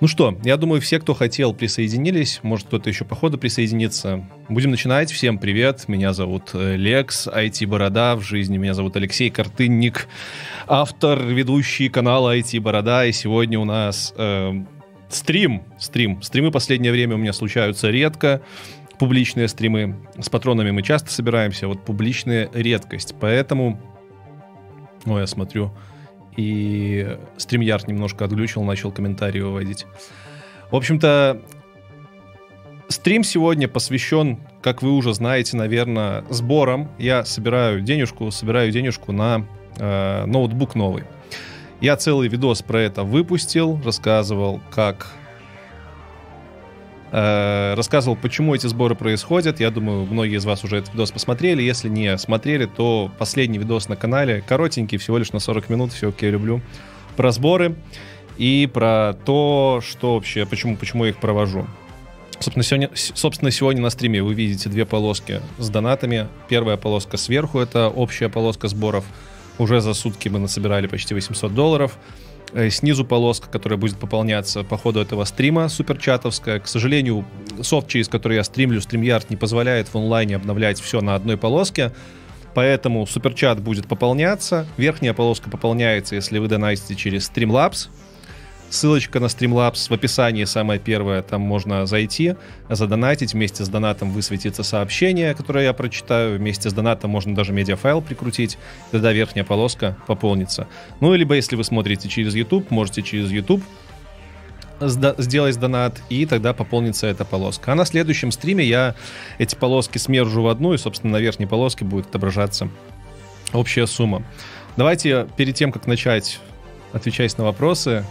Ну что, я думаю, все, кто хотел, присоединились. Может, кто-то еще по ходу присоединится. Будем начинать. Всем привет. Меня зовут э, Лекс, IT-борода в жизни. Меня зовут Алексей Картынник, автор, ведущий канала IT-борода. И сегодня у нас э, стрим. Стрим. Стримы последнее время у меня случаются редко. Публичные стримы. С патронами мы часто собираемся. Вот публичная редкость. Поэтому... Ой, я смотрю и StreamYard немножко отглючил, начал комментарии выводить. В общем-то, стрим сегодня посвящен, как вы уже знаете, наверное, сборам. Я собираю денежку, собираю денежку на э, ноутбук новый. Я целый видос про это выпустил, рассказывал, как Э, рассказывал, почему эти сборы происходят. Я думаю, многие из вас уже этот видос посмотрели. Если не смотрели, то последний видос на канале, коротенький, всего лишь на 40 минут, все окей, люблю, про сборы и про то, что вообще, почему, почему я их провожу. Собственно сегодня, собственно, сегодня на стриме вы видите две полоски с донатами. Первая полоска сверху — это общая полоска сборов. Уже за сутки мы насобирали почти 800 долларов. Э, снизу полоска, которая будет пополняться по ходу этого стрима, суперчатовская. К сожалению, софт, через который я стримлю, StreamYard, не позволяет в онлайне обновлять все на одной полоске. Поэтому суперчат будет пополняться. Верхняя полоска пополняется, если вы донатите через Streamlabs. Ссылочка на Streamlabs в описании самая первая, там можно зайти, задонатить, вместе с донатом высветится сообщение, которое я прочитаю, вместе с донатом можно даже медиафайл прикрутить, тогда верхняя полоска пополнится. Ну, либо если вы смотрите через YouTube, можете через YouTube сделать донат, и тогда пополнится эта полоска. А на следующем стриме я эти полоски смержу в одну, и, собственно, на верхней полоске будет отображаться общая сумма. Давайте перед тем, как начать отвечать на вопросы,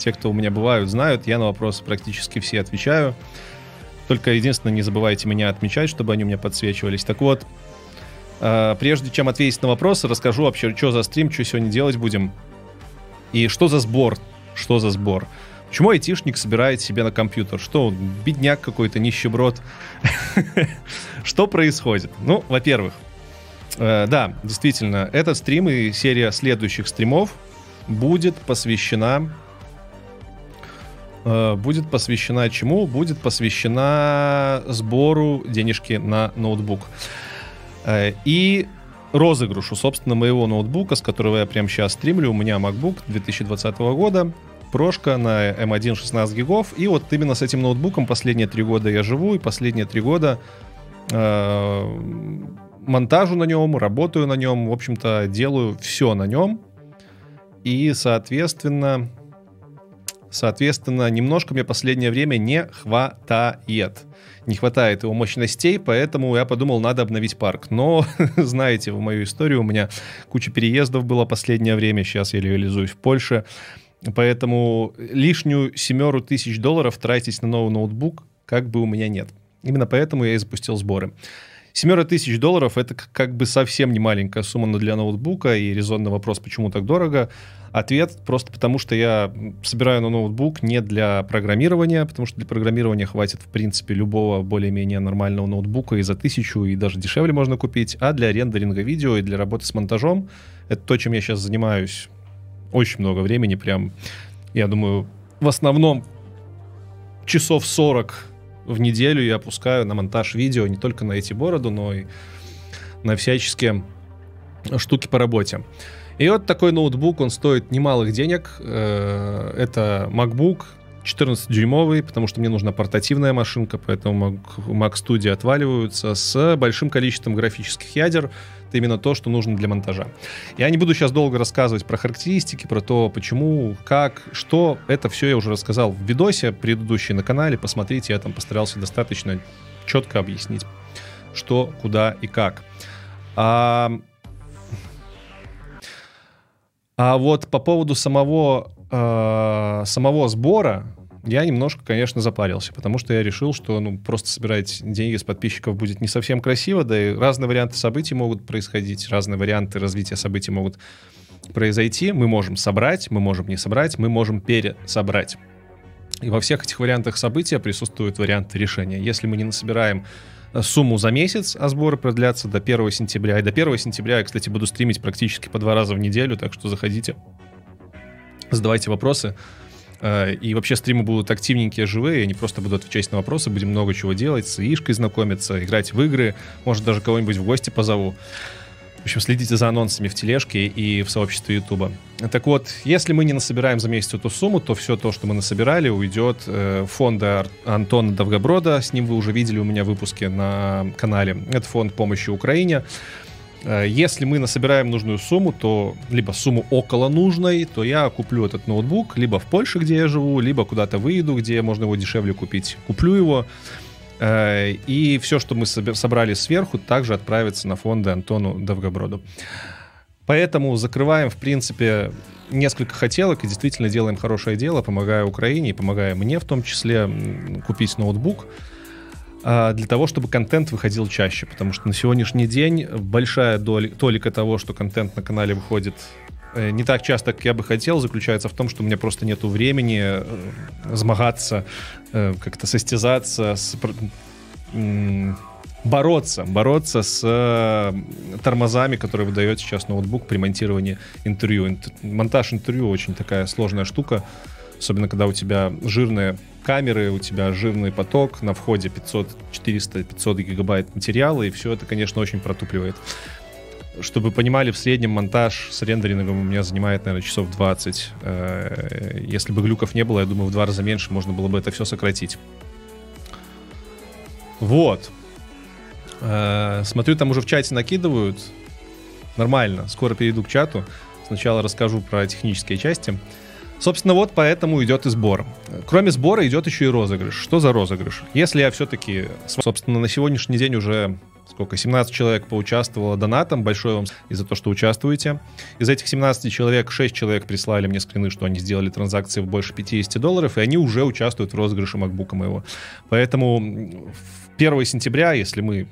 те, кто у меня бывают, знают, я на вопросы практически все отвечаю. Только единственное, не забывайте меня отмечать, чтобы они у меня подсвечивались. Так вот, э, прежде чем ответить на вопросы, расскажу вообще, что за стрим, что сегодня делать будем. И что за сбор, что за сбор. Почему айтишник собирает себе на компьютер? Что он, бедняк какой-то, нищеброд? Что происходит? Ну, во-первых, э, да, действительно, этот стрим и серия следующих стримов будет посвящена будет посвящена чему? Будет посвящена сбору денежки на ноутбук. Э, и розыгрышу, собственно, моего ноутбука, с которого я прямо сейчас стримлю. У меня MacBook 2020 года, прошка на M1 16 гигов. И вот именно с этим ноутбуком последние три года я живу, и последние три года э, монтажу на нем, работаю на нем, в общем-то, делаю все на нем. И, соответственно, Соответственно, немножко мне последнее время не хватает. Не хватает его мощностей, поэтому я подумал, надо обновить парк. Но, знаете, в мою историю у меня куча переездов было последнее время, сейчас я реализуюсь в Польше. Поэтому лишнюю семеру тысяч долларов тратить на новый ноутбук как бы у меня нет. Именно поэтому я и запустил сборы. Семеро тысяч долларов — это как бы совсем не маленькая сумма для ноутбука, и резонный вопрос, почему так дорого. Ответ просто потому, что я собираю на ноутбук не для программирования, потому что для программирования хватит, в принципе, любого более-менее нормального ноутбука и за тысячу, и даже дешевле можно купить, а для рендеринга видео и для работы с монтажом — это то, чем я сейчас занимаюсь очень много времени, прям, я думаю, в основном часов 40 в неделю я опускаю на монтаж видео не только на эти бороду, но и на всяческие штуки по работе. И вот такой ноутбук, он стоит немалых денег. Э, это MacBook 14-дюймовый, потому что мне нужна портативная машинка, поэтому Mac Studio отваливаются с большим количеством графических ядер. Это именно то, что нужно для монтажа. Я не буду сейчас долго рассказывать про характеристики, про то, почему, как, что. Это все я уже рассказал в видосе предыдущий на канале. Посмотрите, я там постарался достаточно четко объяснить, что, куда и как. А, а вот по поводу самого, э, самого сбора, я немножко, конечно, запарился, потому что я решил, что ну, просто собирать деньги с подписчиков будет не совсем красиво, да и разные варианты событий могут происходить, разные варианты развития событий могут произойти. Мы можем собрать, мы можем не собрать, мы можем пересобрать. И во всех этих вариантах события присутствуют варианты решения. Если мы не насобираем сумму за месяц, а сборы продлятся до 1 сентября. И до 1 сентября я, кстати, буду стримить практически по два раза в неделю, так что заходите, задавайте вопросы. Э, и вообще стримы будут активненькие, живые, они просто будут отвечать на вопросы, будем много чего делать, с Ишкой знакомиться, играть в игры, может даже кого-нибудь в гости позову. В общем, следите за анонсами в тележке и в сообществе Ютуба. Так вот, если мы не насобираем за месяц эту сумму, то все то, что мы насобирали, уйдет э, фонда Антона Довгоброда. С ним вы уже видели у меня выпуски на канале. Это фонд помощи Украине. Э, если мы насобираем нужную сумму, то либо сумму около нужной, то я куплю этот ноутбук либо в Польше, где я живу, либо куда-то выеду, где можно его дешевле купить. Куплю его. Э, и все, что мы собрали сверху, также отправится на фонды Антону Довгоброду. Поэтому закрываем, в принципе, несколько хотелок и действительно делаем хорошее дело, помогая Украине и помогая мне в том числе купить ноутбук. А, для того, чтобы контент выходил чаще, потому что на сегодняшний день большая доля, толика того, что контент на канале выходит э, не так часто, как я бы хотел, заключается в том, что у меня просто нету времени э, змагаться, э, как-то состязаться, с, бороться, бороться с тормозами, которые выдает сейчас ноутбук при монтировании интервью. Монтаж интервью очень такая сложная штука, особенно когда у тебя жирные камеры, у тебя жирный поток, на входе 500, 400, 500 гигабайт материала, и все это, конечно, очень протупливает. Чтобы понимали, в среднем монтаж с рендерингом у меня занимает, наверное, часов 20. Э, если бы глюков не было, я думаю, в два раза меньше можно было бы это все сократить. Вот. Э, смотрю, там уже в чате накидывают. Нормально. Скоро перейду к чату. Сначала расскажу про технические части. Собственно, вот поэтому идет и сбор. Кроме сбора идет еще и розыгрыш. Что за розыгрыш? Если я все-таки, собственно, на сегодняшний день уже сколько, 17 человек поучаствовало донатом, большое вам и за то, что участвуете. Из этих 17 человек 6 человек прислали мне скрины, что они сделали транзакции в больше 50 долларов, и они уже участвуют в розыгрыше MacBook моего. Поэтому 1 сентября, если мы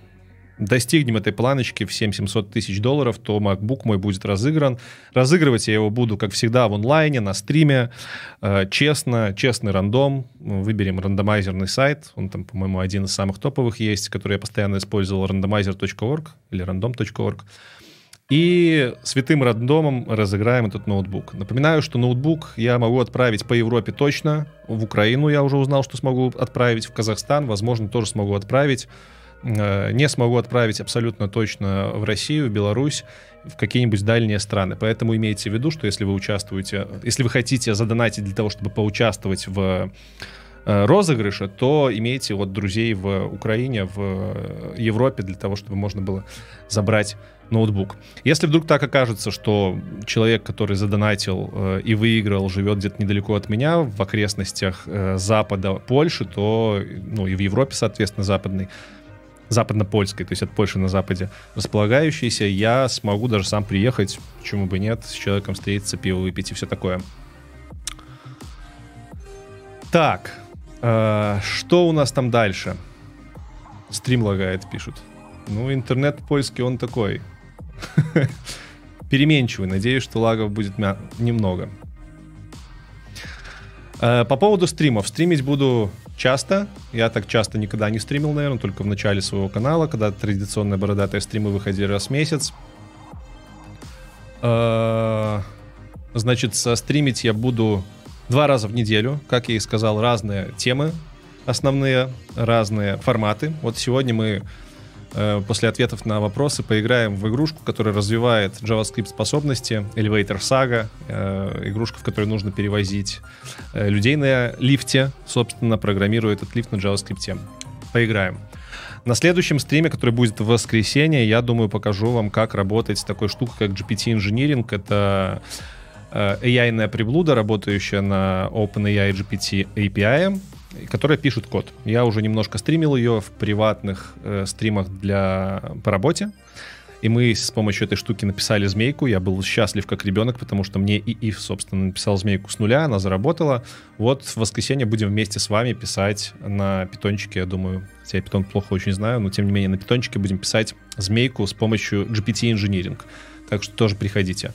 достигнем этой планочки в 700 тысяч долларов, то MacBook мой будет разыгран. Разыгрывать я его буду, как всегда, в онлайне, на стриме, э, честно, честный рандом. Выберем рандомайзерный сайт, он там, по-моему, один из самых топовых есть, который я постоянно использовал, randomizer.org или random.org. И святым рандомом разыграем этот ноутбук. Напоминаю, что ноутбук я могу отправить по Европе точно. В Украину я уже узнал, что смогу отправить. В Казахстан, возможно, тоже смогу отправить. Э, не смогу отправить абсолютно точно в Россию, в Беларусь, в какие-нибудь дальние страны. Поэтому имейте в виду, что если вы участвуете, если вы хотите задонатить для того, чтобы поучаствовать в э, розыгрыше, то имейте вот друзей в Украине, в Европе для того, чтобы можно было забрать ноутбук. Если вдруг так окажется, что человек, который задонатил э, и выиграл, живет где-то недалеко от меня, в окрестностях запада Польши, то, ну и в Европе, соответственно, западной, западно-польской, то есть от Польши на западе располагающейся, я смогу даже сам приехать, почему бы нет, с человеком встретиться, пиво выпить и все такое. Так, э, что у нас там дальше? Стрим лагает, пишут. Ну, интернет польский, он такой. Переменчивый. Надеюсь, что лагов будет немного. Э, по поводу стримов. Стримить буду часто. Я так часто никогда не стримил, наверное, только в начале своего канала, когда традиционные бородатые стримы выходили раз в месяц. Э, значит, стримить я буду два раза в неделю, как я и сказал, разные темы основные, разные форматы. Вот сегодня мы после ответов на вопросы поиграем в игрушку, которая развивает JavaScript способности, Elevator Saga, э, игрушка, в которой нужно перевозить э, людей на лифте, собственно, программируя этот лифт на JavaScript. Поиграем. На следующем стриме, который будет в воскресенье, я думаю, покажу вам, как работать с такой штукой, как GPT Engineering. Это AI-ная приблуда, работающая на OpenAI GPT API, которая пишет код. Я уже немножко стримил ее в приватных э, стримах для по работе. И мы с помощью этой штуки написали змейку. Я был счастлив как ребенок, потому что мне и Ив, собственно, написал змейку с нуля, она заработала. Вот в воскресенье будем вместе с вами писать на питончике, я думаю. Хотя я питон плохо очень знаю, но тем не менее на питончике будем писать змейку с помощью GPT Engineering. Так что тоже приходите.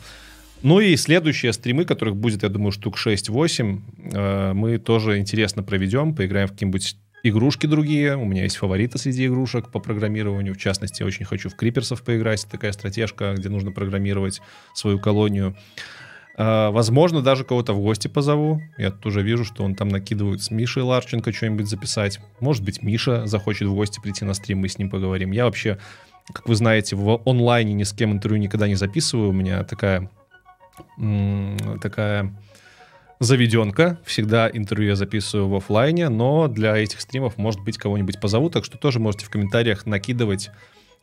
Ну и следующие стримы, которых будет, я думаю, штук 6-8, э, мы тоже интересно проведем, поиграем в какие-нибудь игрушки другие. У меня есть фавориты среди игрушек по программированию. В частности, я очень хочу в Криперсов поиграть. Такая стратежка, где нужно программировать свою колонию. А, возможно, даже кого-то в гости позову. Я тут уже вижу, что он там накидывает с Мишей Ларченко что-нибудь записать. Может быть, Миша захочет в гости прийти на стрим, мы с ним поговорим. Я вообще, как вы знаете, в онлайне ни с кем интервью никогда не записываю. У меня такая, такая заведенка. Всегда интервью я записываю в офлайне, но для этих стримов, может быть, кого-нибудь позову. Так что тоже можете в комментариях накидывать,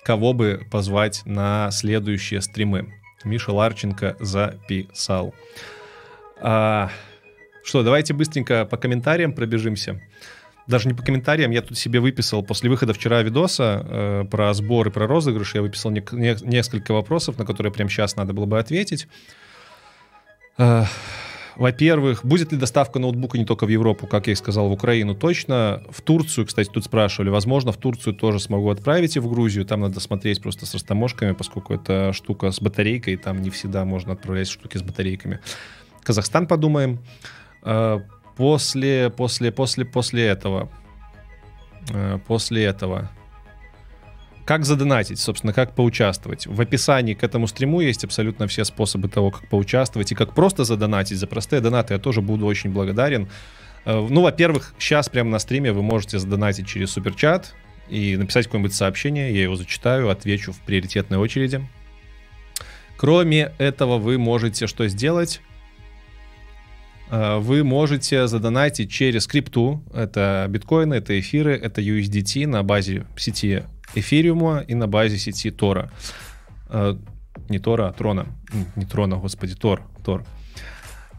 кого бы позвать на следующие стримы. Миша Ларченко записал. А, что, давайте быстренько по комментариям пробежимся. Даже не по комментариям, я тут себе выписал после выхода вчера видоса э, про сбор и про розыгрыш, я выписал не, не, несколько вопросов, на которые прямо сейчас надо было бы ответить. Э, во-первых, будет ли доставка ноутбука не только в Европу, как я и сказал, в Украину точно. В Турцию, кстати, тут спрашивали. Возможно, в Турцию тоже смогу отправить и в Грузию. Там надо смотреть просто с растаможками, поскольку это штука с батарейкой, там не всегда можно отправлять штуки с батарейками. Казахстан подумаем. А, после, после, после, после этого. А, после этого как задонатить, собственно, как поучаствовать? В описании к этому стриму есть абсолютно все способы того, как поучаствовать и как просто задонатить. За простые донаты я тоже буду очень благодарен. Э, ну, во-первых, сейчас прямо на стриме вы можете задонатить через суперчат и написать какое-нибудь сообщение, я его зачитаю, отвечу в приоритетной очереди. Кроме этого, вы можете что сделать? Э, вы можете задонатить через крипту. Это биткоины, это эфиры, это USDT на базе сети эфириума и на базе сети Тора. Не Тора, а Трона. Не Трона, господи, Тор. Тор.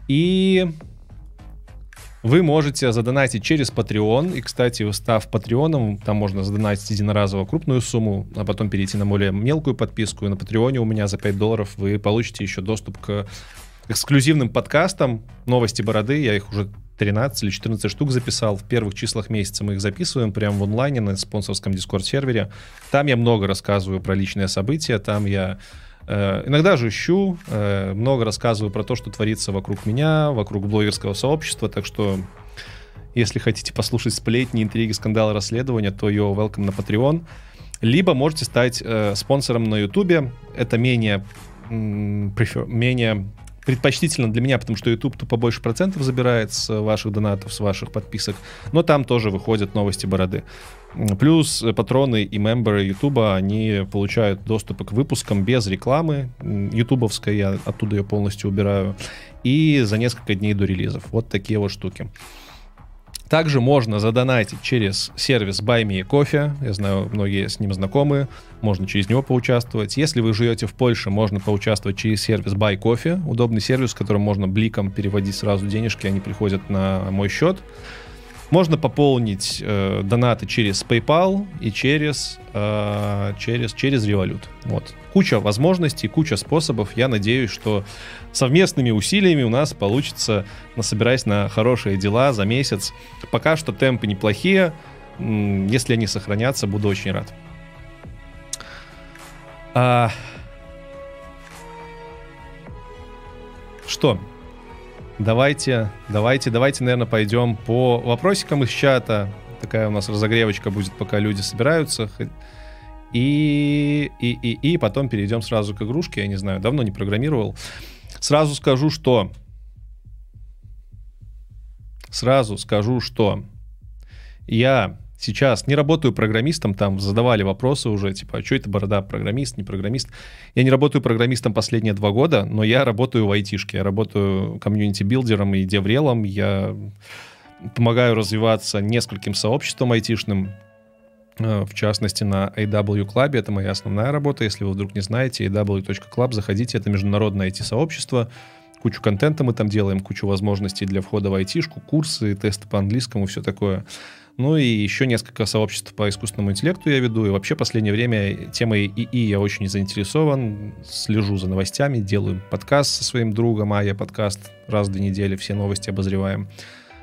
И вы можете задонатить через Patreon. И, кстати, став патреоном, там можно задонатить единоразово крупную сумму, а потом перейти на более мелкую подписку. И на Патреоне у меня за 5 долларов вы получите еще доступ к эксклюзивным подкастам «Новости Бороды». Я их уже 13 или 14 штук записал. В первых числах месяца мы их записываем прямо в онлайне на спонсорском дискорд-сервере. Там я много рассказываю про личные события, там я э, иногда же ищу, э, много рассказываю про то, что творится вокруг меня, вокруг блогерского сообщества, так что если хотите послушать сплетни, интриги, скандалы, расследования, то you're welcome на Patreon. Либо можете стать э, спонсором на YouTube. Это менее, менее предпочтительно для меня, потому что YouTube то побольше процентов забирает с ваших донатов, с ваших подписок, но там тоже выходят новости бороды. Плюс патроны и мемберы YouTube, они получают доступ к выпускам без рекламы ютубовской, я оттуда ее полностью убираю, и за несколько дней до релизов. Вот такие вот штуки. Также можно задонатить через сервис Buy Me Coffee. Я знаю, многие с ним знакомы. Можно через него поучаствовать. Если вы живете в Польше, можно поучаствовать через сервис Buy Coffee. Удобный сервис, в котором можно бликом переводить сразу денежки, они приходят на мой счет. Можно пополнить э, донаты через PayPal и через, э, через, через Revolut. Вот. Куча возможностей, куча способов. Я надеюсь, что совместными усилиями у нас получится насобирать на хорошие дела за месяц. Пока что темпы неплохие. Если они сохранятся, буду очень рад. А... Что? Давайте, давайте, давайте, наверное, пойдем по вопросикам из чата. Такая у нас разогревочка будет, пока люди собираются. И, и, и, и потом перейдем сразу к игрушке. Я не знаю, давно не программировал. Сразу скажу, что... Сразу скажу, что я сейчас не работаю программистом, там задавали вопросы уже, типа, а что это борода, программист, не программист. Я не работаю программистом последние два года, но я работаю в айтишке, я работаю комьюнити-билдером и деврелом, я помогаю развиваться нескольким сообществам айтишным, э, в частности, на AW Club, это моя основная работа, если вы вдруг не знаете, aw.club, заходите, это международное IT-сообщество, кучу контента мы там делаем, кучу возможностей для входа в айтишку, курсы, тесты по английскому, все такое. Ну и еще несколько сообществ по искусственному интеллекту я веду. И вообще в последнее время темой ИИ я очень заинтересован. Слежу за новостями, делаю подкаст со своим другом, а я подкаст раз в две недели, все новости обозреваем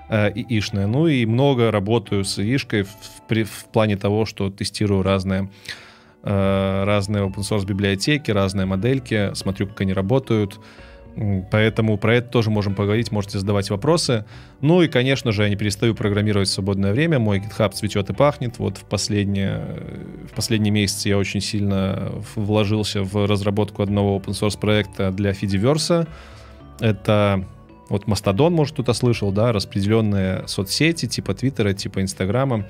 э, ИИшные. Ну и много работаю с ИИшкой в, в, в плане того, что тестирую разные э, разные open source библиотеки, разные модельки, смотрю, как они работают, Поэтому про это тоже можем поговорить, можете задавать вопросы. Ну и, конечно же, я не перестаю программировать в свободное время. Мой GitHub цветет и пахнет. Вот в последние, в последние месяцы я очень сильно вложился в разработку одного open source проекта для Fediverse. Это вот Мастодон, может, кто-то слышал, да, распределенные соцсети типа Твиттера, типа Инстаграма.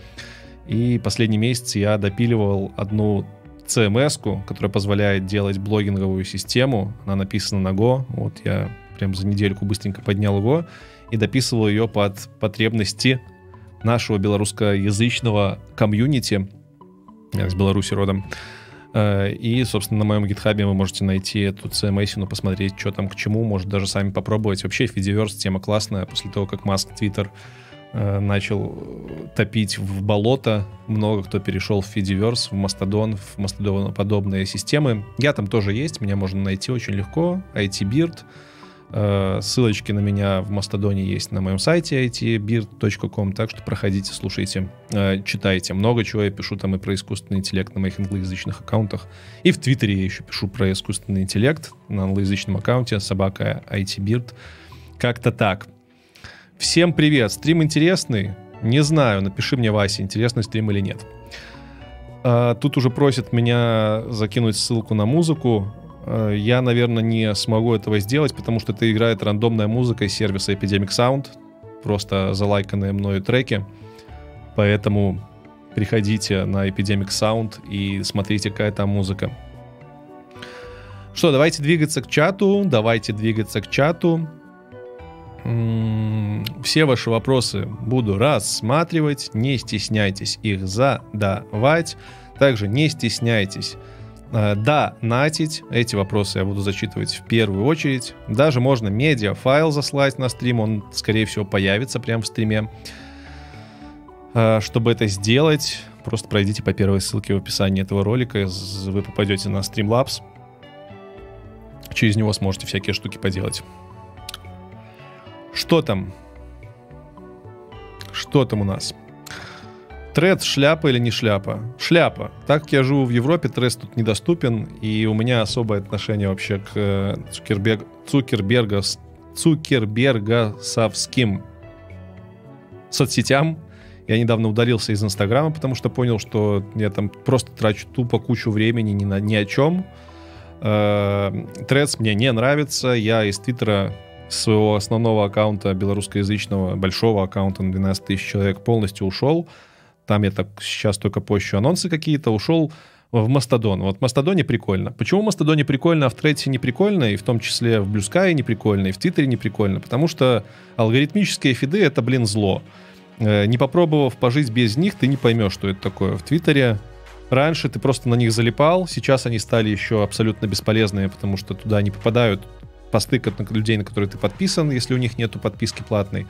И последний месяц я допиливал одну CMS, которая позволяет делать блогинговую систему. Она написана на Go. Вот я прям за недельку быстренько поднял Go и дописывал ее под потребности нашего белорусскоязычного комьюнити. Я из Беларуси родом. Э, и, собственно, на моем гитхабе вы можете найти эту CMS, посмотреть, что там к чему, может даже сами попробовать. Вообще, Fediverse тема классная. После того, как Маск Твиттер э, начал топить в болото, много кто перешел в Fediverse, в Mastodon, в Mastodon подобные системы. Я там тоже есть, меня можно найти очень легко. IT-Beard — Э, ссылочки на меня в Мастодоне есть на моем сайте itbeard.com, так что проходите, слушайте, э, читайте. Много чего я пишу там и про искусственный интеллект на моих англоязычных аккаунтах. И в Твиттере я еще пишу про искусственный интеллект на англоязычном аккаунте собака itbeard. Как-то так. Всем привет. Стрим интересный? Не знаю. Напиши мне, Вася, интересный стрим или нет. А, тут уже просят меня закинуть ссылку на музыку. Э, я, наверное, не смогу этого сделать, потому что это играет рандомная музыка из сервиса Epidemic Sound, просто залайканные мною треки. Поэтому приходите на Epidemic Sound и смотрите, какая там музыка. Что, давайте двигаться к чату, давайте двигаться к чату. Все ваши вопросы буду рассматривать, не стесняйтесь их задавать. Также не стесняйтесь Э, да, натить, эти вопросы я буду зачитывать в первую очередь. Даже можно медиафайл заслать на стрим, он, скорее всего, появится прямо в стриме. Э, чтобы это сделать, просто пройдите по первой ссылке в описании этого ролика, вы попадете на Streamlabs. Через него сможете всякие штуки поделать. Что там? Что там у нас? Тред шляпа или не шляпа? Шляпа. Так как я живу в Европе, тред тут недоступен, и у меня особое отношение вообще к э, Цукерберг, Цукерберга, Цукербергасовским соцсетям. Я недавно удалился из Инстаграма, потому что понял, что я там просто трачу тупо кучу времени ни, на, ни о чем. Трец мне не нравится. Я из Твиттера своего основного аккаунта белорусскоязычного, большого аккаунта на 12 тысяч человек полностью ушел. Там я так сейчас только пощу анонсы какие-то, ушел в Мастодон. Вот в Мастодоне прикольно. Почему в Мастодоне прикольно, а в Трете не прикольно, и в том числе в Блюскае не прикольно, и в Твиттере не прикольно? Потому что алгоритмические фиды — это, блин, зло. Э, не попробовав пожить без них, ты не поймешь, что это такое. В Твиттере раньше ты просто на них залипал, сейчас они стали еще абсолютно бесполезные, потому что туда не попадают посты людей, на которые ты подписан, если у них нету подписки платной.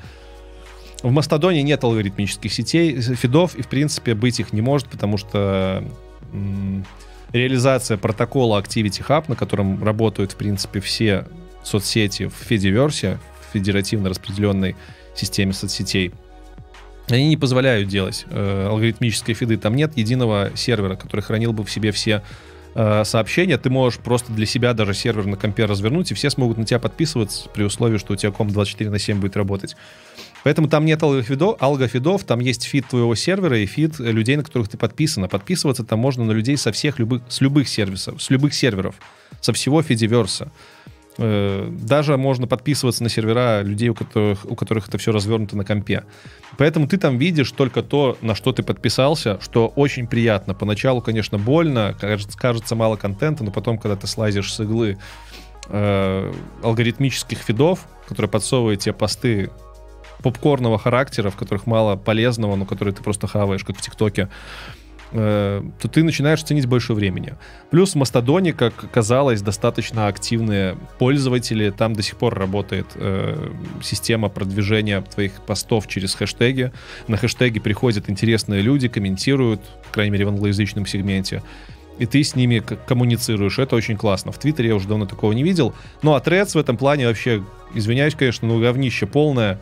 В Мастодоне нет алгоритмических сетей, фидов, и в принципе быть их не может, потому что м- реализация протокола Activity Hub, на котором работают в принципе все соцсети в Fediverse, в федеративно распределенной системе соцсетей, они не позволяют делать э, алгоритмические фиды. Там нет единого сервера, который хранил бы в себе все э, сообщения. Ты можешь просто для себя даже сервер на компе развернуть, и все смогут на тебя подписываться при условии, что у тебя ком 24 на 7 будет работать. Поэтому там нет алгофидов, алгофидов, там есть фид твоего сервера и фид людей, на которых ты подписан. подписываться там можно на людей со всех любых, с любых сервисов, с любых серверов, со всего Фидиверса. Э, даже можно подписываться на сервера людей, у которых, у которых это все развернуто на компе. Поэтому ты там видишь только то, на что ты подписался, что очень приятно. Поначалу, конечно, больно, кажется, кажется мало контента, но потом, когда ты слазишь с иглы э, алгоритмических фидов, которые подсовывают тебе посты попкорного характера, в которых мало полезного, но которые ты просто хаваешь, как в ТикТоке, э, то ты начинаешь ценить больше времени. Плюс в Мастодоне, как казалось, достаточно активные пользователи. Там до сих пор работает э, система продвижения твоих постов через хэштеги. На хэштеги приходят интересные люди, комментируют, по крайней мере, в англоязычном сегменте. И ты с ними коммуницируешь. Это очень классно. В Твиттере я уже давно такого не видел. Ну а Threads в этом плане вообще, извиняюсь, конечно, но говнище полное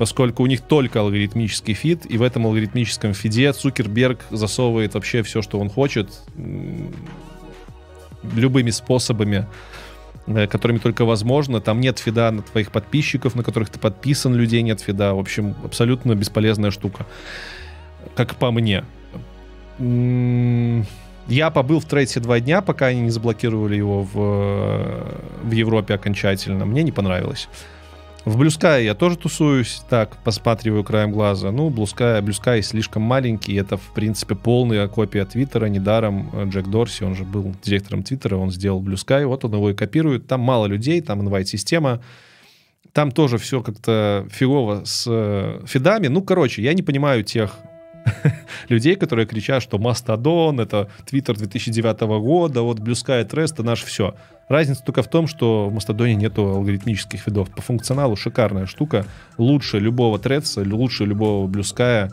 поскольку у них только алгоритмический фид, и в этом алгоритмическом фиде Цукерберг засовывает вообще все, что он хочет, любыми способами, э, которыми только возможно. Там нет фида на твоих подписчиков, на которых ты подписан, людей нет фида. В общем, абсолютно бесполезная штука. Как по мне. Я побыл в трейсе два дня, пока они не заблокировали его в, в Европе окончательно. Мне не понравилось. В Sky я тоже тусуюсь, так, посматриваю краем глаза. Ну, Blue Sky слишком маленький, это, в принципе, полная копия Твиттера. Недаром э, Джек Дорси, он же был директором Твиттера, он сделал Sky, вот он его и копирует. Там мало людей, там инвайт-система. Там тоже все как-то фигово с э, фидами. Ну, короче, я не понимаю тех людей, которые кричат, что Мастодон, это Твиттер 2009 года, вот Sky Trust, это наш все. Разница только в том, что в Мастодоне нету алгоритмических видов. По функционалу шикарная штука. Лучше любого Треца, лучше любого Sky.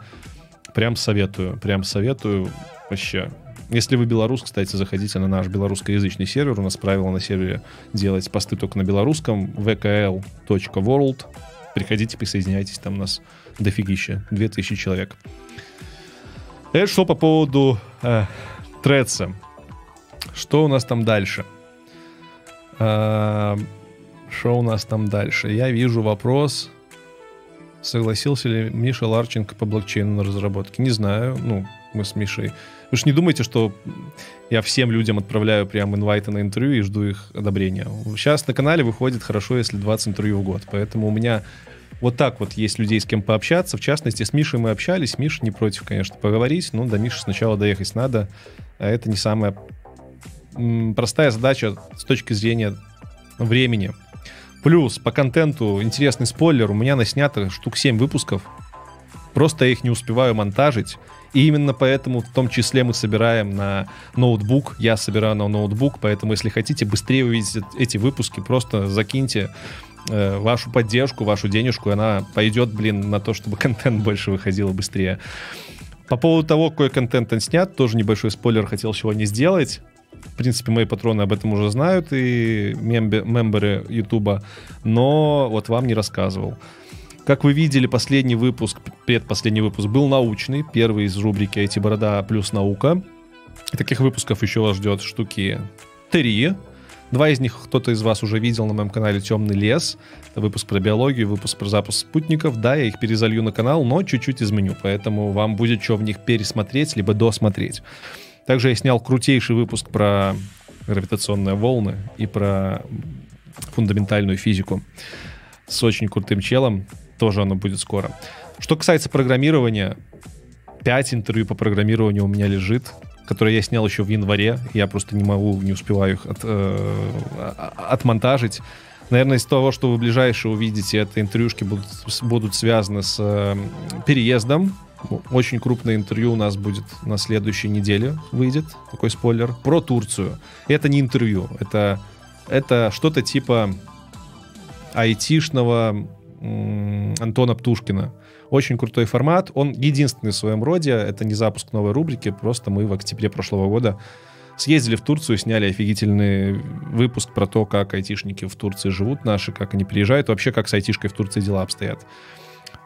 Прям советую, прям советую вообще. Если вы белорус, кстати, заходите на наш белорусскоязычный сервер. У нас правило на сервере делать посты только на белорусском. vkl.world. Приходите, присоединяйтесь, там у нас дофигища, 2000 человек. Это что по поводу э, Треца. Что у нас там дальше? Что у нас там дальше? Я вижу вопрос. Согласился ли Миша Ларченко по блокчейну на разработке? Не знаю. Ну, мы с Мишей. Вы же не думайте, что я всем людям отправляю прям инвайты на интервью и жду их одобрения. Сейчас на канале выходит хорошо, если 20 интервью в год. Поэтому у меня вот так вот есть людей, с кем пообщаться. В частности, с Мишей мы общались. Миша не против, конечно, поговорить. Но до Миши сначала доехать надо. А это не самая простая задача с точки зрения времени. Плюс по контенту интересный спойлер. У меня наснято штук 7 выпусков. Просто я их не успеваю монтажить. И именно поэтому в том числе мы собираем на ноутбук. Я собираю на ноутбук, поэтому если хотите быстрее увидеть эти выпуски, просто закиньте э, вашу поддержку, вашу денежку, и она пойдет, блин, на то, чтобы контент больше выходил быстрее. По поводу того, какой контент он снят, тоже небольшой спойлер хотел сегодня сделать. В принципе, мои патроны об этом уже знают и мембе, мемберы Ютуба, но вот вам не рассказывал. Как вы видели, последний выпуск, предпоследний выпуск был научный, первый из рубрики «IT-борода плюс наука». Таких выпусков еще вас ждет штуки три. Два из них кто-то из вас уже видел на моем канале «Темный лес». Это выпуск про биологию, выпуск про запуск спутников. Да, я их перезалью на канал, но чуть-чуть изменю, поэтому вам будет что в них пересмотреть, либо досмотреть. Также я снял крутейший выпуск про гравитационные волны и про фундаментальную физику с очень крутым челом. Тоже оно будет скоро. Что касается программирования, 5 интервью по программированию у меня лежит которые я снял еще в январе. Я просто не могу, не успеваю их от, э, отмонтажить. Наверное, из того, что вы ближайшее увидите, это интервьюшки будут, будут связаны с э, переездом. Очень крупное интервью у нас будет на следующей неделе, выйдет, такой спойлер, про Турцию. Это не интервью, это, это что-то типа айтишного Антона Птушкина. Очень крутой формат. Он единственный в своем роде. Это не запуск новой рубрики. Просто мы в октябре прошлого года съездили в Турцию, сняли офигительный выпуск про то, как айтишники в Турции живут наши, как они приезжают, вообще как с айтишкой в Турции дела обстоят.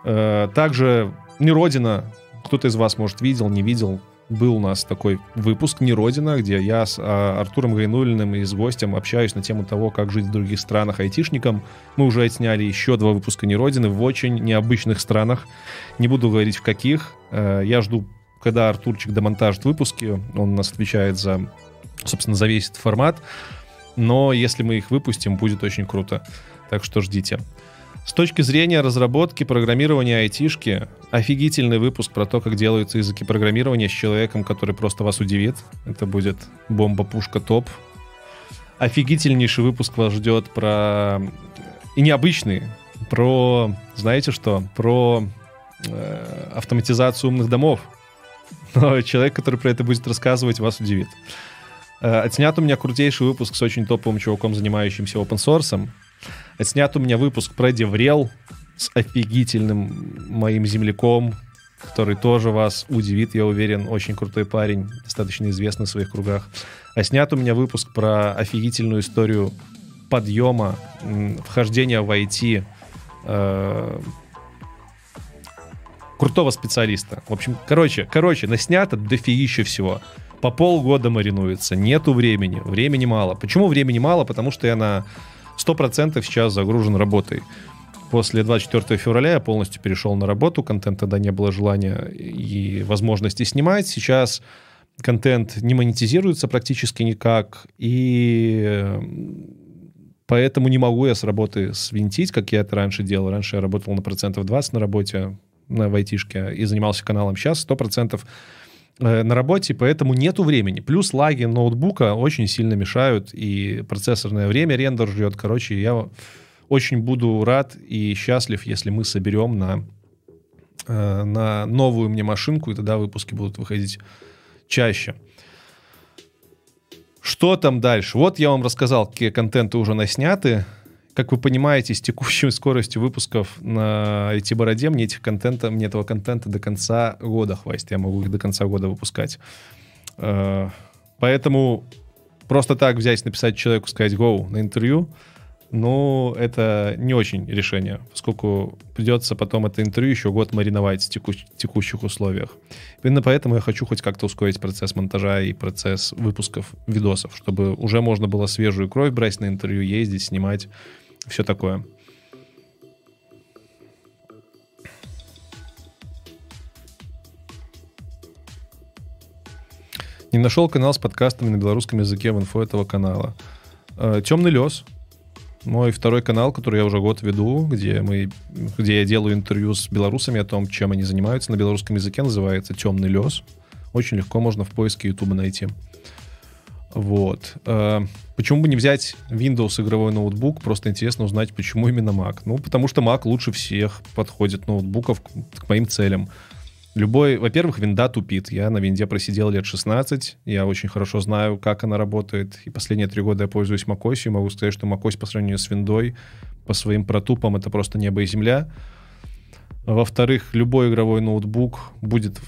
Э, также не родина. Кто-то из вас, может, видел, не видел был у нас такой выпуск «Не Родина», где я с а, Артуром Гайнулиным и с гостем общаюсь на тему того, как жить в других странах айтишникам. Мы уже отсняли еще два выпуска «Не Родины» в очень необычных странах. Не буду говорить в каких. Э, я жду, когда Артурчик демонтажит выпуски. Он у нас отвечает за, собственно, за весь этот формат. Но если мы их выпустим, будет очень круто. Так что ждите. С точки зрения разработки, программирования айтишки, офигительный выпуск про то, как делаются языки программирования с человеком, который просто вас удивит. Это будет бомба-пушка топ. Офигительнейший выпуск вас ждет про... И необычный. Про... Знаете что? Про э, автоматизацию умных домов. Но человек, который про это будет рассказывать, вас удивит. Э, отснят у меня крутейший выпуск с очень топовым чуваком, занимающимся open source. Снят у меня выпуск про Деврел с офигительным моим земляком, который тоже вас удивит, я уверен, очень крутой парень, достаточно известный в своих кругах. А снят у меня выпуск про офигительную историю подъема, вхождения в IT э, крутого специалиста. В общем, короче, короче, наснято дофигища всего. По полгода маринуется, нету времени, времени мало. Почему времени мало? Потому что я на 100% сейчас загружен работой. После 24 февраля я полностью перешел на работу, контент тогда не было желания и возможности снимать. Сейчас контент не монетизируется практически никак, и поэтому не могу я с работы свинтить, как я это раньше делал. Раньше я работал на процентов 20 на работе, на в айтишке, и занимался каналом. Сейчас 100% э, на работе, поэтому нету времени. Плюс лаги ноутбука очень сильно мешают, и процессорное время рендер ждет. Короче, я очень буду рад и счастлив, если мы соберем на, э, на новую мне машинку, и тогда выпуски будут выходить чаще. Что там дальше? Вот я вам рассказал, какие контенты уже насняты. Как вы понимаете, с текущей скоростью выпусков на IT-бороде мне, этих контента, мне этого контента до конца года хватит. Я могу их до конца года выпускать. Э, поэтому просто так взять, написать человеку, сказать «go» на интервью — ну, это не очень решение, поскольку придется потом это интервью еще год мариновать в текущ- текущих условиях. Именно поэтому я хочу хоть как-то ускорить процесс монтажа и процесс выпусков видосов, чтобы уже можно было свежую кровь брать на интервью, ездить, снимать, все такое. Не нашел канал с подкастами на белорусском языке в инфо этого канала. Э, Темный лес мой второй канал, который я уже год веду, где, мы, где я делаю интервью с белорусами о том, чем они занимаются на белорусском языке, называется «Темный лес». Очень легко можно в поиске YouTube найти. Вот. Э, почему бы не взять Windows игровой ноутбук? Просто интересно узнать, почему именно Mac. Ну, потому что Mac лучше всех подходит ноутбуков к, моим целям. Любой, во-первых, винда тупит. Я на винде просидел лет 16. Я очень хорошо знаю, как она работает. И последние три года я пользуюсь macOS. И могу сказать, что macOS по сравнению с виндой по своим протупам это просто небо и земля. Во-вторых, любой игровой ноутбук будет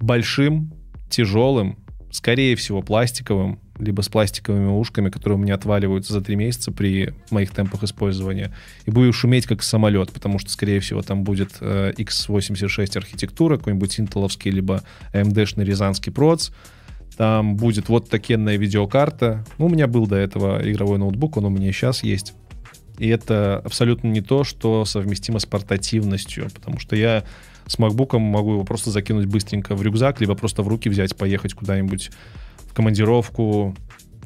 большим, тяжелым, скорее всего, пластиковым, либо с пластиковыми ушками, которые у меня отваливаются за три месяца при моих темпах использования. И будет шуметь как самолет, потому что, скорее всего, там будет э, x86 архитектура, какой-нибудь интеловский, либо AMD-шный рязанский проц. Там будет вот такенная видеокарта. Ну, у меня был до этого игровой ноутбук, он у меня сейчас есть. И это абсолютно не то, что совместимо с портативностью, потому что я с MacBook могу его просто закинуть быстренько в рюкзак, либо просто в руки взять, поехать куда-нибудь командировку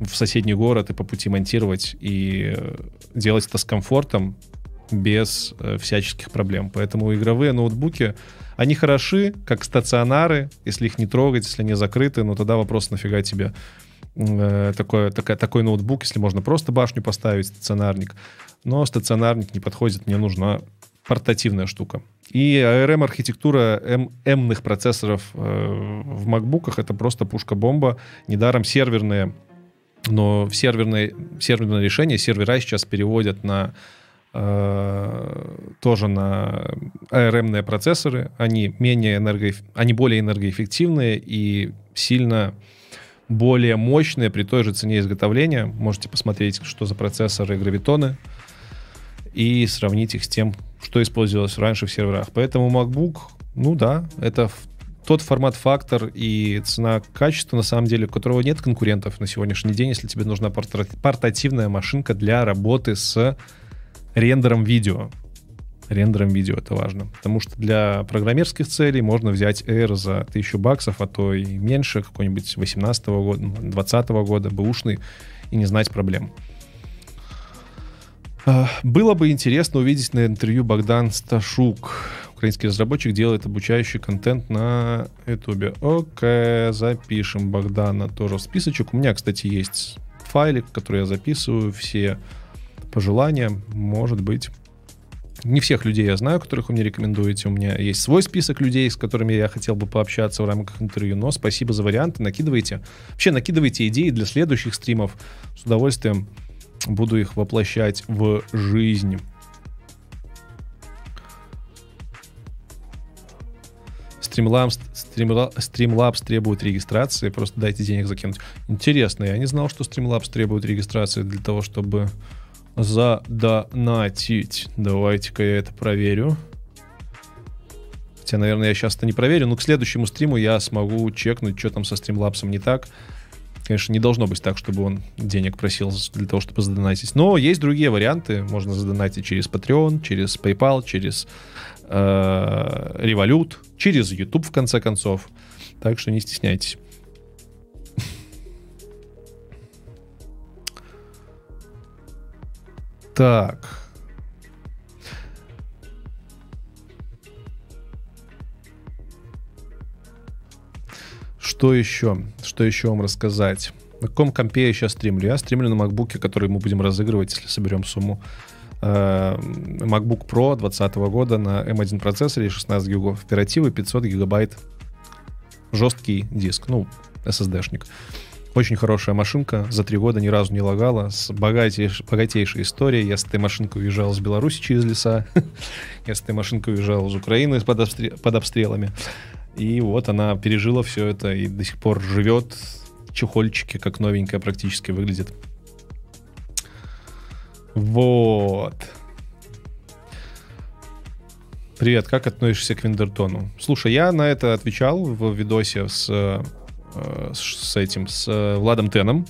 в соседний город и по пути монтировать и э, делать это с комфортом без э, всяческих проблем. Поэтому игровые ноутбуки, они хороши, как стационары, если их не трогать, если они закрыты, но тогда вопрос, нафига тебе э, такой, такой, такой ноутбук, если можно просто башню поставить, стационарник. Но стационарник не подходит, мне нужна портативная штука. И ARM-архитектура M-ных процессоров э, в макбуках это просто пушка-бомба. Недаром серверные, но в серверное, серверное решение сервера сейчас переводят на э, тоже на ARM-ные процессоры. Они менее энерго... они более энергоэффективные и сильно более мощные при той же цене изготовления. Можете посмотреть, что за процессоры гравитоны и сравнить их с тем, что использовалось раньше в серверах. Поэтому MacBook, ну да, это тот формат-фактор и цена-качество, на самом деле, у которого нет конкурентов на сегодняшний день, если тебе нужна портативная машинка для работы с рендером видео. Рендером видео это важно. Потому что для программерских целей можно взять Air за 1000 баксов, а то и меньше, какой-нибудь 18 года, 20 года, бэушный, и не знать проблем. А, было бы интересно увидеть на интервью Богдан Сташук. Украинский разработчик делает обучающий контент на Ютубе. Окей, запишем Богдана тоже в списочек. У меня, кстати, есть файлик, который я записываю, все пожелания, может быть. Не всех людей я знаю, которых вы мне рекомендуете. У меня есть свой список людей, с которыми я хотел бы пообщаться в рамках интервью. Но спасибо за варианты, накидывайте. Вообще, накидывайте идеи для следующих стримов. С удовольствием буду их воплощать в жизнь. Streamlabs, Streamlabs требует регистрации, просто дайте денег закинуть. Интересно, я не знал, что Streamlabs требует регистрации для того, чтобы задонатить. Давайте-ка я это проверю. Хотя, наверное, я сейчас это не проверю, но к следующему стриму я смогу чекнуть, что там со Streamlabs не так. Конечно, не должно быть так, чтобы он денег просил для того, чтобы задонатить. Но есть другие варианты. Можно задонатить через Patreon, через PayPal, через э, Revolut, через YouTube, в конце концов. Так что не стесняйтесь. Так. Что еще? Что еще вам рассказать? На каком компе я сейчас стримлю? Я стримлю на MacBook, который мы будем разыгрывать, если соберем сумму. Э, MacBook Pro 2020 года на M1 процессоре, 16 гигов оперативы, 500 гигабайт жесткий диск, ну, SSD-шник. Очень хорошая машинка, за три года ни разу не лагала, с богатейш, богатейшей историей. Я с этой машинкой уезжал из Беларуси через леса, я с этой машинкой уезжал из Украины под, обстрел, под обстрелами. И вот она пережила все это и до сих пор живет, чехольчики, как новенькая практически выглядит. Вот. Привет, как относишься к Виндертону? Слушай, я на это отвечал в видосе с, э, с этим, с э, Владом Теном.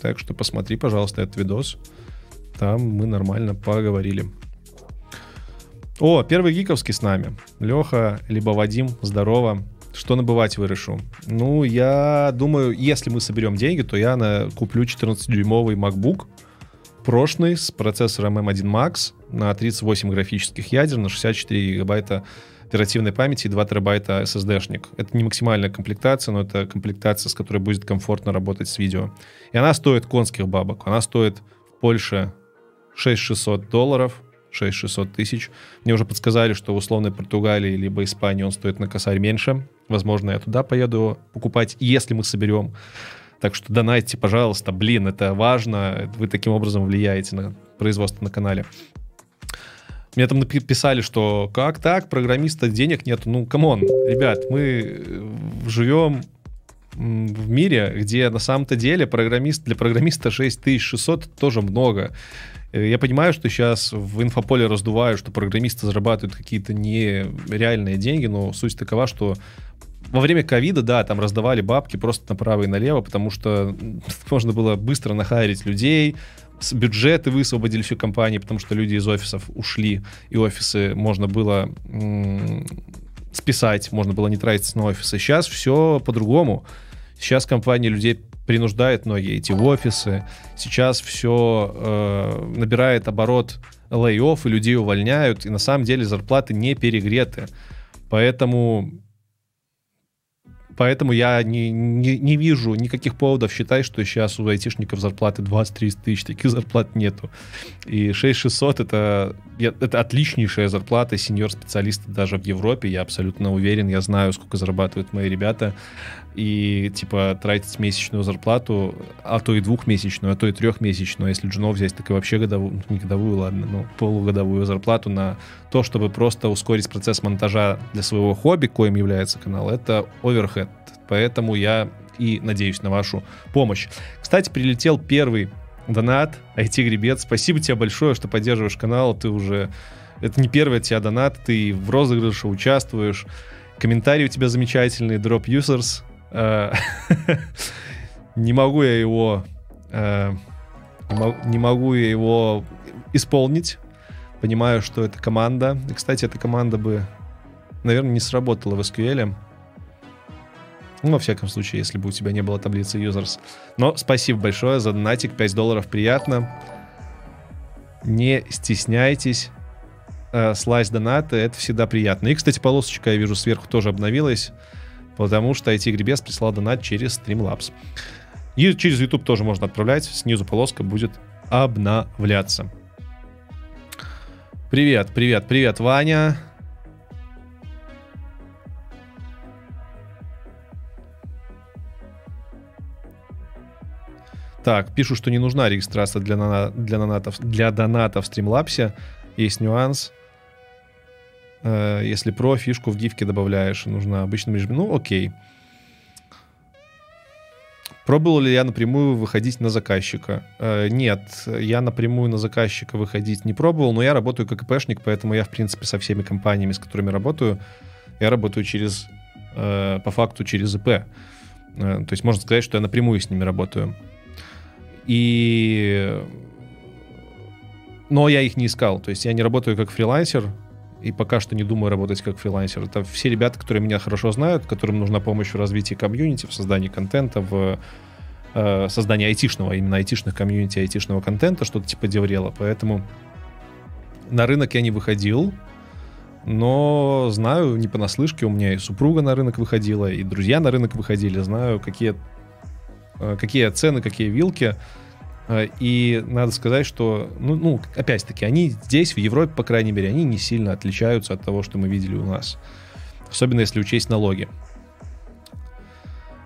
Так что посмотри, пожалуйста, этот видос. Там мы нормально поговорили. О, первый гиковский с нами. Леха, либо Вадим, здорово. Что набывать вырешу? Ну, я думаю, если мы соберем деньги, то я на, куплю 14-дюймовый MacBook прошлый с процессором M1 Max на 38 графических ядер, на 64 гигабайта оперативной памяти и 2 терабайта SSD-шник. Это не максимальная комплектация, но это комплектация, с которой будет комфортно работать с видео. И она стоит конских бабок. Она стоит в Польше 6600 долларов, 6-600 тысяч. Мне уже подсказали, что в условной Португалии либо Испании он стоит на косарь меньше. Возможно, я туда поеду покупать, если мы соберем. Так что донайте, пожалуйста. Блин, это важно. Вы таким образом влияете на производство на канале. Мне там написали, что как так, программиста денег нет. Ну, come on, ребят, мы э, живем в мире, где на самом-то деле программист, для программиста 6600 тоже много. Э, я понимаю, что сейчас в инфополе раздувают, что программисты зарабатывают какие-то нереальные деньги, но суть такова, что во время ковида, да, там раздавали бабки просто направо и налево, потому что можно было быстро нахайрить людей, бюджеты высвободили всю компанию, потому что люди из офисов ушли, и офисы можно было списать, можно было не тратиться на офисы. Сейчас все по-другому. Сейчас компания людей принуждает многие идти в офисы. Сейчас все э, набирает оборот лей и людей увольняют, и на самом деле зарплаты не перегреты. Поэтому Поэтому я не, не, не вижу никаких поводов считать, что сейчас у айтишников зарплаты 20-30 тысяч. Таких зарплат нету. И 6600 это, это отличнейшая зарплата сеньор-специалиста даже в Европе. Я абсолютно уверен, я знаю, сколько зарабатывают мои ребята. И типа тратить месячную зарплату, а то и двухмесячную, а то и трехмесячную. Если джунов взять, так и вообще годовую, ну, не годовую, ладно, но полугодовую зарплату на то, чтобы просто ускорить процесс монтажа для своего хобби, коим является канал, это оверхед. Поэтому я и надеюсь на вашу помощь. Кстати, прилетел первый донат, IT-гребец. Спасибо тебе большое, что поддерживаешь канал. Ты уже... Это не первый от тебя донат, ты в розыгрыше участвуешь. Комментарии у тебя замечательные, Drop Users. Э, не могу я его... Э, не могу я его исполнить. Понимаю, что это команда. И, кстати, эта команда бы, наверное, не сработала в SQL. Ну, во всяком случае, если бы у тебя не было таблицы users. Но спасибо большое за донатик, 5 долларов, приятно. Не стесняйтесь. Э, слайс донаты, это всегда приятно. И, кстати, полосочка, я вижу, сверху тоже обновилась, потому что IT-гребес прислал донат через Streamlabs. И через YouTube тоже можно отправлять, снизу полоска будет обновляться. Привет, привет, привет, Ваня. Так, пишут, что не нужна регистрация для, нана, для, донатов, для доната в Streamlabs. Есть нюанс. Э, если про фишку в гифке добавляешь, нужно обычным режимом. Ну, окей. Пробовал ли я напрямую выходить на заказчика? Э, нет, я напрямую на заказчика выходить не пробовал, но я работаю как ИПшник, поэтому я, в принципе, со всеми компаниями, с которыми работаю, я работаю через, э, по факту через ИП. Э, то есть можно сказать, что я напрямую с ними работаю. И... Но я их не искал. То есть я не работаю как фрилансер, и пока что не думаю работать как фрилансер. Это все ребята, которые меня хорошо знают, которым нужна помощь в развитии комьюнити, в создании контента, в э, создании айтишного, именно айтишных комьюнити, айтишного контента, что-то типа Деврела. Поэтому На рынок я не выходил, но знаю не понаслышке, у меня и супруга на рынок выходила, и друзья на рынок выходили, знаю, какие, э, какие цены, какие вилки. Э, и надо сказать, что, ну, ну опять-таки, они здесь, в Европе, по крайней мере, они не сильно отличаются от того, что мы видели у нас. Особенно если учесть налоги.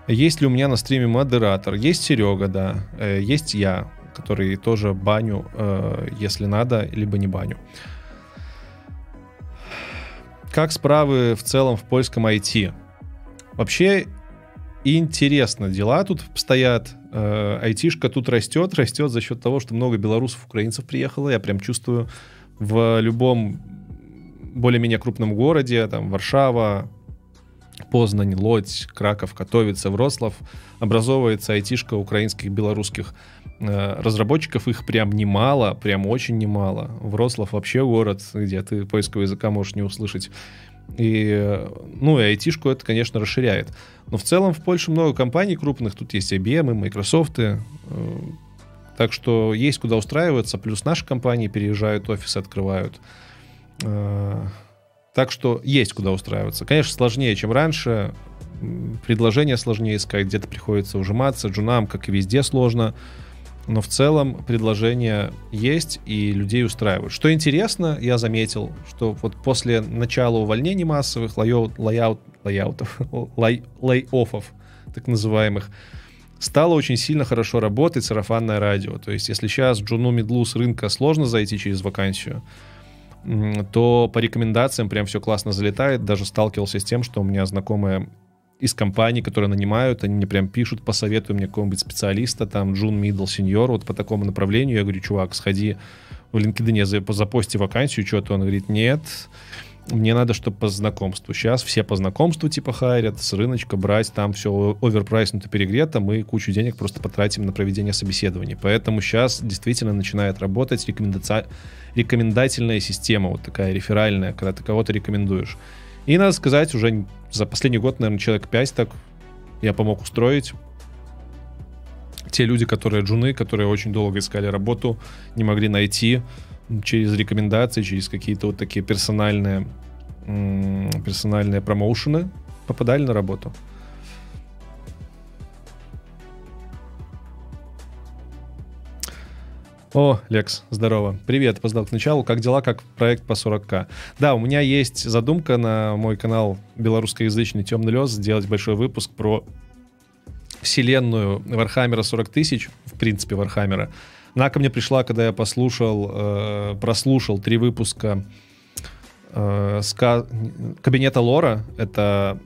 Есть ли у меня на стриме модератор? Есть Серега, да. Э, есть я, который тоже баню, э, если надо, либо не баню. Как справы в целом в польском IT? Вообще интересно дела тут стоят. Э, айтишка тут растет, растет за счет того, что много белорусов, украинцев приехало. Я прям чувствую в любом более-менее крупном городе, там Варшава, Познань, Лодь, Краков, Котовица, Врослав образовывается айтишка украинских, белорусских э, разработчиков. Их прям немало, прям очень немало. Врослав вообще город, где ты поискового языка можешь не услышать. И, ну, и айтишку это, конечно, расширяет. Но в целом в Польше много компаний крупных. Тут есть IBM, и Microsoft. Э, так что есть куда устраиваться. Плюс наши компании переезжают, офисы открывают. Э, так что есть куда устраиваться. Конечно, сложнее, чем раньше. Предложение сложнее искать, где-то приходится ужиматься. Джунам, как и везде, сложно. Но в целом предложения есть и людей устраивают. Что интересно, я заметил, что вот после начала увольнений массовых, layout, layout, лайаутов, лай, лей-оффов, так называемых, стало очень сильно хорошо работать сарафанное радио. То есть, если сейчас джуну, мидлу с рынка сложно зайти через вакансию, то по рекомендациям прям все классно залетает. Даже сталкивался с тем, что у меня знакомые из компаний, которые нанимают, они мне прям пишут, посоветуй мне какого-нибудь специалиста, там, джун, middle, senior, вот по такому направлению. Я говорю, чувак, сходи в LinkedIn, запости вакансию, что-то. Он говорит, нет, мне надо, чтобы по знакомству. Сейчас все по знакомству типа хайрят, с рыночка брать, там все оверпрайснуто, перегрето, мы кучу денег просто потратим на проведение собеседований. Поэтому сейчас действительно начинает работать рекомендация, рекомендательная система, вот такая реферальная, когда ты кого-то рекомендуешь. И надо сказать, уже за последний год, наверное, человек 5 так я помог устроить. Те люди, которые джуны, которые очень долго искали работу, не могли найти, через рекомендации, через какие-то вот такие персональные, персональные промоушены попадали на работу. О, Лекс, здорово. Привет, опоздал к началу. Как дела, как проект по 40к? Да, у меня есть задумка на мой канал белорусскоязычный Темный лес сделать большой выпуск про вселенную Вархаммера 40 тысяч, в принципе, Вархаммера. Она ко мне пришла, когда я послушал, э, прослушал три выпуска э, ска... кабинета Лора. Это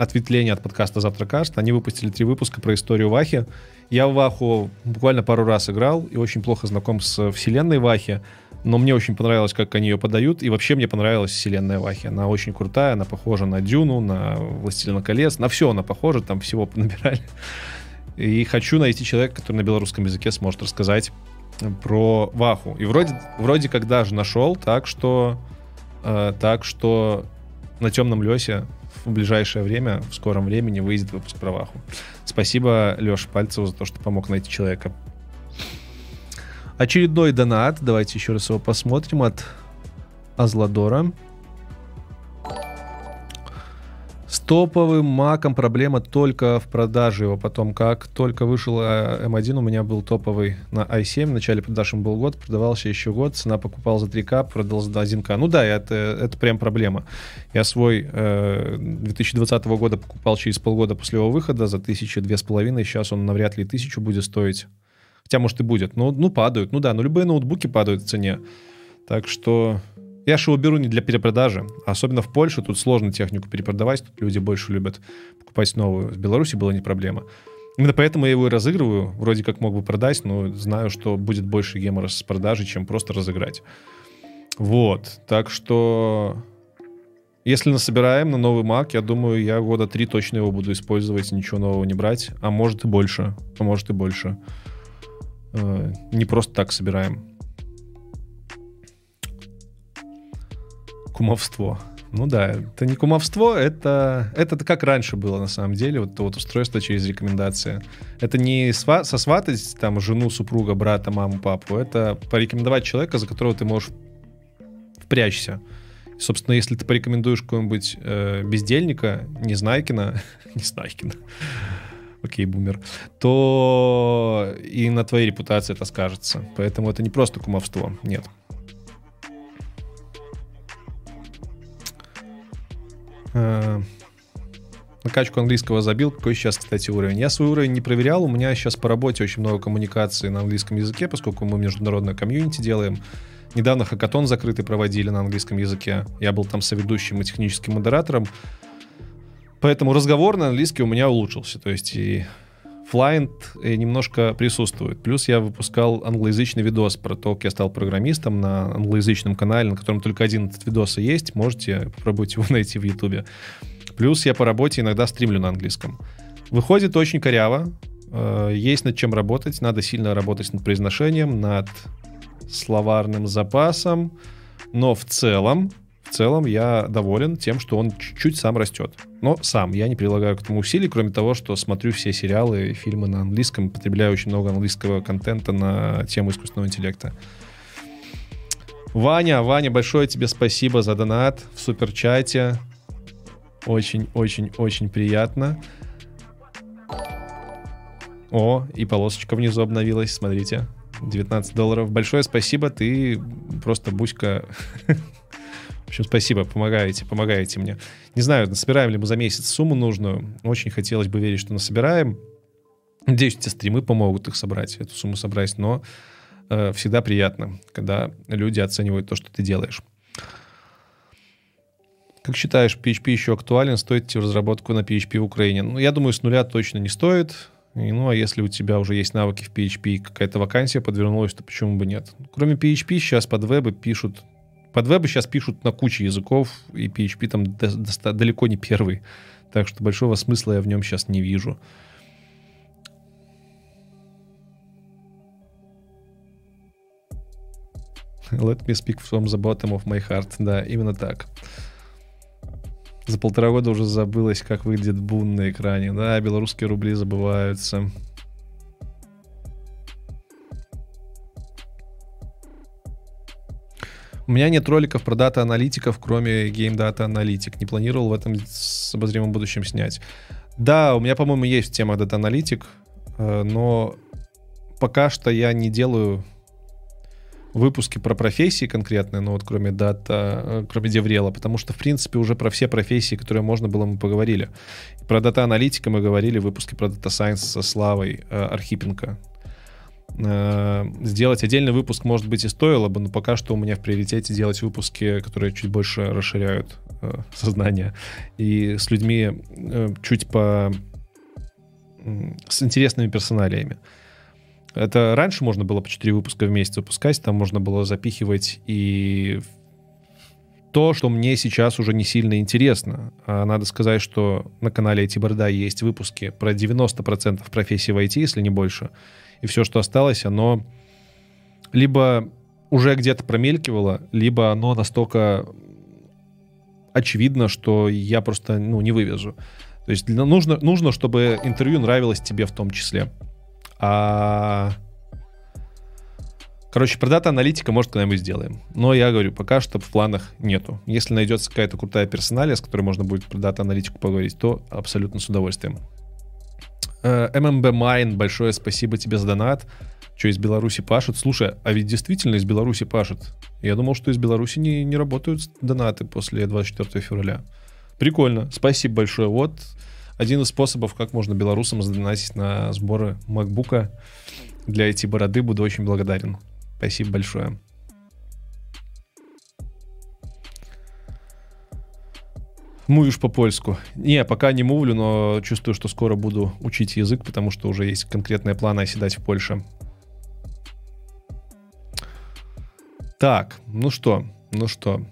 ответвление от подкаста Завтракаст. Они выпустили три выпуска про историю Вахи. Я в Ваху буквально пару раз играл и очень плохо знаком с вселенной Вахи. Но мне очень понравилось, как они ее подают. И вообще мне понравилась вселенная Вахи. Она очень крутая, она похожа на Дюну, на Властелина колец. На все она похожа, там всего набирали. И хочу найти человека, который на белорусском языке сможет рассказать про Ваху. И вроде, вроде как даже нашел, так что, э, так что на темном лесе в ближайшее время, в скором времени выйдет выпуск про Ваху. Спасибо, Леша Пальцеву, за то, что помог найти человека. Очередной донат. Давайте еще раз его посмотрим от Азладора. С топовым маком проблема только в продаже его. Потом, как только вышел M1, у меня был топовый на i7. В начале продаж был год, продавался еще год. Цена покупал за 3К, продал за 1К. Ну да, это, это прям проблема. Я свой э, 2020 года покупал через полгода после его выхода за тысячу, две с половиной. Сейчас он навряд ли тысячу будет стоить. Хотя, может, и будет. Ну, ну, падают. Ну да, но любые ноутбуки падают в цене. Так что я его беру не для перепродажи. Особенно в Польше тут сложно технику перепродавать. Тут люди больше любят покупать новую. В Беларуси была не проблема. Именно поэтому я его и разыгрываю. Вроде как мог бы продать, но знаю, что будет больше гемора с продажей, чем просто разыграть. Вот. Так что... Если насобираем на новый Mac, я думаю, я года три точно его буду использовать, ничего нового не брать. А может и больше. А может и больше. Э, не просто так собираем. Кумовство. Ну да, это не кумовство, это, это как раньше было на самом деле, вот вот устройство через рекомендации. Это не сва, сосватать там жену, супруга, брата, маму, папу, это порекомендовать человека, за которого ты можешь впрячься. Собственно, если ты порекомендуешь какого-нибудь э, бездельника, Незнайкина, Незнайкина, окей, бумер, то и на твоей репутации это скажется. Поэтому это не просто кумовство, нет. Э, накачку английского забил. Какой сейчас, кстати, уровень? Я свой уровень не проверял. У меня сейчас по работе очень много коммуникации на английском языке, поскольку мы международное комьюнити делаем. Недавно хакатон закрытый проводили на английском языке. Я был там соведущим и техническим модератором. Поэтому разговор на английский у меня улучшился. То есть и Flyent немножко присутствует. Плюс я выпускал англоязычный видос про то, как я стал программистом на англоязычном канале, на котором только один видос есть. Можете попробовать его найти в Ютубе. Плюс я по работе иногда стримлю на английском. Выходит очень коряво. Э, есть над чем работать. Надо сильно работать над произношением, над словарным запасом. Но в целом, в целом я доволен тем, что он чуть-чуть сам растет. Но сам, я не прилагаю к этому усилий, кроме того, что смотрю все сериалы и фильмы на английском, потребляю очень много английского контента на тему искусственного интеллекта. Ваня, Ваня, большое тебе спасибо за донат в суперчате. Очень-очень-очень приятно. О, и полосочка внизу обновилась, смотрите. 19 долларов. Большое спасибо, ты просто буська. В общем, спасибо, помогаете, помогаете мне. Не знаю, насобираем ли мы за месяц сумму нужную. Очень хотелось бы верить, что насобираем. Надеюсь, эти стримы помогут их собрать, эту сумму собрать, но э, всегда приятно, когда люди оценивают то, что ты делаешь. Как считаешь, PHP еще актуален? Стоит в разработку на PHP в Украине? Ну, я думаю, с нуля точно не стоит. И, ну, а если у тебя уже есть навыки в PHP и какая-то вакансия подвернулась, то почему бы нет? Кроме PHP сейчас под вебы пишут... Под вебы сейчас пишут на куче языков, и PHP там до, до, далеко не первый. Так что большого смысла я в нем сейчас не вижу. Let me speak from the bottom of my heart. Да, именно так. За полтора года уже забылось, как выглядит BYN на экране. Да, белорусские рубли забываются. У меня нет роликов про дата-аналитиков, кроме Game Data Analytic. Не планировал в этом с обозримом будущем снять. Да, у меня, по-моему, есть тема дата-аналитик, э, но пока что я не делаю выпуски про профессии конкретные, ну вот кроме дата, э, кроме DevRel а, потому что, в принципе, уже про все профессии, которые можно было, мы поговорили. Про дата-аналитика мы говорили в выпуске про дата сайенс со Славой э, Архипенко. Э, сделать отдельный выпуск, может быть, и стоило бы, но пока что у меня в приоритете делать выпуски, которые чуть больше расширяют э, сознание и с людьми э, чуть по... с интересными персоналиями. Это раньше можно было по 4 выпуска в месяц выпускать, там можно было запихивать и то, что мне сейчас уже не сильно интересно. А надо сказать, что на канале IT Борда есть выпуски про 90% профессий в IT, если не больше. И все, что осталось, оно либо уже где-то промелькивало, либо оно настолько очевидно, что я просто ну, не вывезу. То есть нужно, нужно, чтобы интервью нравилось тебе в том числе. А... Короче, про дата-аналитика, может, когда-нибудь сделаем. Но я говорю, пока что в планах нету. Если найдется какая-то крутая персоналия, с которой можно будет про дата-аналитику поговорить, то абсолютно с удовольствием. Э, Mine, большое спасибо тебе за донат. Что, из Беларуси пашут? Слушай, а ведь действительно из Беларуси пашут. Я думал, что из Беларуси не, не работают донаты после 24 февраля. Прикольно. Спасибо большое. Вот один из способов, как можно белорусам задонатить на сборы макбука для эти бороды. Буду очень благодарен. Спасибо большое. Мувишь по-польску. Не, пока не мувлю, но чувствую, что скоро буду учить язык, потому что уже есть конкретные планы оседать в Польше. Так, ну что, ну что,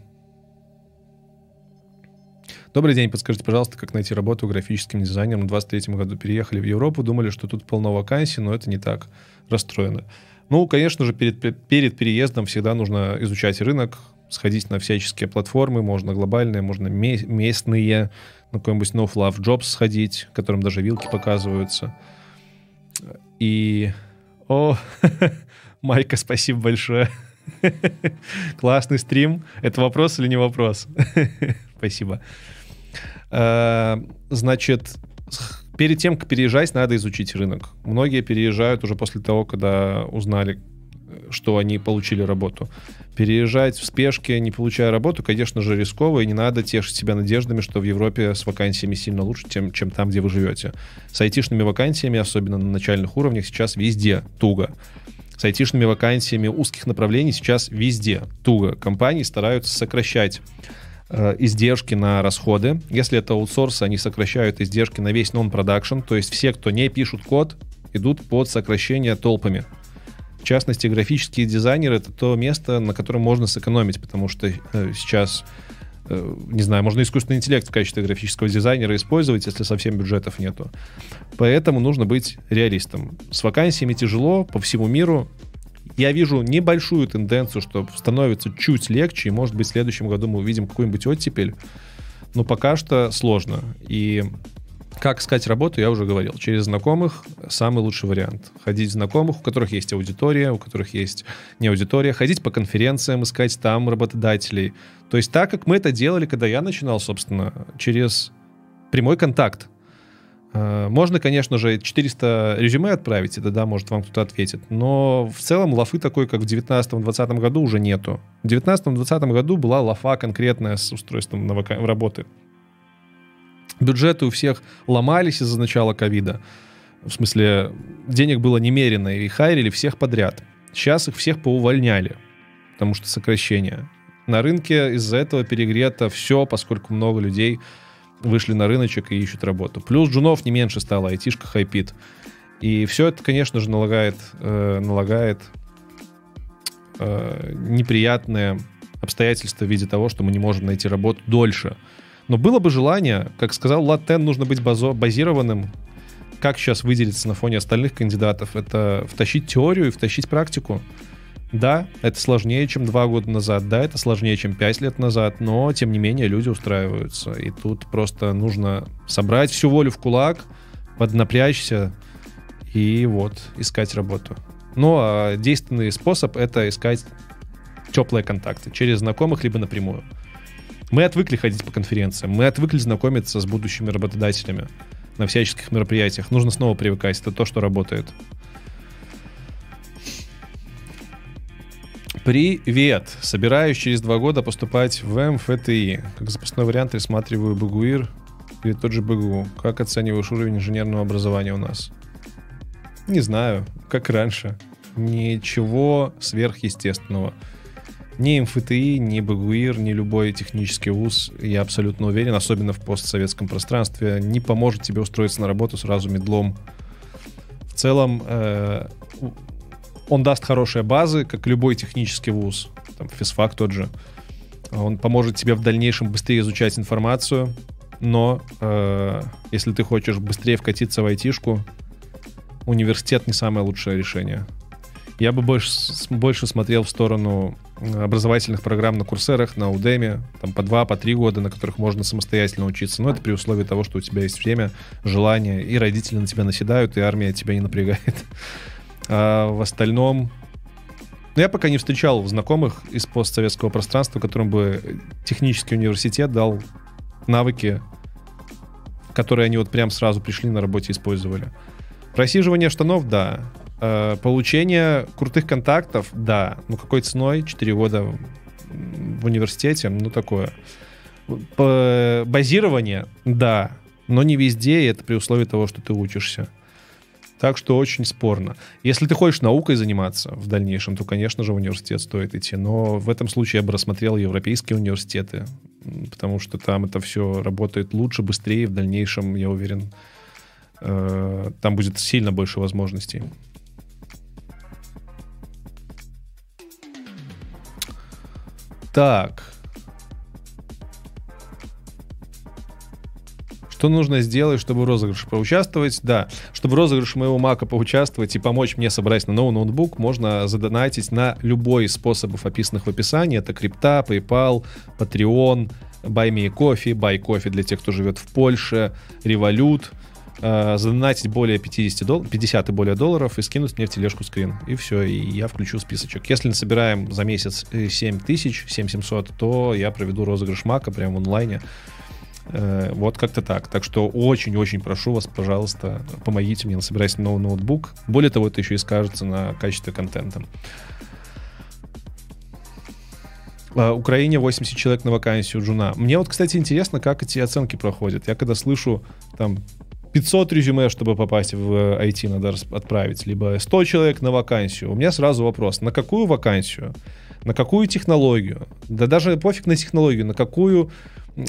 Добрый день, подскажите, пожалуйста, как найти работу графическим дизайнером. В 23 году переехали в Европу, думали, что тут полно вакансий, но это не так. Расстроены. Ну, конечно же, перед, перед переездом всегда нужно изучать рынок, сходить на всяческие платформы, можно глобальные, можно местные, на какой-нибудь No Fluff Jobs сходить, которым даже вилки показываются. И... О, Майка, спасибо большое. Классный стрим. Это вопрос или не вопрос? Спасибо. Э, значит, перед тем, как переезжать, надо изучить рынок. Многие переезжают уже после того, когда узнали, что они получили работу. Переезжать в спешке, не получая работу, конечно же, рисково, и не надо тешить себя надеждами, что в Европе с вакансиями сильно лучше, чем, чем там, где вы живете. С айтишными вакансиями, особенно на начальных уровнях, сейчас везде туго. С айтишными вакансиями узких направлений сейчас везде туго. Компании стараются сокращать э, издержки на расходы. Если это аутсорс, они сокращают издержки на весь нон-продакшн, то есть все, кто не пишут код, идут под сокращение толпами. В частности, графические дизайнеры — это то место, на котором можно сэкономить, потому что э, сейчас, э, не знаю, можно искусственный интеллект в качестве графического дизайнера использовать, если совсем бюджетов нету. Поэтому нужно быть реалистом. С вакансиями тяжело по всему миру. Я вижу небольшую тенденцию, что становится чуть легче, и, может быть, в следующем году мы увидим какую-нибудь оттепель. Но пока что сложно. И как искать работу, я уже говорил. Через знакомых самый лучший вариант. Ходить в знакомых, у которых есть аудитория, у которых есть не аудитория. Ходить по конференциям, искать там работодателей. То есть так, как мы это делали, когда я начинал, собственно, через прямой контакт. Э, можно, конечно же, 400 резюме отправить, и тогда, может, вам кто-то ответит. Но в целом лафы такой, как в 19-20 году, уже нету. В 19-20 году была лафа конкретная с устройством на вака- работы. Бюджеты у всех ломались из-за начала ковида. В смысле, денег было немерено, и хайрили всех подряд. Сейчас их всех поувольняли, потому что сокращение. На рынке из-за этого перегрето все, поскольку много людей вышли на рыночек и ищут работу. Плюс джунов не меньше стало, айтишка хайпит. И все это, конечно же, налагает, э, налагает э, неприятные обстоятельства в виде того, что мы не можем найти работу дольше. Но было бы желание, как сказал Латен, нужно быть базо- базированным. Как сейчас выделиться на фоне остальных кандидатов? Это втащить теорию и втащить практику. Да, это сложнее, чем два года назад, да, это сложнее, чем пять лет назад, но, тем не менее, люди устраиваются. И тут просто нужно собрать всю волю в кулак, поднапрячься и вот искать работу. Ну, а действенный способ — это искать теплые контакты через знакомых, либо напрямую. Мы отвыкли ходить по конференциям, мы отвыкли знакомиться с будущими работодателями на всяческих мероприятиях. Нужно снова привыкать, это то, что работает. Привет! Собираюсь через два года поступать в МФТИ. Как запасной вариант рассматриваю БГУИР или тот же БГУ. Как оцениваешь уровень инженерного образования у нас? Не знаю, как раньше. Ничего сверхъестественного. Ни МФТИ, ни БГУИР, ни любой технический вуз, я абсолютно уверен, особенно в постсоветском пространстве, не поможет тебе устроиться на работу сразу медлом. В целом, э, он даст хорошие базы, как любой технический вуз, там, физфак тот же. Он поможет тебе в дальнейшем быстрее изучать информацию, но э, если ты хочешь быстрее вкатиться в айтишку, университет не самое лучшее решение. Я бы больше, больше смотрел в сторону образовательных программ на курсерах, на Udemy, там по два, по три года, на которых можно самостоятельно учиться. Но это при условии того, что у тебя есть время, желание, и родители на тебя наседают, и армия тебя не напрягает. А в остальном... Ну, я пока не встречал знакомых из постсоветского пространства, которым бы технический университет дал навыки, которые они вот прям сразу пришли на работе использовали. Просиживание штанов, да. Э, получение крутых контактов, да. Ну, какой ценой? 4 года в университете, ну, такое. Базирование, да. Но не везде, и это при условии того, что ты учишься. Так что очень спорно. Если ты хочешь наукой заниматься в дальнейшем, то, конечно же, в университет стоит идти. Но в этом случае я бы рассмотрел европейские университеты, потому что там это все работает лучше, быстрее. В дальнейшем, я уверен, э, там будет сильно больше возможностей. Так. Что нужно сделать, чтобы в розыгрыше поучаствовать? Да, чтобы в розыгрыше моего мака поучаствовать и помочь мне собрать на новый ноутбук, можно задонатить на любой из способов, описанных в описании. Это крипта, PayPal, Patreon, Buy Me Coffee, Buy Coffee для тех, кто живет в Польше, Revolut. э, задонатить более 50, дол- 50 и более долларов и скинуть мне в тележку скрин. И все, и я включу списочек. Если собираем за месяц 7 тысяч, 7700, то я проведу розыгрыш мака прямо в онлайне. Э, вот как-то так. Так что очень-очень прошу вас, пожалуйста, помогите мне насобирать новый ноутбук. Более того, это еще и скажется на качестве контента. Uh, Украине 80 человек на вакансию джуна. Мне вот, кстати, интересно, как эти оценки проходят. Я когда слышу там 500 резюме, чтобы попасть в IT надо отправить, либо 100 человек на вакансию. У меня сразу вопрос, на какую вакансию? На какую технологию? Да даже пофиг на технологию, на какую,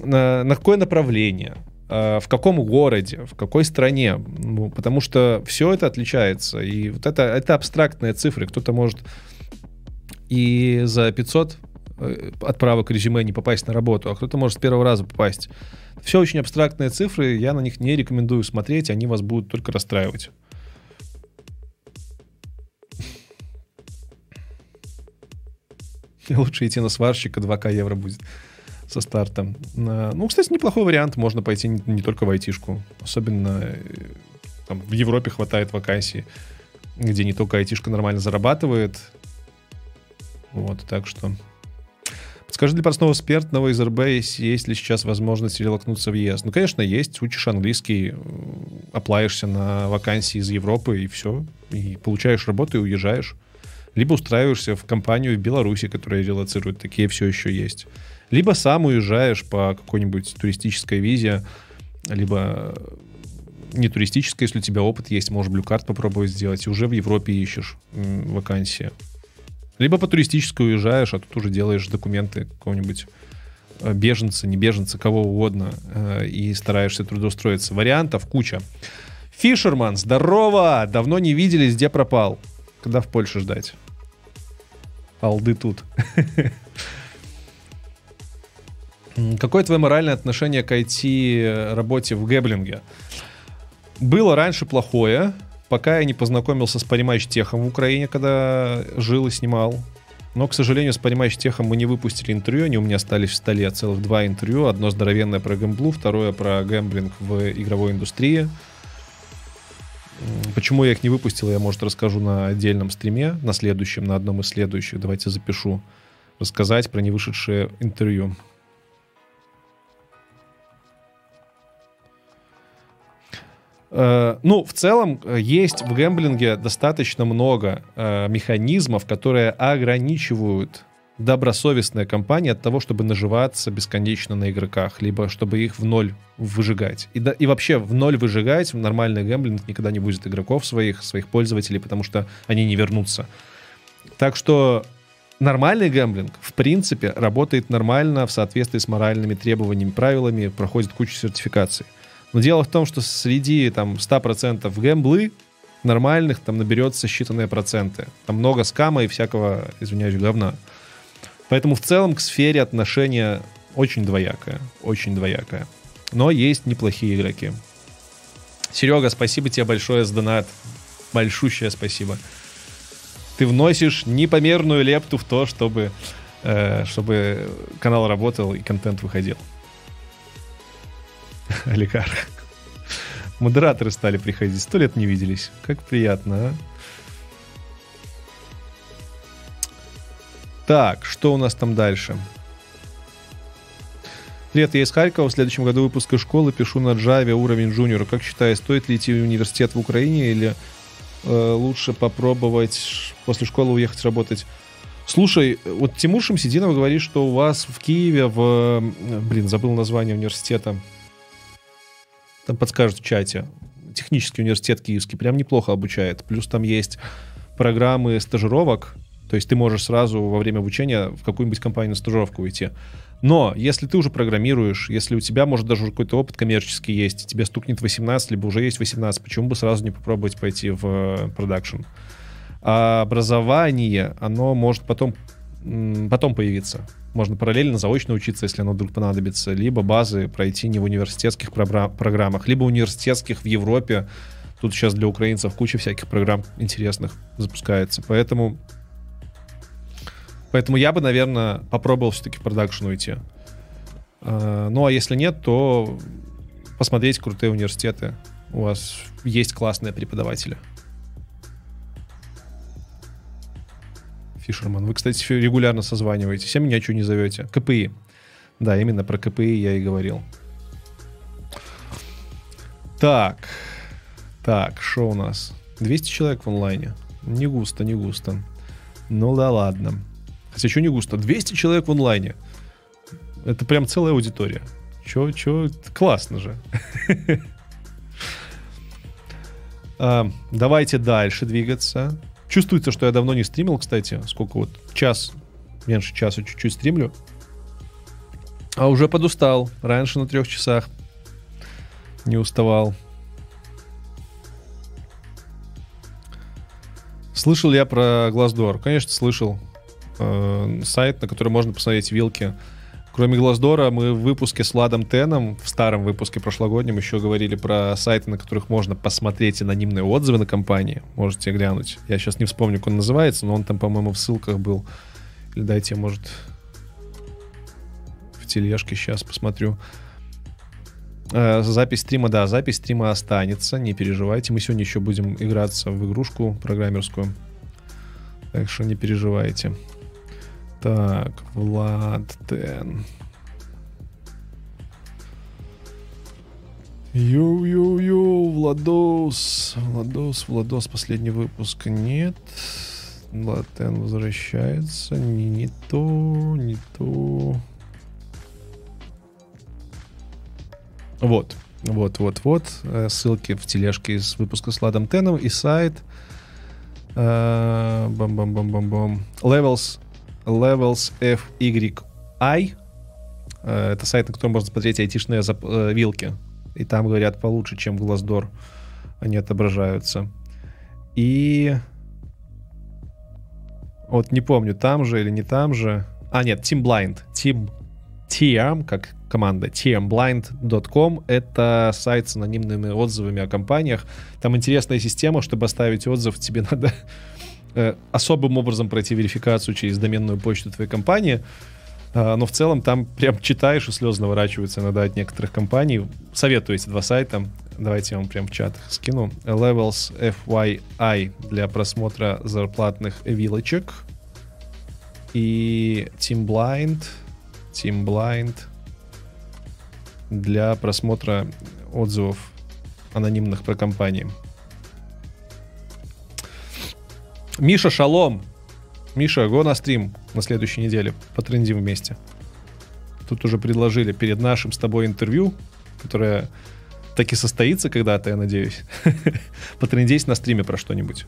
на, на какое направление? в каком городе, в какой стране, ну, потому что все это отличается, и вот это, это абстрактные цифры, кто-то может и за 500 Э, отправок резюме не попасть на работу, а кто-то может с первого раза попасть. Все очень абстрактные цифры, я на них не рекомендую смотреть, они вас будут только расстраивать. Лучше идти на сварщика, 2К евро будет со стартом. Ну, кстати, неплохой вариант, можно пойти не, не только в айтишку. Особенно э, там, в Европе хватает вакансий, где не только айтишка нормально зарабатывает. Вот, так что Скажи для простого экспертного из РБ, есть ли сейчас возможность релокнуться в ЕС? Ну, конечно, есть. Учишь английский, оплаешься на вакансии из Европы, и все. И получаешь работу и уезжаешь. Либо устраиваешься в компанию в Беларуси, которая релоцирует. Такие все еще есть. Либо сам уезжаешь по какой-нибудь туристической визе, либо не туристической, если у тебя опыт есть, можешь блюкарт попробовать сделать, и уже в Европе ищешь вакансии. Либо по туристической уезжаешь, а тут уже делаешь документы какого-нибудь э, беженца, не беженца, кого угодно, э, и стараешься трудоустроиться. Вариантов куча. Фишерман, здорово! Давно не виделись, где пропал? Когда в Польше ждать? Алды тут. Какое твое моральное отношение к IT-работе в гэблинге? Было раньше плохое, Пока я не познакомился с Понимач Техом в Украине, когда жил и снимал. Но, к сожалению, с Понимач Техом мы не выпустили интервью, они у меня остались в столе целых два интервью. Одно здоровенное про гэмблу, второе про гэмблинг в игровой индустрии. Почему я их не выпустил, я, может, расскажу на отдельном стриме, на следующем, на одном из следующих. Давайте запишу. Рассказать про невышедшее интервью. Ну, в целом, э, есть в гэмблинге достаточно много э, механизмов, которые ограничивают добросовестные компании от того, чтобы наживаться бесконечно на игроках, либо чтобы их в ноль выжигать. И, да, и вообще в ноль выжигать в нормальный гэмблинг никогда не будет игроков своих, своих пользователей, потому что они не вернутся. Так что нормальный гэмблинг, в принципе, работает нормально в соответствии с моральными требованиями, правилами, проходит кучу сертификаций. Но дело в том, что среди там 100% гэмблы нормальных там наберется считанные проценты. Там много скама и всякого, извиняюсь, говна. Поэтому в целом к сфере отношения очень двоякое. Очень двоякое. Но есть неплохие игроки. Серега, спасибо тебе большое за донат. Большущее спасибо. Ты вносишь непомерную лепту в то, чтобы, э, чтобы канал работал и контент выходил. олигарх. Модераторы стали приходить, сто лет не виделись. Как приятно, а? Так, что у нас там дальше? Привет, я из Харькова. В следующем году выпуска школы пишу на Java уровень джуниора. Как считаешь, стоит ли идти в университет в Украине или э, лучше попробовать после школы уехать работать? Слушай, вот Тимур Шамсидинов говорит, что у вас в Киеве, в... Блин, забыл название университета там подскажут в чате. Технический университет киевский прям неплохо обучает. Плюс там есть программы стажировок, то есть ты можешь сразу во время обучения в какую-нибудь компанию на стажировку уйти. Но если ты уже программируешь, если у тебя, может, даже какой-то опыт коммерческий есть, тебе стукнет 18, либо уже есть 18, почему бы сразу не попробовать пойти в э, продакшн? А образование, оно может потом, потом появиться. Можно параллельно заочно учиться, если оно вдруг понадобится, либо базы пройти не в университетских программах, либо университетских в Европе. Тут сейчас для украинцев куча всяких программ интересных запускается. Поэтому, поэтому я бы, наверное, попробовал все-таки в продакшн уйти. А, ну, а если нет, то посмотреть крутые университеты у вас есть классные преподаватели. Фишерман, вы, кстати, регулярно созваниваетесь, а меня что не зовете? КПИ. Да, именно про КПИ я и говорил. Так, так, что у нас? 200 человек в онлайне. Не густо, не густо. Ну да ладно. Хотя что не густо? 200 человек в онлайне. Это прям целая аудитория. Чё, чё, классно же. А, давайте дальше двигаться. Чувствуется, что я давно не стримил, кстати. Сколько вот? Час, меньше часа чуть-чуть стримлю. А уже подустал. Раньше на трех часах не уставал. Слышал я про Glassdoor? Конечно, слышал. Э, сайт, на который можно посмотреть вилки Кроме Глаздора, мы в выпуске с Владом Теном, в старом выпуске прошлогоднем, еще говорили про сайты, на которых можно посмотреть анонимные отзывы на компании. Можете глянуть. Я сейчас не вспомню, как он называется, но он там, по-моему, в ссылках был. Или дайте, может, в тележке сейчас посмотрю. Э, запись стрима, да, запись стрима останется, не переживайте. Мы сегодня еще будем играться в игрушку программерскую. Так что не переживайте. Так, Влад Тен. Йоу-йоу-йоу, Владос. Владос, Владос, последний выпуск нет. Влад Тен возвращается. Не, не то, не то. Вот, вот, вот, вот. Э, ссылки в тележке из выпуска с Владом Теном и сайт. Э, бам-бам-бам-бам-бам. Levels Levels FYI. Э, это сайт, на котором можно смотреть айтишные э, вилки. И там, говорят, получше, чем в Glassdoor они отображаются. И... Вот не помню, там же или не там же. А, нет, Team Blind. Team, TM, как команда, tmblind.com. Это сайт с анонимными отзывами о компаниях. Там интересная система, чтобы оставить отзыв, тебе надо Э, особым образом пройти верификацию через доменную почту твоей компании. Э, но в целом там прям читаешь и слезы наворачиваются иногда от некоторых компаний. Советую эти два сайта. Давайте я вам прям в чат скину. Levels FYI для просмотра зарплатных вилочек. И Team Blind. Team Blind для просмотра отзывов анонимных про компании. Миша, шалом. Миша, го на стрим на следующей неделе. Потрендим вместе. Тут уже предложили перед нашим с тобой интервью, которое таки состоится когда-то, я надеюсь. Потрендеть на стриме про что-нибудь.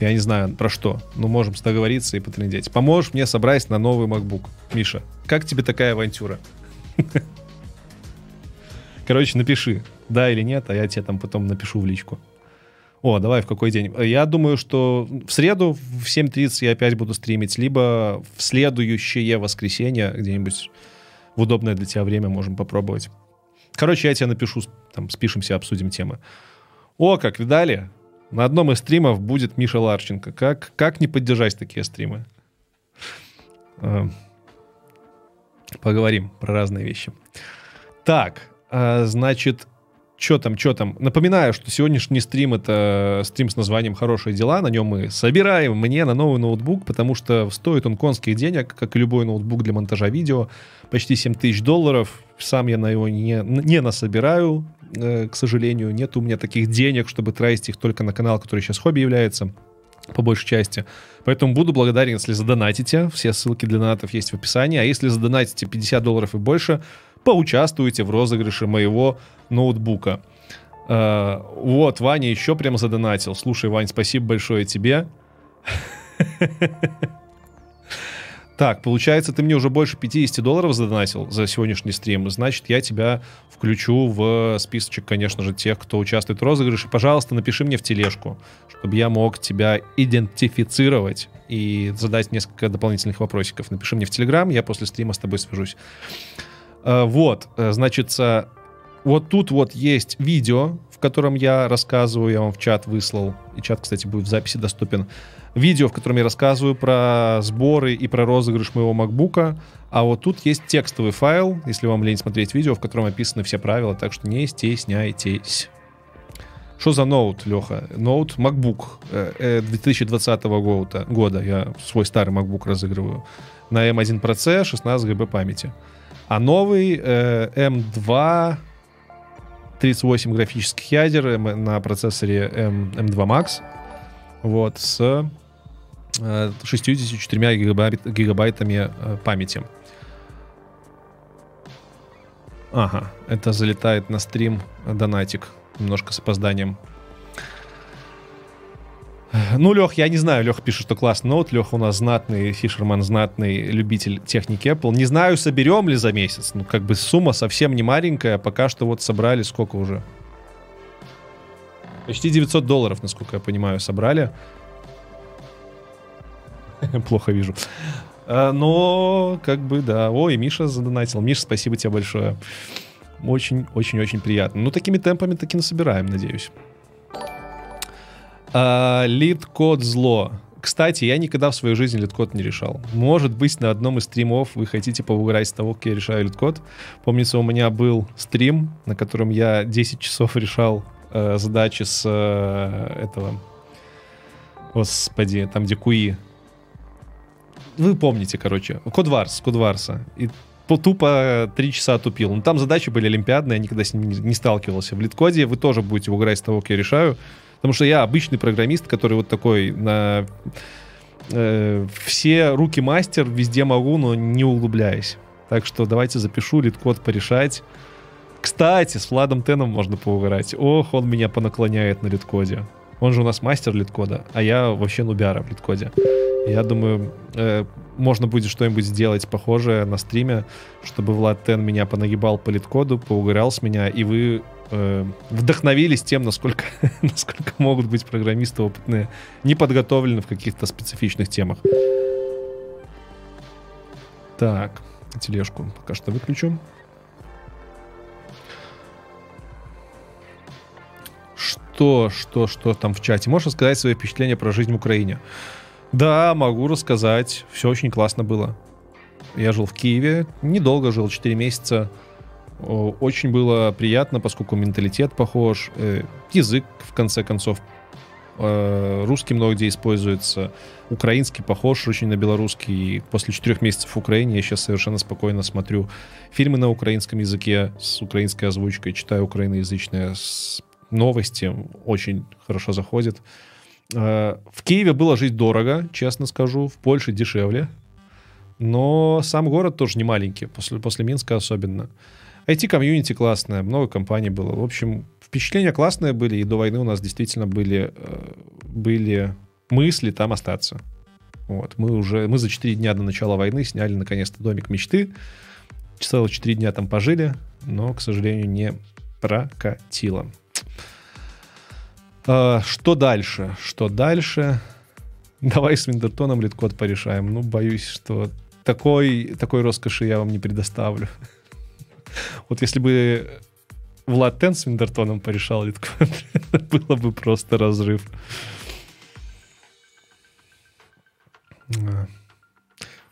Я не знаю, про что. Но можем договориться и потрендеть. Поможешь мне собрать на новый MacBook. Миша, как тебе такая авантюра? Короче, напиши, да или нет, а я тебе там потом напишу в личку. О, давай в какой день? Я думаю, что в среду в 7.30 я опять буду стримить, либо в следующее воскресенье где-нибудь в удобное для тебя время можем попробовать. Короче, я тебе напишу, там, спишемся, обсудим темы. О, как видали? На одном из стримов будет Миша Ларченко. Как, как не поддержать такие стримы? Э, поговорим про разные вещи. Так, э, значит, что там, что там. Напоминаю, что сегодняшний стрим это стрим с названием «Хорошие дела». На нем мы собираем мне на новый ноутбук, потому что стоит он конских денег, как и любой ноутбук для монтажа видео. Почти 7 тысяч долларов. Сам я на его не, не насобираю, э, к сожалению. Нет у меня таких денег, чтобы тратить их только на канал, который сейчас хобби является по большей части. Поэтому буду благодарен, если задонатите. Все ссылки для донатов есть в описании. А если задонатите 50 долларов и больше, поучаствуйте в розыгрыше моего ноутбука. Uh, вот, Ваня еще прям задонатил. Слушай, Вань, спасибо большое тебе. Так, получается, ты мне уже больше 50 долларов задонатил за сегодняшний стрим. Значит, я тебя включу в списочек, конечно же, тех, кто участвует в розыгрыше. Пожалуйста, напиши мне в тележку, чтобы я мог тебя идентифицировать и задать несколько дополнительных вопросиков. Напиши мне в Телеграм, я после стрима с тобой свяжусь. Uh, вот, э, значит, вот тут вот есть видео, в котором я рассказываю, я вам в чат выслал, и чат, кстати, будет в записи доступен. Видео, в котором я рассказываю про сборы и про розыгрыш моего макбука. А вот тут есть текстовый файл, если вам лень смотреть видео, в котором описаны все правила, так что не стесняйтесь. Что за ноут, Леха? Ноут MacBook 2020 года. года. Я свой старый MacBook разыгрываю. На M1 Pro C 16 ГБ памяти. А новый M2 38 графических ядер на процессоре M, M2 Max. Вот, с 64 гигабайт, гигабайтами памяти. Ага, это залетает на стрим донатик немножко с опозданием. Ну, Лех, я не знаю, Лех пишет, что классный ноут. Леха у нас знатный, Фишерман знатный любитель техники Apple. Не знаю, соберем ли за месяц. Ну, как бы сумма совсем не маленькая. Пока что вот собрали сколько уже? Почти 900 долларов, насколько я понимаю, собрали. Плохо вижу. А, но, как бы, да. Ой, Миша задонатил. Миша, спасибо тебе большое. Очень-очень-очень приятно. Ну, такими темпами таки насобираем, надеюсь. А, LeetCode зло. Кстати, я никогда в своей жизни LeetCode не решал. Может быть, на одном из стримов вы хотите поугарать с того, как я решаю LeetCode. Помнится, у меня был стрим, на котором я 10 часов решал э, задачи с э, этого... Господи, там где куи. Вы помните, короче. Кодварс, Кодварса. И тупо три часа тупил. Ну, там задачи были олимпиадные, я никогда с ними не сталкивался. В литкоде вы тоже будете угорать с того, как я решаю. Потому что я обычный программист, который вот такой на... Э, все руки мастер, везде могу, но не углубляюсь. Так что давайте запишу литкод порешать. Кстати, с Владом Теном можно поугарать. Ох, он меня понаклоняет на литкоде. Он же у нас мастер литкода, а я вообще нубяра в литкоде. Я думаю, э, можно будет что-нибудь сделать похожее на стриме, чтобы Влад Тен меня понагибал по литкоду, поугорял с меня, и вы э, вдохновились тем, насколько, насколько могут быть программисты опытные, не подготовлены в каких-то специфичных темах. Так, тележку пока что выключу. Что, что, что там в чате? Можешь сказать свои впечатления про жизнь в Украине? Да, могу рассказать. Все очень классно было. Я жил в Киеве, недолго жил, 4 месяца. Очень было приятно, поскольку менталитет похож, э, язык, в конце концов, э, русский много где используется, украинский похож очень на белорусский. И после четырех месяцев в Украине я сейчас совершенно спокойно смотрю фильмы на украинском языке с украинской озвучкой, читаю украиноязычные новости, очень хорошо заходит. Э, в Киеве было жить дорого, честно скажу, в Польше дешевле. Но сам город тоже не маленький, после, после Минска особенно. IT-комьюнити классная, много компаний было. В общем, впечатления классные были, и до войны у нас действительно были, э, были мысли там остаться. Вот. Мы уже, мы за 4 дня до начала войны сняли наконец-то домик мечты. Целых 4 дня там пожили, но, к сожалению, не прокатило. А, что дальше? Что дальше? Давай с Виндертоном литкод порешаем. Ну, боюсь, что такой, такой роскоши я вам не предоставлю. Вот если бы Влад Тен с Виндертоном порешал литкод, было бы просто разрыв.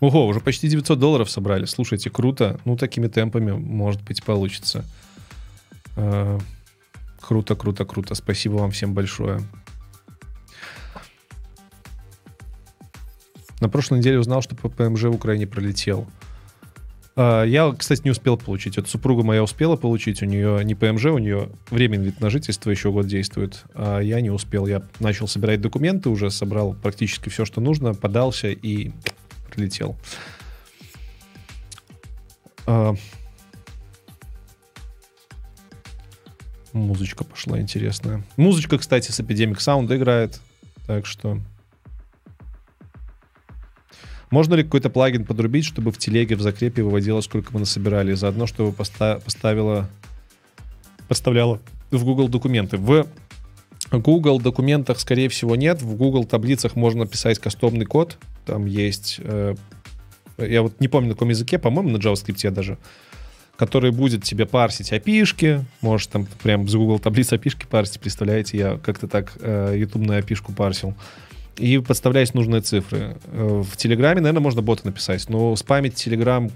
Ого, уже почти 900 долларов собрали. Слушайте, круто. Ну, такими темпами, может быть, получится. А. Круто, круто, круто. Спасибо вам всем большое. На прошлой неделе узнал, что ПМЖ в Украине пролетел. А, я, кстати, не успел получить. Вот супруга моя успела получить. У нее не ПМЖ, у нее временный вид на жительство еще год действует. А я не успел. Я начал собирать документы, уже собрал практически все, что нужно, подался и прилетел. А, Музычка пошла интересная. Музычка, кстати, с Epidemic Sound играет. Так что... Можно ли какой-то плагин подрубить, чтобы в телеге в закрепе выводило, сколько мы насобирали? Заодно, чтобы поста- поставила... Поставляла в Google документы. В Google документах, скорее всего, нет. В Google таблицах можно писать кастомный код. Там есть... Э, я вот не помню, на каком языке, по-моему, на JavaScript даже который будет тебе парсить api можешь там прям с Google таблицы api парсить, представляете, я как-то так э, YouTube на api парсил, и подставлять нужные цифры. Э, в Телеграме, наверное, можно бота написать, но спамить Телеграм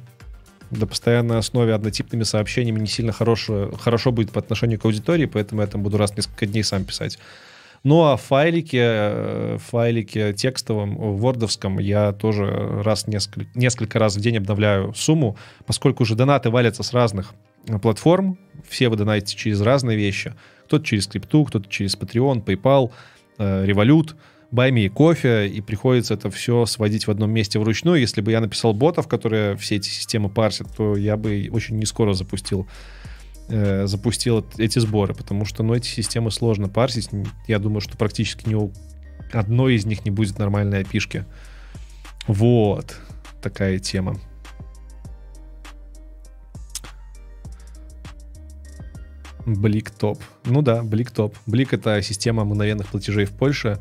на постоянной основе однотипными сообщениями не сильно хорошо, хорошо будет по отношению к аудитории, поэтому я там буду раз в несколько дней сам писать. Ну а в файлике, э, текстовом, вордовском я тоже раз несколько, несколько раз в день обновляю сумму, поскольку уже донаты валятся с разных платформ, все вы донатите через разные вещи. Кто-то через крипту, кто-то через Patreon, PayPal, э, Revolut, Байми и кофе, и приходится это все сводить в одном месте вручную. Если бы я написал ботов, которые все эти системы парсят, то я бы очень не скоро запустил э, запустил эти сборы, потому что, ну, эти системы сложно парсить. Я думаю, что практически ни у одной из них не будет нормальной опишки. Вот такая тема. Блик топ. Ну да, Блик топ. Блик это система мгновенных платежей в Польше,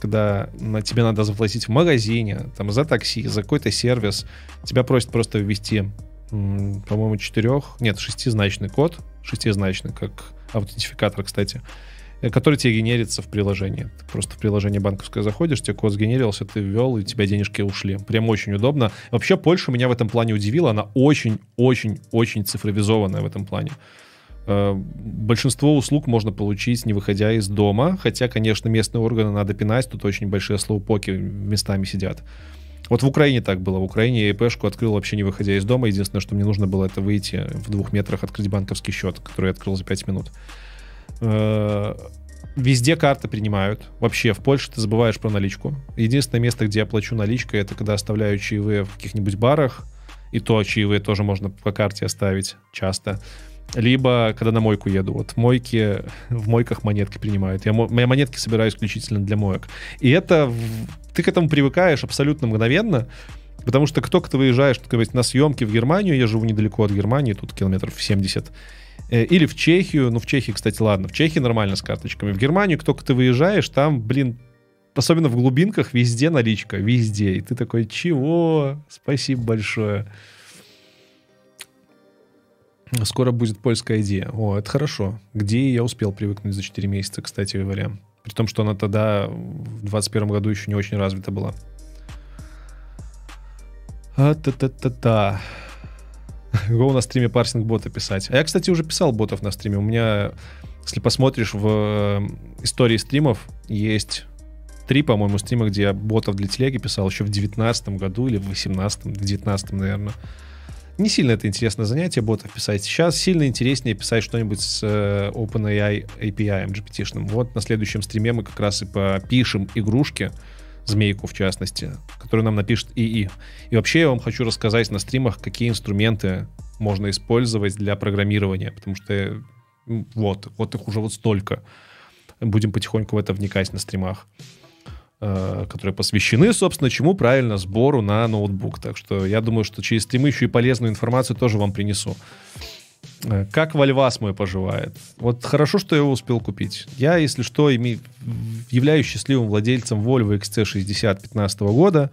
когда на тебе надо заплатить в магазине, там за такси, за какой-то сервис. Тебя просят просто ввести по-моему, четырех, нет, шестизначный код, шестизначный, как аутентификатор, кстати, э, который тебе генерится в приложении. Ты просто в приложение банковское заходишь, тебе код сгенерился, ты ввел, и у тебя денежки ушли. Прям очень удобно. Вообще, Польша меня в этом плане удивила. Она очень-очень-очень цифровизованная в этом плане. Э, большинство услуг можно получить, не выходя из дома, хотя, конечно, местные органы надо пинать, тут очень большие слоупоки местами сидят. Вот в Украине так было. В Украине я ИПшку открыл вообще не выходя из дома. Единственное, что мне нужно было, это выйти в двух метрах, открыть банковский счет, который я открыл за 5 минут. Э, везде карты принимают. Вообще, в Польше ты забываешь про наличку. Единственное место, где я плачу наличкой, это когда оставляю чаевые в каких-нибудь барах. И то чаевые тоже можно по карте оставить часто либо когда на мойку еду. Вот в мойке, в мойках монетки принимают. Я, я монетки собираю исключительно для моек. И это, ты к этому привыкаешь абсолютно мгновенно, потому что кто то выезжаешь сказать, на съемки в Германию, я живу недалеко от Германии, тут километров 70, э, или в Чехию, ну в Чехии, кстати, ладно, в Чехии нормально с карточками. В Германию, кто ты выезжаешь, там, блин, особенно в глубинках, везде наличка, везде. И ты такой, чего? Спасибо большое. Скоро будет польская идея. О, это хорошо. Где я успел привыкнуть за 4 месяца, кстати говоря. При том, что она тогда в 2021 году еще не очень развита была. А-та-та-та-та. Го на стриме парсинг бота писать. А я, кстати, уже писал ботов на стриме. У меня, если посмотришь в э, истории стримов, есть три, по-моему, стрима, где я ботов для телеги писал еще в 2019 году или в 2018, в 2019, наверное. Не сильно это интересное занятие ботов писать. Сейчас сильно интереснее писать что-нибудь с э, OpenAI API GPT-шным. Вот на следующем стриме мы как раз и попишем игрушки, змейку в частности, которую нам напишет ИИ. И вообще я вам хочу рассказать на стримах, какие инструменты можно использовать для программирования, потому что вот, вот их уже вот столько. Будем потихоньку в это вникать на стримах. Э, которые посвящены, собственно, чему правильно сбору на ноутбук. Так что я думаю, что через стримы еще и полезную информацию тоже вам принесу. Э, как Вальвас мой поживает? Вот хорошо, что я его успел купить. Я, если что, име... являюсь счастливым владельцем Volvo XC60 15 года.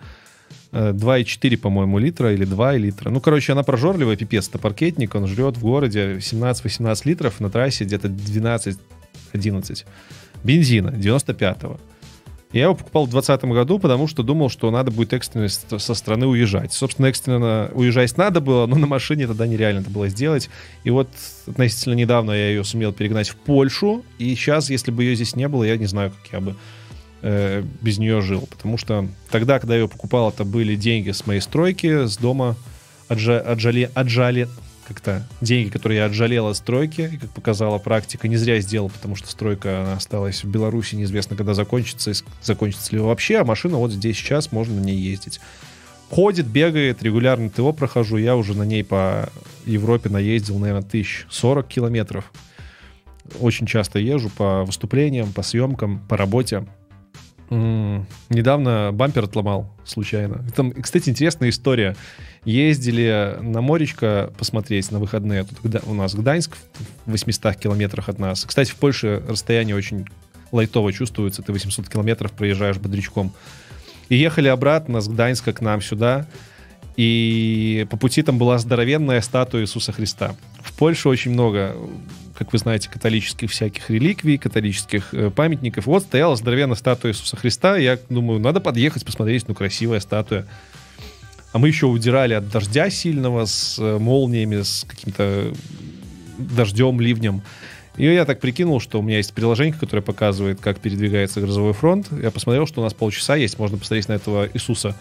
2,4, э, по-моему, литра или 2 литра. Ну, короче, она прожорливая, пипец. Это паркетник, он жрет в городе 17-18 литров, на трассе где-то 12-11. Бензина 95-го. Я его покупал в 2020 году, потому что думал, что надо будет экстренно со страны уезжать. Собственно, экстренно уезжать надо было, но на машине тогда нереально это было сделать. И вот относительно недавно я ее сумел перегнать в Польшу. И сейчас, если бы ее здесь не было, я не знаю, как я бы э, без нее жил. Потому что тогда, когда я ее покупал, это были деньги с моей стройки, с дома отжа, отжали, отжали, как-то деньги, которые я отжалел от стройки, и, как показала практика, не зря сделал, потому что стройка она осталась в Беларуси, неизвестно, когда закончится, закончится ли вообще, а машина вот здесь сейчас, можно на ней ездить. Ходит, бегает, регулярно ТО прохожу, я уже на ней по Европе наездил, наверное, тысяч сорок километров. Очень часто езжу по выступлениям, по съемкам, по работе. Недавно бампер отломал случайно. Там, кстати, интересная история ездили на моречко посмотреть на выходные. Тут у нас Гданьск в 800 километрах от нас. Кстати, в Польше расстояние очень лайтово чувствуется. Ты 800 километров проезжаешь бодрячком. И ехали обратно с Гданьска к нам сюда. И по пути там была здоровенная статуя Иисуса Христа. В Польше очень много, как вы знаете, католических всяких реликвий, католических э, памятников. Вот стояла здоровенная статуя Иисуса Христа. Я думаю, надо подъехать, посмотреть, ну, красивая статуя. а мы еще удирали от дождя сильного с э, молниями, с каким-то дождем, ливнем. И я так прикинул, что у меня есть приложение, которое показывает, как передвигается грозовой фронт. Я посмотрел, что у нас полчаса есть, можно посмотреть на этого Иисуса.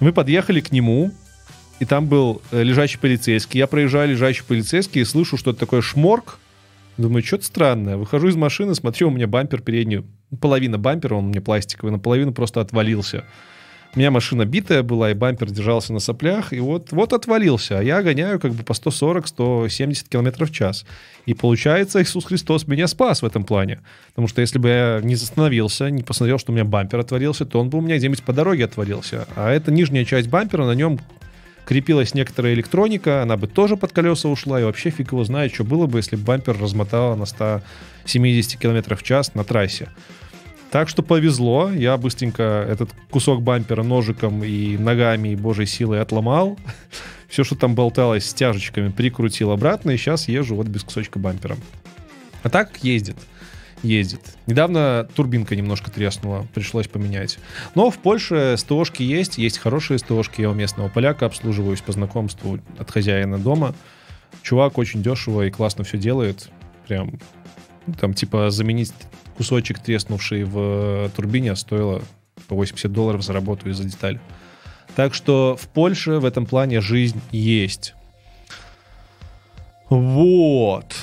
Мы подъехали к нему, и там был э, лежачий полицейский. Я проезжаю лежачий полицейский и слышу, что это такое шморк. Думаю, что-то странное. Выхожу из машины, смотрю, у меня бампер передний, половина бампера, он меня пластиковый, наполовину просто отвалился. У меня машина битая была, и бампер держался на соплях, и вот, вот отвалился. А я гоняю как бы по 140-170 км в час. И получается, Иисус Христос меня спас в этом плане. Потому что если бы я не остановился, не посмотрел, что у меня бампер отвалился, то он бы у меня где-нибудь по дороге отвалился. А это нижняя часть бампера, на нем крепилась некоторая электроника, она бы тоже под колеса ушла, и вообще фиг его знает, что было бы, если бы бампер размотало на 170 км в час на трассе. Так что повезло, я быстренько этот кусок бампера ножиком и ногами и божьей силой отломал. Все, что там болталось стяжечками, прикрутил обратно, и сейчас езжу вот без кусочка бампера. А так ездит ездит. Недавно турбинка немножко треснула, пришлось поменять. Но в Польше СТОшки есть, есть хорошие СТОшки. Я у местного поляка обслуживаюсь по знакомству от хозяина дома. Чувак очень дешево и классно все делает. Прям там типа заменить кусочек треснувший в турбине стоило по 80 долларов за работу из-за детали. Так что в Польше в этом плане жизнь есть. Вот.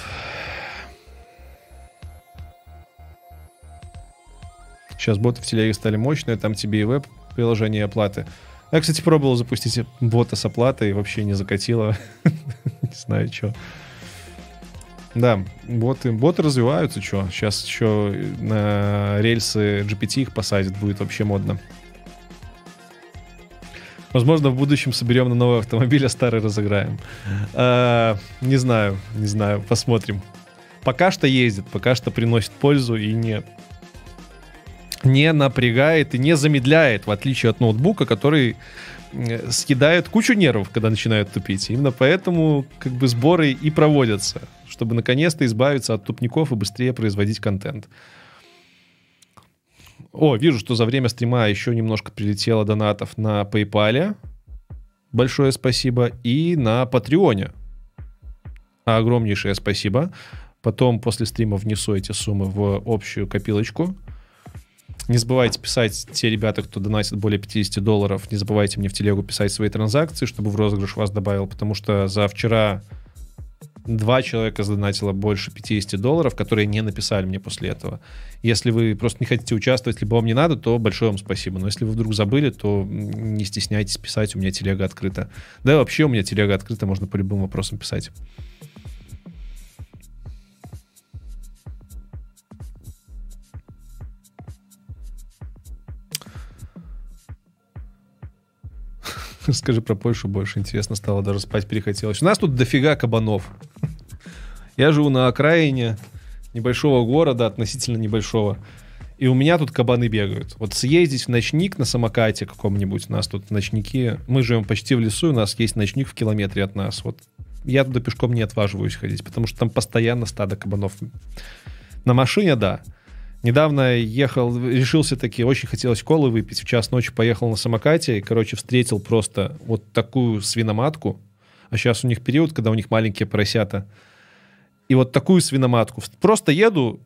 Сейчас боты в телеге стали мощные, там тебе и веб-приложение оплаты. Я, кстати, пробовал запустить бота с оплатой, вообще не закатило. Не знаю, что. Да, боты, боты развиваются, что. Сейчас еще на рельсы GPT их посадят, будет вообще модно. Возможно, в будущем соберем на новый автомобиль, а старый разыграем. А, не знаю, не знаю, посмотрим. Пока что ездит, пока что приносит пользу и не не напрягает и не замедляет, в отличие от ноутбука, который съедает кучу нервов, когда начинают тупить. Именно поэтому как бы сборы и проводятся, чтобы наконец-то избавиться от тупников и быстрее производить контент. О, вижу, что за время стрима еще немножко прилетело донатов на PayPal. Большое спасибо. И на Патреоне. Огромнейшее спасибо. Потом после стрима внесу эти суммы в общую копилочку. Не забывайте писать те ребята, кто донатит более 50 долларов. Не забывайте мне в телегу писать свои транзакции, чтобы в розыгрыш вас добавил, потому что за вчера два человека задонатило больше 50 долларов, которые не написали мне после этого. Если вы просто не хотите участвовать, либо вам не надо, то большое вам спасибо. Но если вы вдруг забыли, то не стесняйтесь писать, у меня телега открыта. Да, вообще у меня телега открыта, можно по любым вопросам писать. Расскажи про Польшу больше. Интересно стало, даже спать перехотелось. У нас тут дофига кабанов. Я живу на окраине небольшого города, относительно небольшого. И у меня тут кабаны бегают. Вот съездить в ночник на самокате каком-нибудь, у нас тут ночники, мы живем почти в лесу, у нас есть ночник в километре от нас. Вот я туда пешком не отваживаюсь ходить, потому что там постоянно стадо кабанов. На машине, да. Недавно ехал, решился таки, очень хотелось колы выпить. В час ночи поехал на самокате и, короче, встретил просто вот такую свиноматку. А сейчас у них период, когда у них маленькие поросята. И вот такую свиноматку. Просто еду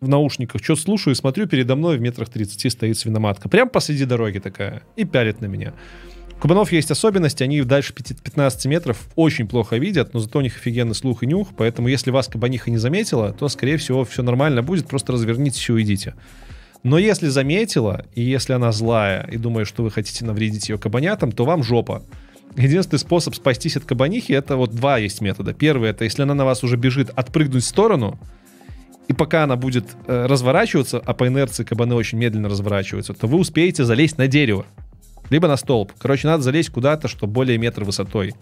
в наушниках, что слушаю и смотрю, передо мной в метрах 30 стоит свиноматка. Прям посреди дороги такая. И пялит на меня кабанов есть особенности, они дальше 15 метров очень плохо видят, но зато у них офигенный слух и нюх, поэтому если вас кабаниха не заметила, то, скорее всего, все нормально будет, просто развернитесь и уйдите. Но если заметила, и если она злая, и думает, что вы хотите навредить ее кабанятам, то вам жопа. Единственный способ спастись от кабанихи, это вот два есть метода. Первый, это если она на вас уже бежит, отпрыгнуть в сторону, и пока она будет э, разворачиваться, а по инерции кабаны очень медленно разворачиваются, то вы успеете залезть на дерево либо на столб. Короче, надо залезть куда-то, что более метр высотой.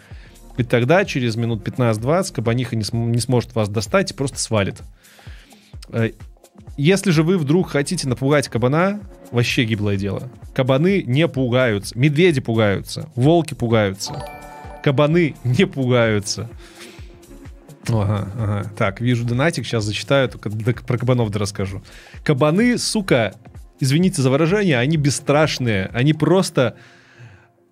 И тогда через минут 15-20 кабаниха не, см- не сможет вас достать и просто свалит. Э, если же вы вдруг хотите напугать кабана, вообще гиблое дело. Кабаны не пугаются. Медведи пугаются. Волки пугаются. Кабаны не пугаются. Ага, ага. Так, вижу донатик, сейчас зачитаю, только про кабанов да расскажу. Кабаны, сука, извините за выражение, они бесстрашные. Они просто...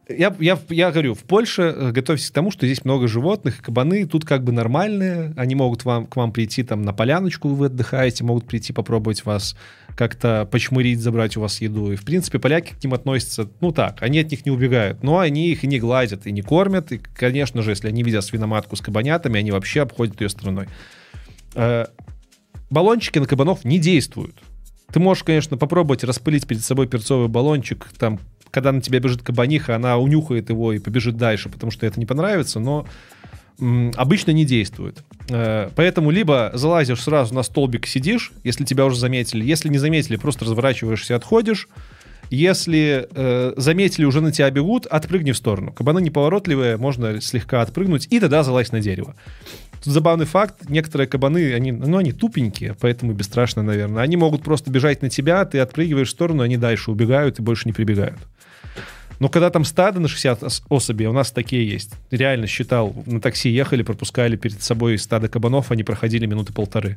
я, я, я говорю, в Польше э, готовьтесь к тому, что здесь много животных, кабаны тут как бы нормальные, они могут вам, к вам прийти там на поляночку, вы отдыхаете, могут прийти попробовать вас как-то почмырить, забрать у вас еду. И, в принципе, поляки к ним относятся, ну так, они от них не убегают, но они их и не гладят, и не кормят. И, конечно же, если они видят свиноматку с кабанятами, они вообще обходят ее стороной. Э, баллончики на кабанов не действуют. Ты можешь, конечно, попробовать распылить перед собой перцовый баллончик, там когда на тебя бежит кабаниха, она унюхает его и побежит дальше, потому что это не понравится, но обычно не действует. Э, поэтому либо залазишь сразу на столбик, сидишь, если тебя уже заметили. Если не заметили, просто разворачиваешься и отходишь. Если э, заметили, уже на тебя бегут, отпрыгни в сторону. Кабаны неповоротливые, можно слегка отпрыгнуть, и тогда залазь на дерево. Тут забавный факт, некоторые кабаны, они, ну, они тупенькие, поэтому бесстрашно, наверное. Они могут просто бежать на тебя, ты отпрыгиваешь в сторону, они дальше убегают и больше не прибегают. Но когда там стадо на 60 особей, у нас такие есть. Реально считал, на такси ехали, пропускали перед собой стадо кабанов, они проходили минуты полторы.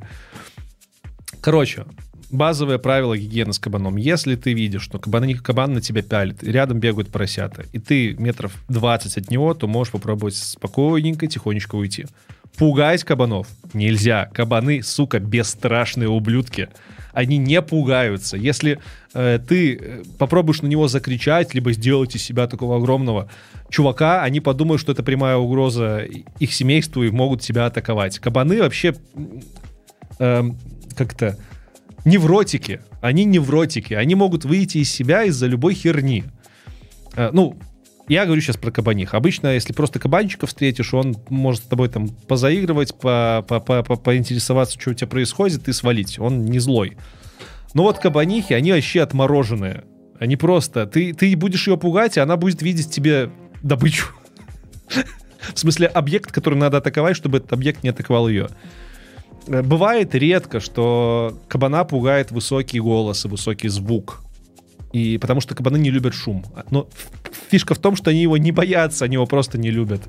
Короче, базовое правило гигиены с кабаном. Если ты видишь, что кабан, кабан на тебя пялит, рядом бегают поросята, и ты метров 20 от него, то можешь попробовать спокойненько, тихонечко уйти. Пугать кабанов нельзя. Кабаны, сука, бесстрашные ублюдки они не пугаются. Если э, ты э, попробуешь на него закричать, либо сделать из себя такого огромного чувака, они подумают, что это прямая угроза их семейству и могут тебя атаковать. Кабаны вообще э, как-то невротики. Они невротики. Они могут выйти из себя из-за любой херни. Э, ну, я говорю сейчас про кабаних. Обычно, если просто кабанчика встретишь, он может с тобой там позаигрывать, по, по, по, по, поинтересоваться, что у тебя происходит, и свалить. Он не злой. Но вот кабанихи, они вообще отмороженные. Они просто... Ты, ты будешь ее пугать, и она будет видеть тебе добычу. В смысле, объект, который надо атаковать, чтобы этот объект не атаковал ее. Бывает редко, что кабана пугает высокий голос и высокий звук. И потому что кабаны не любят шум. Но фишка в том, что они его не боятся, они его просто не любят.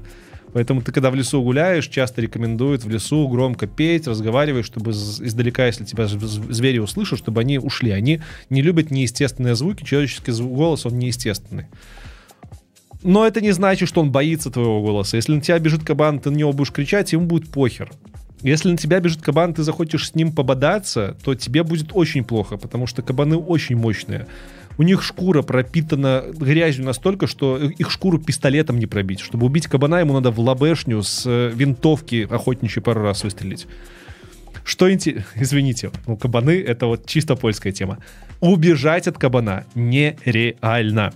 Поэтому ты, когда в лесу гуляешь, часто рекомендуют в лесу громко петь, разговаривать, чтобы издалека, если тебя звери услышат, чтобы они ушли. Они не любят неестественные звуки, человеческий голос, он неестественный. Но это не значит, что он боится твоего голоса. Если на тебя бежит кабан, ты на него будешь кричать, ему будет похер. Если на тебя бежит кабан, ты захочешь с ним пободаться, то тебе будет очень плохо, потому что кабаны очень мощные у них шкура пропитана грязью настолько, что их шкуру пистолетом не пробить. Чтобы убить кабана, ему надо в лобешню с э, винтовки охотничьей пару раз выстрелить. Что интересно, извините, ну кабаны это вот чисто польская тема. Убежать от кабана нереально.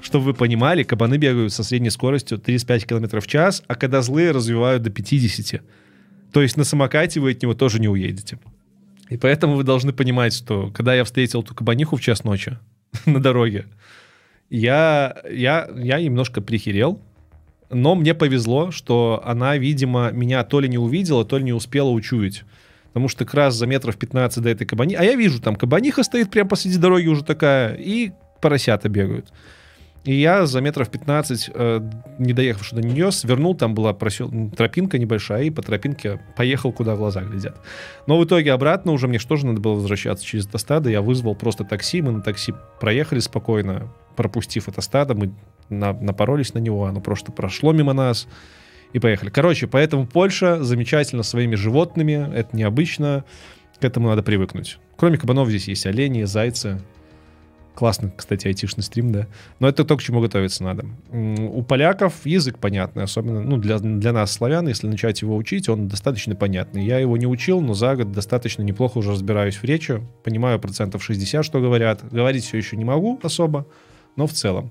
Чтобы вы понимали, кабаны бегают со средней скоростью 35 км в час, а когда злые развивают до 50. То есть на самокате вы от него тоже не уедете. И поэтому вы должны понимать, что когда я встретил эту кабаниху в час ночи, на дороге. Я, я, я немножко прихерел, но мне повезло, что она, видимо, меня то ли не увидела, то ли не успела учуять. Потому что как раз за метров 15 до этой кабани... А я вижу, там кабаниха стоит прямо посреди дороги уже такая, и поросята бегают. И я за метров 15, э, не доехавши до нее, свернул, там была просел... тропинка небольшая, и по тропинке поехал, куда глаза глядят. Но в итоге обратно уже мне что же надо было возвращаться через это стадо, я вызвал просто такси, мы на такси проехали спокойно, пропустив это стадо, мы на... напоролись на него, оно просто прошло мимо нас, и поехали. Короче, поэтому Польша замечательно своими животными, это необычно, к этому надо привыкнуть. Кроме кабанов здесь есть олени, зайцы, Классно, кстати, айтишный стрим, да. Но это то, к чему готовиться надо. У поляков язык понятный, особенно ну, для, для нас, славян, если начать его учить, он достаточно понятный. Я его не учил, но за год достаточно неплохо уже разбираюсь в речи, понимаю процентов 60, что говорят. Говорить все еще не могу особо, но в целом.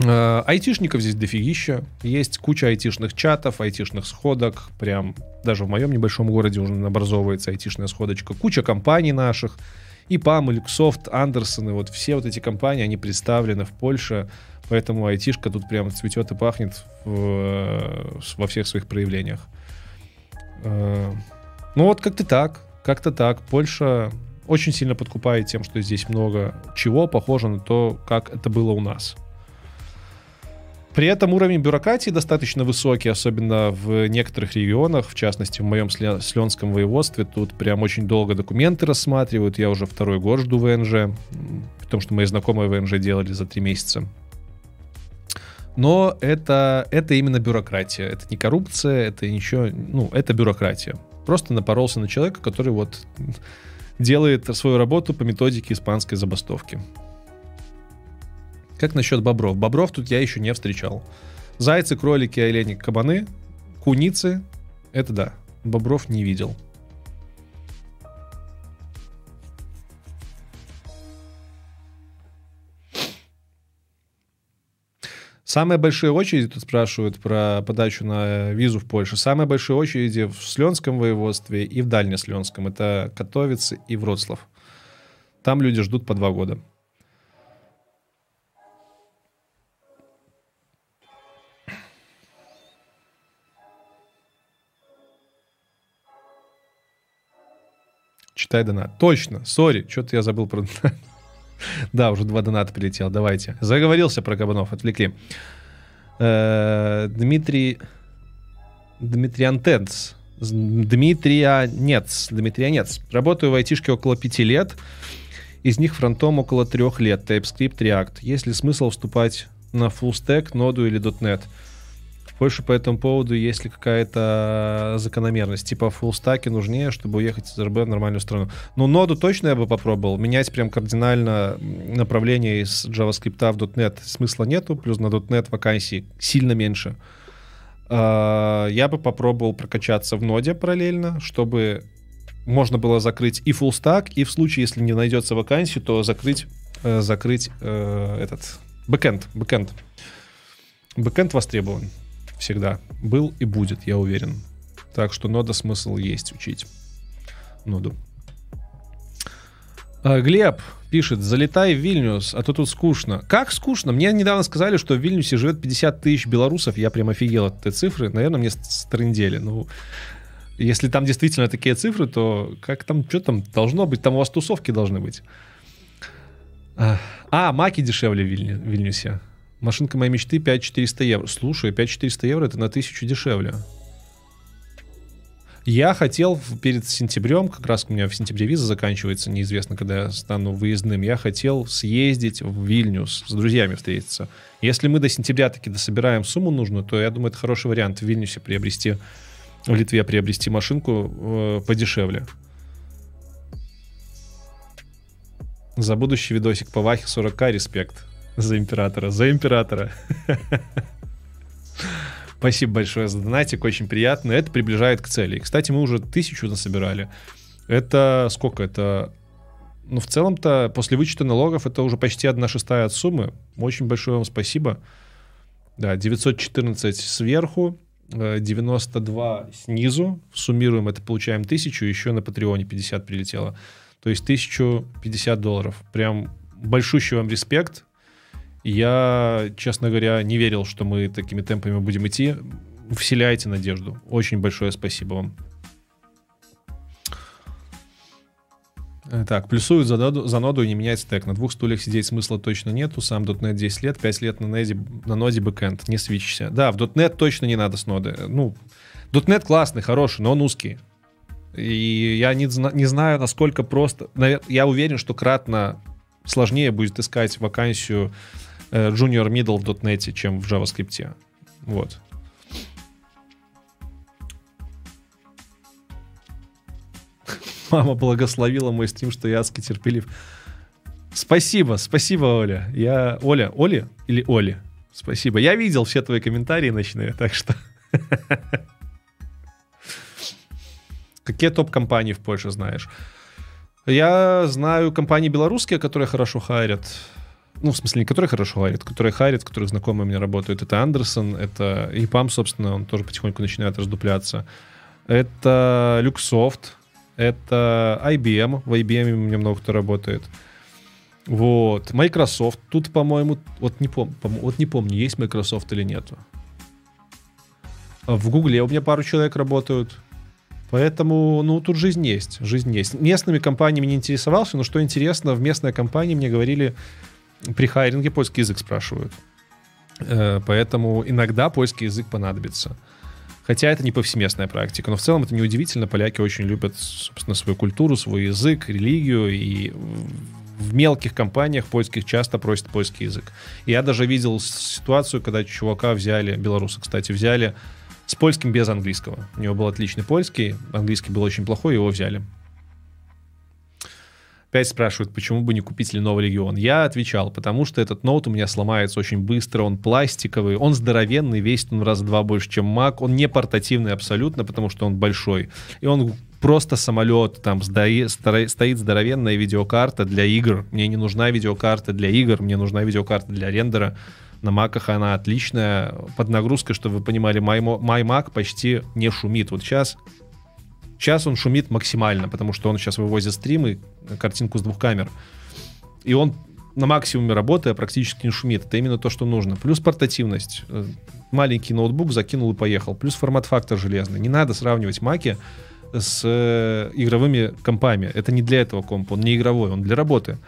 Э, айтишников здесь дофигища. Есть куча айтишных чатов, айтишных сходок. Прям даже в моем небольшом городе уже образовывается айтишная сходочка. Куча компаний наших и ПАМ, и Люксофт, Андерсон, и вот все вот эти компании, они представлены в Польше, поэтому айтишка тут прямо цветет и пахнет в, во всех своих проявлениях. Э, ну вот как-то так, как-то так. Польша очень сильно подкупает тем, что здесь много чего похоже на то, как это было у нас. При этом уровень бюрократии достаточно высокий, особенно в некоторых регионах, в частности в моем Сленском воеводстве. Тут прям очень долго документы рассматривают. Я уже второй год жду ВНЖ, потому что мои знакомые ВНЖ делали за три месяца. Но это, это именно бюрократия. Это не коррупция, это ничего... Ну, это бюрократия. Просто напоролся на человека, который вот делает свою работу по методике испанской забастовки. Как насчет бобров? Бобров тут я еще не встречал. Зайцы, кролики, олени, кабаны, куницы. Это да. Бобров не видел. Самые большие очереди, тут спрашивают про подачу на визу в Польшу, самые большие очереди в Сленском воеводстве и в Дальнесленском. Это Катовицы и Вроцлав. Там люди ждут по два года. Читай донат. Точно, сори, что-то я забыл про донат. Да, уже два доната прилетел, давайте. Заговорился про кабанов, отвлекли. Э, Дмитрий... Дмитрий Антенц. Дмитрия Нец. Дмитрия Нец. Работаю в айтишке около пяти лет. Из них фронтом около трех лет. TypeScript, React. Есть ли смысл вступать на full stack, ноду или .NET? Больше по этому поводу есть ли какая-то закономерность? Типа фуллстаки нужнее, чтобы уехать из РБ в нормальную страну. Ну, ноду точно я бы попробовал. Менять прям кардинально направление из JavaScript в .NET смысла нету. Плюс на .NET вакансий сильно меньше. А, я бы попробовал прокачаться в ноде параллельно, чтобы можно было закрыть и full и в случае, если не найдется вакансии, то закрыть, э, закрыть э, этот бэкэнд. Бэкэнд. Бэкэнд востребован всегда. Был и будет, я уверен. Так что нода смысл есть учить. Ноду. А, Глеб пишет, залетай в Вильнюс, а то тут скучно. Как скучно? Мне недавно сказали, что в Вильнюсе живет 50 тысяч белорусов. Я прям офигел от этой цифры. Наверное, мне стрендели. Ну, если там действительно такие цифры, то как там, что там должно быть? Там у вас тусовки должны быть. А, а маки дешевле в Вильнюсе. Машинка моей мечты 5400 евро. Слушай, 5400 евро это на тысячу дешевле. Я хотел перед сентябрем, как раз у меня в сентябре виза заканчивается, неизвестно, когда я стану выездным, я хотел съездить в Вильнюс, с друзьями встретиться. Если мы до сентября таки дособираем сумму нужную, то я думаю, это хороший вариант в Вильнюсе приобрести, в Литве приобрести машинку э, подешевле. За будущий видосик по Вахе 40к респект. За императора, за императора. Спасибо большое за донатик, очень приятно. Это приближает к цели. кстати, мы уже тысячу насобирали. Это сколько? Это ну, в целом-то, после вычета налогов, это уже почти одна шестая от суммы. Очень большое вам спасибо. Да, 914 сверху, 92 э, снизу. Суммируем, это получаем 1000, еще на Патреоне 50 прилетело. То есть 1050 долларов. Прям большущий вам респект. Я, честно говоря, не верил, что мы такими темпами будем идти. Вселяйте надежду. Очень большое спасибо вам. Э, так, плюсуют за ноду, за ноду и не менять стек. На двух стульях сидеть смысла точно нету. Сам .NET 10 лет, 5 лет на, ноде, на ноде бэкэнд. Не свичься. Да, в .NET точно не надо с ноды. Ну, .NET классный, хороший, но он узкий. И я не, не знаю, насколько просто... Я уверен, что кратно сложнее будет искать вакансию Э, junior middle в .NET, чем в JavaScript. Вот. Мама благословила мой стрим, что я адски терпелив. Спасибо, спасибо, Оля. Я... Оля, Оли или Оли? Спасибо. Я видел все твои комментарии ночные, так что... Какие топ-компании в Польше знаешь? Я знаю компании белорусские, которые хорошо харят ну, в смысле, не которые хорошо харят, которые харят, которых знакомые меня работают. Это Андерсон, это EPAM, собственно, он тоже потихоньку начинает раздупляться. Это Luxoft, это IBM, в IBM у меня много кто работает. Вот, Microsoft, тут, по-моему, вот не, пом вот не помню, есть Microsoft или нету. В Гугле у меня пару человек работают, Поэтому, ну, тут жизнь есть, жизнь есть. Местными компаниями не интересовался, но что интересно, в местной компании мне говорили, при хайринге польский язык спрашивают. Э, поэтому иногда польский язык понадобится. Хотя это не повсеместная практика, но в целом это неудивительно. Поляки очень любят, собственно, свою культуру, свой язык, религию, и в мелких компаниях польских часто просят польский язык. Я даже видел ситуацию, когда чувака взяли, белоруса, кстати, взяли с польским без английского. У него был отличный польский, английский был очень плохой, его взяли. Опять спрашивают, почему бы не купить Lenovo Legion. Я отвечал, потому что этот ноут у меня сломается очень быстро, он пластиковый, он здоровенный, весит он раз в два больше, чем Mac, он не портативный абсолютно, потому что он большой. И он просто самолет, там стоит здоровенная видеокарта для игр. Мне не нужна видеокарта для игр, мне нужна видеокарта для рендера. На маках она отличная. Под нагрузкой, чтобы вы понимали, мой Mac почти не шумит. Вот сейчас Сейчас он шумит максимально, потому что он сейчас вывозит стримы, картинку с двух камер. И он на максимуме работая практически не шумит. Это именно то, что нужно. Плюс портативность. Э, маленький ноутбук закинул и поехал. Плюс формат-фактор железный. Не надо сравнивать маки с э, игровыми компами. Это не для этого компа. Он не игровой, он для работы.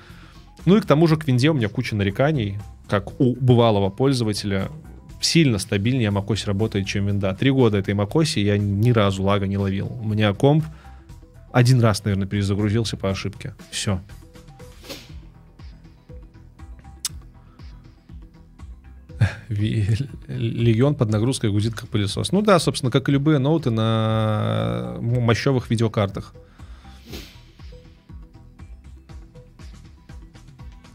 Ну и к тому же к винде у меня куча нареканий, как у бывалого пользователя сильно стабильнее macOS работает, чем винда. Три года этой macOS я ни разу лага не ловил. У меня комп один раз, наверное, перезагрузился по ошибке. Все. Легион под нагрузкой гудит как пылесос. Ну да, собственно, как и любые ноуты на мощевых видеокартах.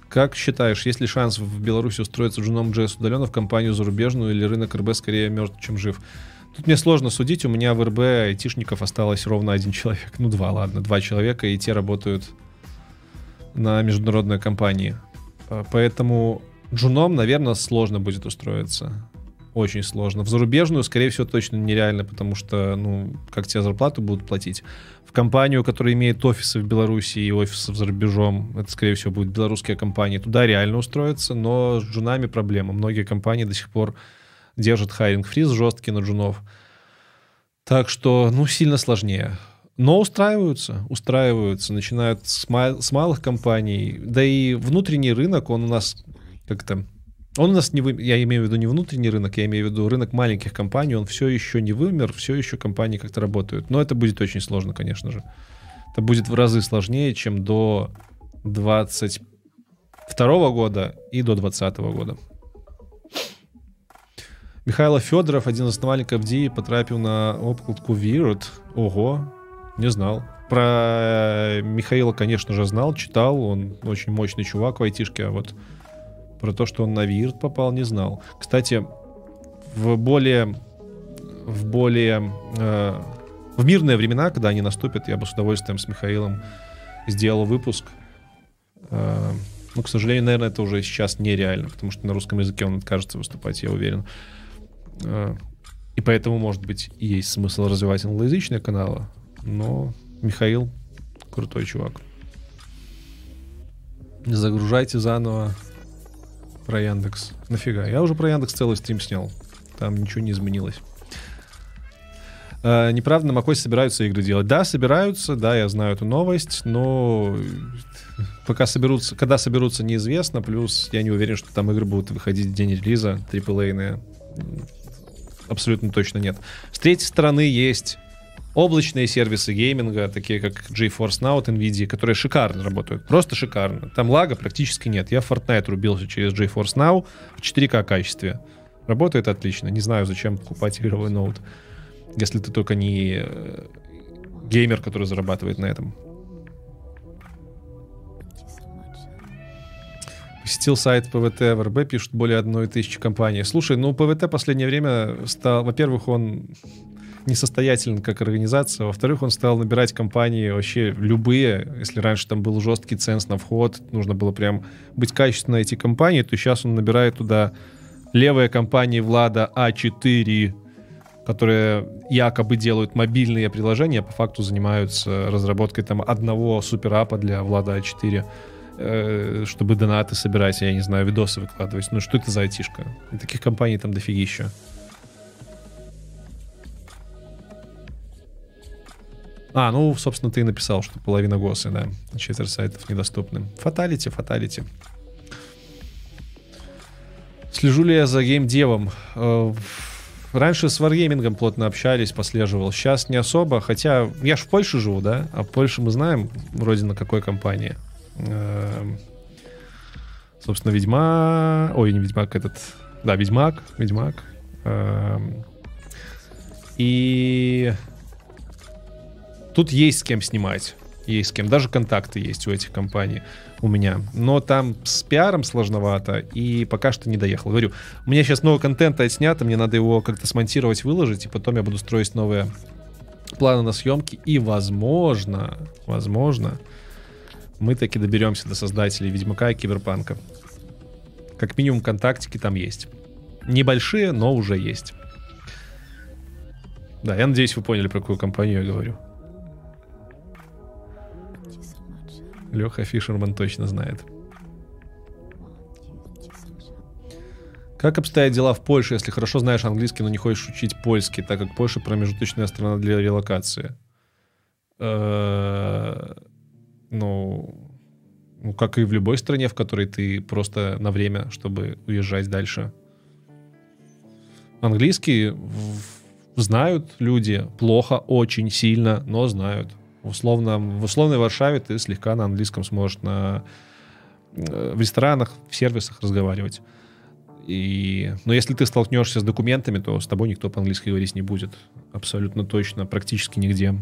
Как считаешь, есть ли шанс в Беларуси устроиться джуном JS удаленно в компанию зарубежную или рынок РБ скорее мертв, чем жив? Тут мне сложно судить, у меня в РБ айтишников осталось ровно один человек. Ну, два, ладно, два человека, и те работают на международной компании. А, поэтому джуном, наверное, сложно будет устроиться. Очень сложно. В зарубежную, скорее всего, точно нереально, потому что, ну, как тебе зарплату будут платить в компанию, которая имеет офисы в Беларуси и офисы за рубежом, это, скорее всего, будет белорусская компания, туда реально устроиться, но с джунами проблема. Многие компании до сих пор держат hiring freeze жесткий на джунов. Так что, ну, сильно сложнее. Но устраиваются, устраиваются, начинают с, мал- с малых компаний. Да и внутренний рынок, он у нас как-то он у нас не вы... я имею в виду не внутренний рынок, я имею в виду рынок маленьких компаний, он все еще не вымер, все еще компании как-то работают. Но это будет очень сложно, конечно же. Это будет в разы сложнее, чем до 22 года и до 2020 года. Михаил Федоров, один из основальников DI, потрапил на обкладку Weird. Ого, не знал. Про Михаила, конечно же, знал, читал. Он очень мощный чувак в айтишке, а вот про то, что он на Вирт попал, не знал. Кстати, в более... В более... Э, в мирные времена, когда они наступят, я бы с удовольствием с Михаилом сделал выпуск. Э, ну, к сожалению, наверное, это уже сейчас нереально, потому что на русском языке он откажется выступать, я уверен. Э, и поэтому, может быть, есть смысл развивать англоязычные каналы, но Михаил крутой чувак. Загружайте заново про Яндекс. Нафига? Я уже про Яндекс целый стрим снял. Там ничего не изменилось. Uh, неправда, на macOS собираются игры делать. Да, собираются, да, я знаю эту новость, но пока соберутся, когда соберутся, неизвестно. Плюс я не уверен, что там игры будут выходить в день релиза, AAA-ные. Абсолютно точно нет. С третьей стороны есть облачные сервисы гейминга, такие как GeForce Now от NVIDIA, которые шикарно работают, просто шикарно. Там лага практически нет. Я в Fortnite рубился через GeForce Now в 4К качестве. Работает отлично. Не знаю, зачем покупать игровой ноут, если ты только не э, геймер, который зарабатывает на этом. Посетил сайт ПВТ в РБ, пишут более одной тысячи компаний. Слушай, ну ПВТ последнее время стал, во-первых, он несостоятелен как организация. Во-вторых, он стал набирать компании вообще любые. Если раньше там был жесткий ценз на вход, нужно было прям быть качественно эти компании, то сейчас он набирает туда левые компании Влада А4, которые якобы делают мобильные приложения, а по факту занимаются разработкой там одного суперапа для Влада А4 э, чтобы донаты собирать, я не знаю, видосы выкладывать. Ну что это за айтишка? Таких компаний там дофигища. А, ну, собственно, ты написал, что половина ГОСы, да, четверть сайтов недоступны. Фаталити, фаталити. Слежу ли я за геймдевом? Э, раньше с варгеймингом плотно общались, послеживал. Сейчас не особо, хотя я ж в Польше живу, да? А в Польше мы знаем, родина какой компании. Эм, собственно, Ведьма... Ой, не Ведьмак, этот... Да, Ведьмак, Ведьмак. Эм, и тут есть с кем снимать. Есть с кем. Даже контакты есть у этих компаний у меня. Но там с пиаром сложновато, и пока что не доехал. Говорю, у меня сейчас много контента отснято, мне надо его как-то смонтировать, выложить, и потом я буду строить новые планы на съемки. И, возможно, возможно, мы таки доберемся до создателей Ведьмака и Киберпанка. Как минимум контактики там есть. Небольшие, но уже есть. Да, я надеюсь, вы поняли, про какую компанию я говорю. Леха Фишерман точно знает. Как обстоят дела в Польше, если хорошо знаешь английский, но не хочешь учить польский, так как Польша промежуточная страна для релокации? Э, ну, ну, как и в любой стране, в которой ты просто на время, чтобы уезжать дальше. Английский знают люди плохо, очень сильно, но знают. В, условном, в условной Варшаве ты слегка на английском сможешь на, э, в ресторанах, в сервисах разговаривать. И, но если ты столкнешься с документами, то с тобой никто по-английски говорить не будет. Абсолютно точно, практически нигде.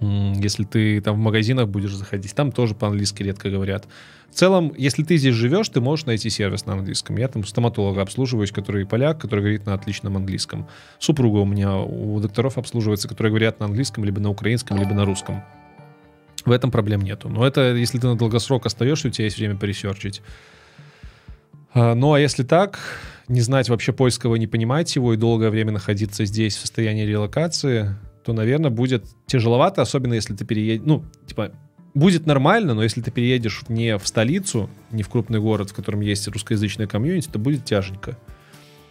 Если ты там в магазинах будешь заходить, там тоже по-английски редко говорят. В целом, если ты здесь живешь, ты можешь найти сервис на английском. Я там стоматолога обслуживаюсь, который поляк, который говорит на отличном английском. Супруга у меня у докторов обслуживается, которые говорят на английском, либо на украинском, либо на русском. В этом проблем нету. Но это если ты на долгосрок остаешься, у тебя есть время поресерчить. А, ну а если так, не знать вообще польского, не понимать его и долгое время находиться здесь в состоянии релокации, то, наверное, будет тяжеловато, особенно если ты переедешь, ну, типа, будет нормально, но если ты переедешь не в столицу, не в крупный город, в котором есть русскоязычная комьюнити, то будет тяженько.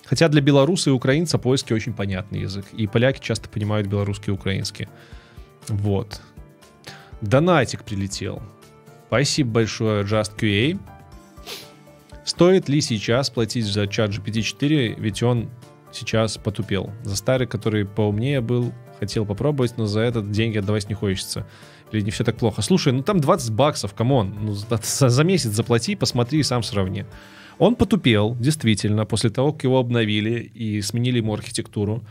Хотя для белоруса и украинца польский очень понятный язык. И поляки часто понимают белорусский и украинский. Вот. Донатик прилетел. Спасибо большое, JustQA. Стоит ли сейчас платить за ChatGPT-4, ведь он сейчас потупел. За старый, который поумнее был, хотел попробовать, но за этот деньги отдавать не хочется. Или не все так плохо. Слушай, ну там 20 баксов, come on. Ну, за, за месяц заплати, посмотри и сам сравни. Он потупел, действительно, после того, как его обновили и сменили ему архитектуру.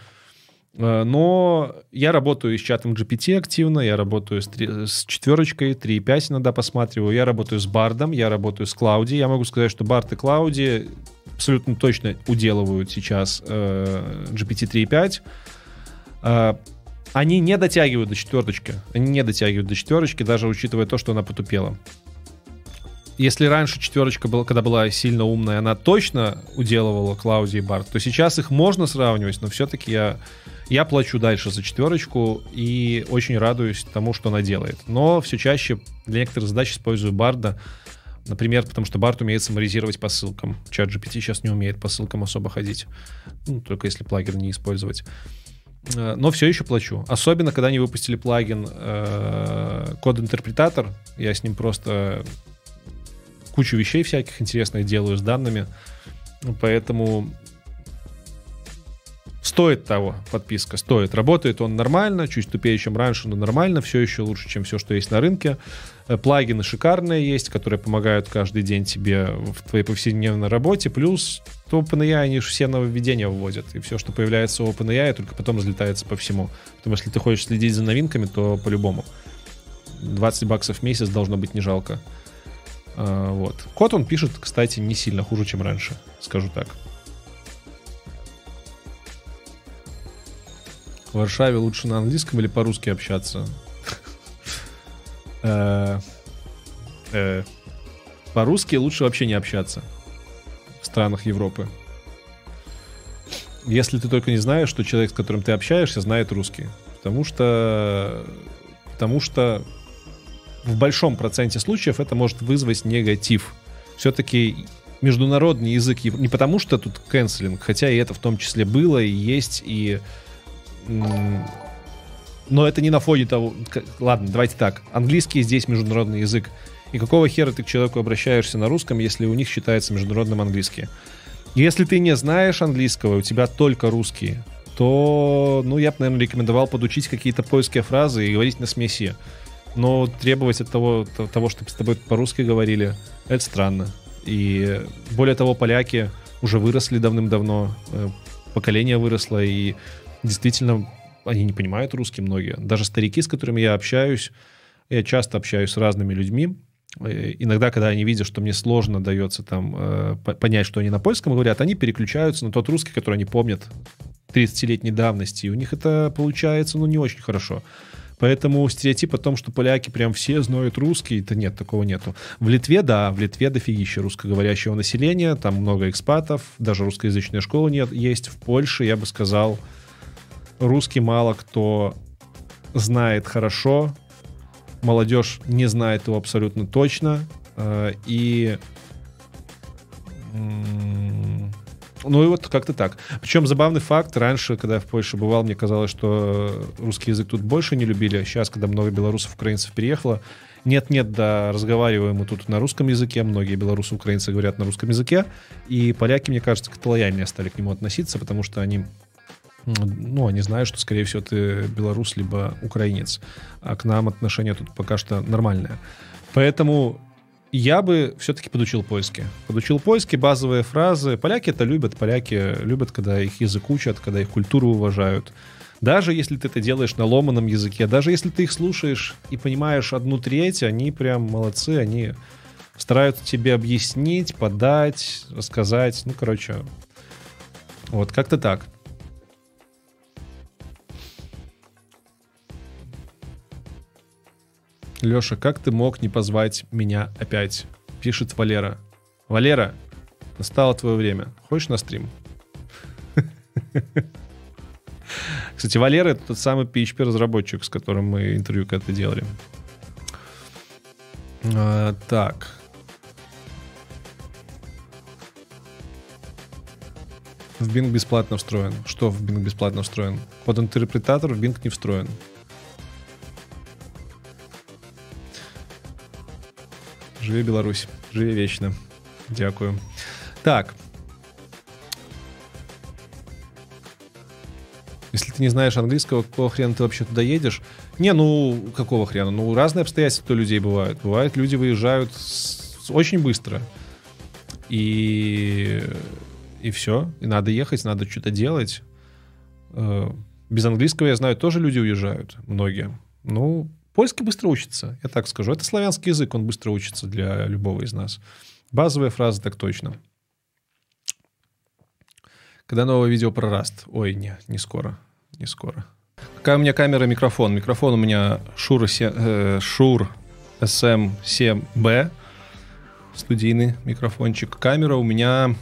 Э, но я работаю с чатом GPT активно, я работаю с, 3, с четверочкой, 3.5 иногда посматриваю, я работаю с Бардом, я работаю с Клауди. Я могу сказать, что Бард и Клауди абсолютно точно уделывают сейчас э, GPT 3.5. Они не дотягивают до четверточки. Они не дотягивают до четверочки, даже учитывая то, что она потупела. Если раньше четверочка была, когда была сильно умная, она точно уделывала Клауди и Барт, то сейчас их можно сравнивать, но все-таки я, я плачу дальше за четверочку и очень радуюсь тому, что она делает. Но все чаще для некоторых задач использую Барда, Например, потому что Барт умеет саморизировать по ссылкам. Чат GPT сейчас не умеет по ссылкам особо ходить. Ну, только если плагин не использовать. Э, но все еще плачу. Особенно, когда они выпустили плагин э, код-интерпретатор. Я с ним просто кучу вещей всяких интересных делаю с данными. Поэтому стоит того подписка, стоит. Работает он нормально, чуть тупее, чем раньше, но нормально. Все еще лучше, чем все, что есть на рынке. Э, плагины шикарные есть, которые помогают каждый день тебе в твоей повседневной работе. Плюс то OpenAI, они же все нововведения вводят. И все, что появляется у OpenAI, только потом разлетается по всему. Потому что если ты хочешь следить за новинками, то по-любому. 20 баксов в месяц должно быть не жалко. А, вот. Код он пишет, кстати, не сильно хуже, чем раньше, скажу так. В Варшаве лучше на английском или по-русски общаться? Э, э, по-русски лучше вообще не общаться в странах Европы. Если ты только не знаешь, что человек, с которым ты общаешься, знает русский. Потому что... Потому что в большом проценте случаев это может вызвать негатив. Все-таки международный язык, не потому что тут канцелинг, хотя и это в том числе было, и есть, и но это не на фоне того... Ладно, давайте так. Английский здесь международный язык. И какого хера ты к человеку обращаешься на русском, если у них считается международным английский? Если ты не знаешь английского, у тебя только русский, то, ну, я бы, наверное, рекомендовал подучить какие-то польские фразы и говорить на смеси. но требовать от того, того чтобы с тобой по-русски говорили, это странно. И более того, поляки уже выросли давным-давно, э, поколение выросло, и действительно они не понимают русский многие. Даже старики, с которыми я общаюсь, я часто общаюсь с разными людьми, э, Иногда, когда они видят, что мне сложно дается там э, понять, что они на польском говорят, они переключаются на тот русский, который они помнят 30-летней давности, и у них это получается, ну, не очень хорошо. Поэтому стереотип о том, что поляки прям все знают русский, это нет, такого нету. В Литве, да, в Литве дофигища русскоговорящего населения, там много экспатов, даже русскоязычная школа нет, есть. В Польше, я бы сказал, русский мало кто знает хорошо, молодежь не знает его абсолютно точно, э, и ну и вот как-то так. Причем забавный факт, раньше, когда я в Польше бывал, мне казалось, что русский язык тут больше не любили. Сейчас, когда много белорусов, украинцев переехало, нет-нет, да, разговариваем мы тут на русском языке, многие белорусы, украинцы говорят на русском языке, и поляки, мне кажется, как-то лояльнее стали к нему относиться, потому что они ну, они знают, что, скорее всего, ты белорус, либо украинец. А к нам отношение тут пока что нормальное. Поэтому я бы все-таки подучил польский. Подучил польский, базовые фразы. Поляки это любят. Поляки любят, когда их язык учат, когда их культуру уважают. Даже если ты это делаешь на ломаном языке, даже если ты их слушаешь и понимаешь одну треть, они прям молодцы, они стараются тебе объяснить, подать, рассказать. Ну, короче, вот как-то так. Леша, как ты мог не позвать меня опять? Пишет Валера. Валера, настало твое время. Хочешь на стрим? Кстати, Валера это тот самый PHP-разработчик, с которым мы интервью когда-то делали. А, так. В Bing бесплатно встроен. Что в Bing бесплатно встроен? Под интерпретатор в Bing не встроен. Живи Беларусь. Живи вечно. Дякую. Так. Если ты не знаешь английского, какого хрена ты вообще туда едешь? Не, ну, какого хрена? Ну, разные обстоятельства у людей бывают. Бывает, люди выезжают с... очень быстро. И... И все. И надо ехать, надо что-то делать. Э, без английского, я знаю, тоже люди уезжают. Многие. Ну, Польский быстро учится, я так скажу. Это славянский язык, он быстро учится для любого из нас. Базовая фраза так точно. Когда новое видео про Rust? Ой, не, не скоро, не скоро. Какая у меня камера, микрофон? Микрофон у меня Shure, э, Shure SM7B, студийный микрофончик. Камера у меня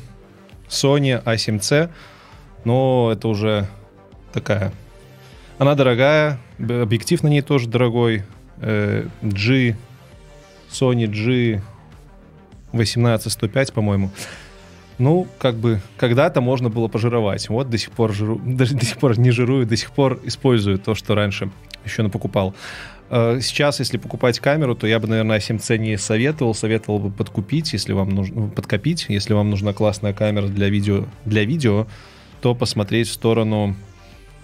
Sony A7C, но это уже такая она дорогая, объектив на ней тоже дорогой. Э, G, Sony G 18105, по-моему. Ну, как бы, когда-то можно было пожировать. Вот до сих пор жиру, даже до сих пор не жирую, до сих пор использую то, что раньше еще покупал. Э, сейчас, если покупать камеру, то я бы, наверное, 7C не советовал. Советовал бы подкупить, если вам нужно, подкопить. Если вам нужна классная камера для видео, для видео то посмотреть в сторону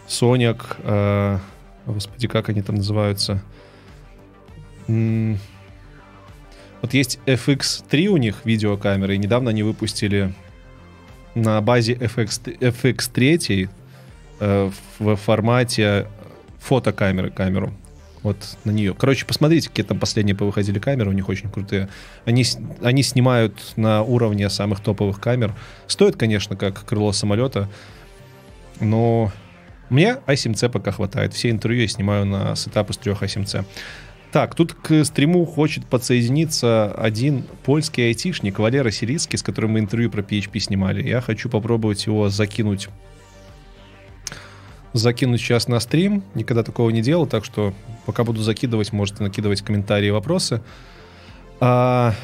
Sonic, э, господи, как они там называются? М- вот есть FX3 у них видеокамеры, и недавно они выпустили на базе FX, FX3 э, в формате фотокамеры камеру. Вот на нее. Короче, посмотрите, какие там последние повыходили камеры, у них очень крутые. Они, они снимают на уровне самых топовых камер. Стоит, конечно, как крыло самолета, но мне i7C пока хватает. Все интервью я снимаю на сетап из трех i7C. Так, тут к стриму хочет подсоединиться один польский айтишник, Валера Сирицкий, с которым мы интервью про PHP снимали. Я хочу попробовать его закинуть закинуть сейчас на стрим. Никогда такого не делал, так что пока буду закидывать, можете накидывать комментарии и вопросы. А,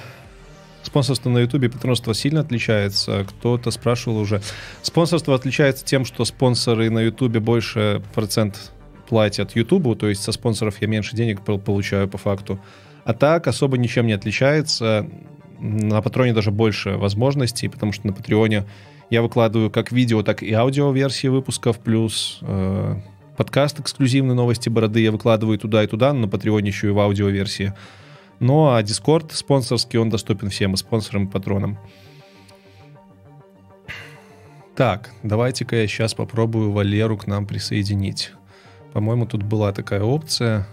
Спонсорство на Ютубе и патронство сильно отличается. Кто-то спрашивал уже. Спонсорство отличается тем, что спонсоры на Ютубе больше процент платят Ютубу, то есть со спонсоров я меньше денег получаю по факту. А так особо ничем не отличается. На Патроне даже больше возможностей, потому что на Патреоне я выкладываю как видео, так и аудио версии выпусков, плюс э, подкаст эксклюзивный новости бороды я выкладываю туда и туда, но на Патреоне еще и в аудиоверсии. Ну а Discord спонсорский, он доступен всем и спонсорам, и патронам. Так, давайте-ка я сейчас попробую Валеру к нам присоединить. По-моему, тут была такая опция.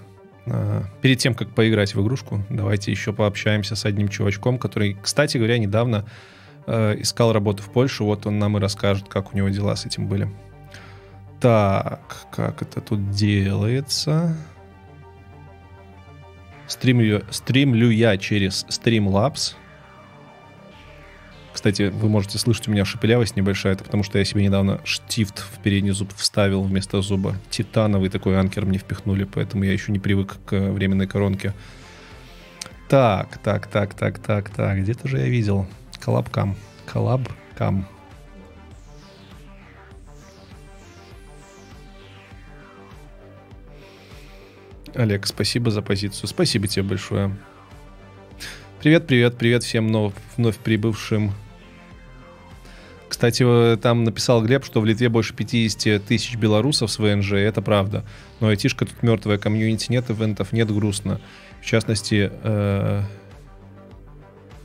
А, перед тем, как поиграть в игрушку, давайте еще пообщаемся с одним чувачком, который, кстати говоря, недавно э, искал работу в Польше. Вот он нам и расскажет, как у него дела с этим были. Так, как это тут делается? Стримлю, стримлю я через Streamlabs. Кстати, вы можете слышать, у меня шепелявость небольшая, это потому что я себе недавно штифт в передний зуб вставил вместо зуба. Титановый такой анкер мне впихнули, поэтому я еще не привык к временной коронке. Так, так, так, так, так, так, где-то же я видел. Коллабкам. Коллабкам. Олег, спасибо за позицию. Спасибо тебе большое. Привет, привет, привет всем вновь, вновь прибывшим. Кстати, там написал Глеб, что в Литве больше 50 тысяч белорусов с ВНЖ, это правда. Но айтишка тут мертвая, комьюнити нет, ивентов нет, грустно. В частности, э,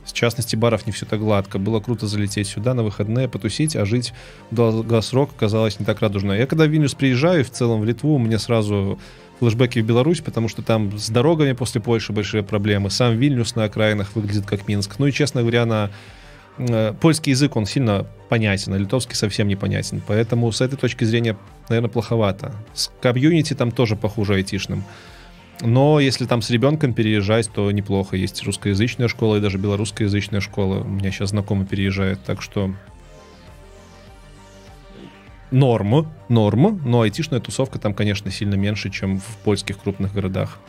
в частности, баров не все так гладко. Было круто залететь сюда на выходные, потусить, а жить в долгосрок казалось не так радужно. Я когда в Вильнюс приезжаю, в целом в Литву, мне сразу флешбеки в Беларусь, потому что там с дорогами после Польши большие проблемы. Сам Вильнюс на окраинах выглядит как Минск. Ну и, честно говоря, на э, польский язык, он сильно понятен, а литовский совсем непонятен. Поэтому с этой точки зрения, наверное, плоховато. С комьюнити там тоже похуже айтишным. Но если там с ребенком переезжать, то неплохо. Есть русскоязычная школа и даже белорусскоязычная школа. У меня сейчас знакомый переезжает, так что норм, норм, но айтишная тусовка там, конечно, сильно меньше, чем в польских крупных городах.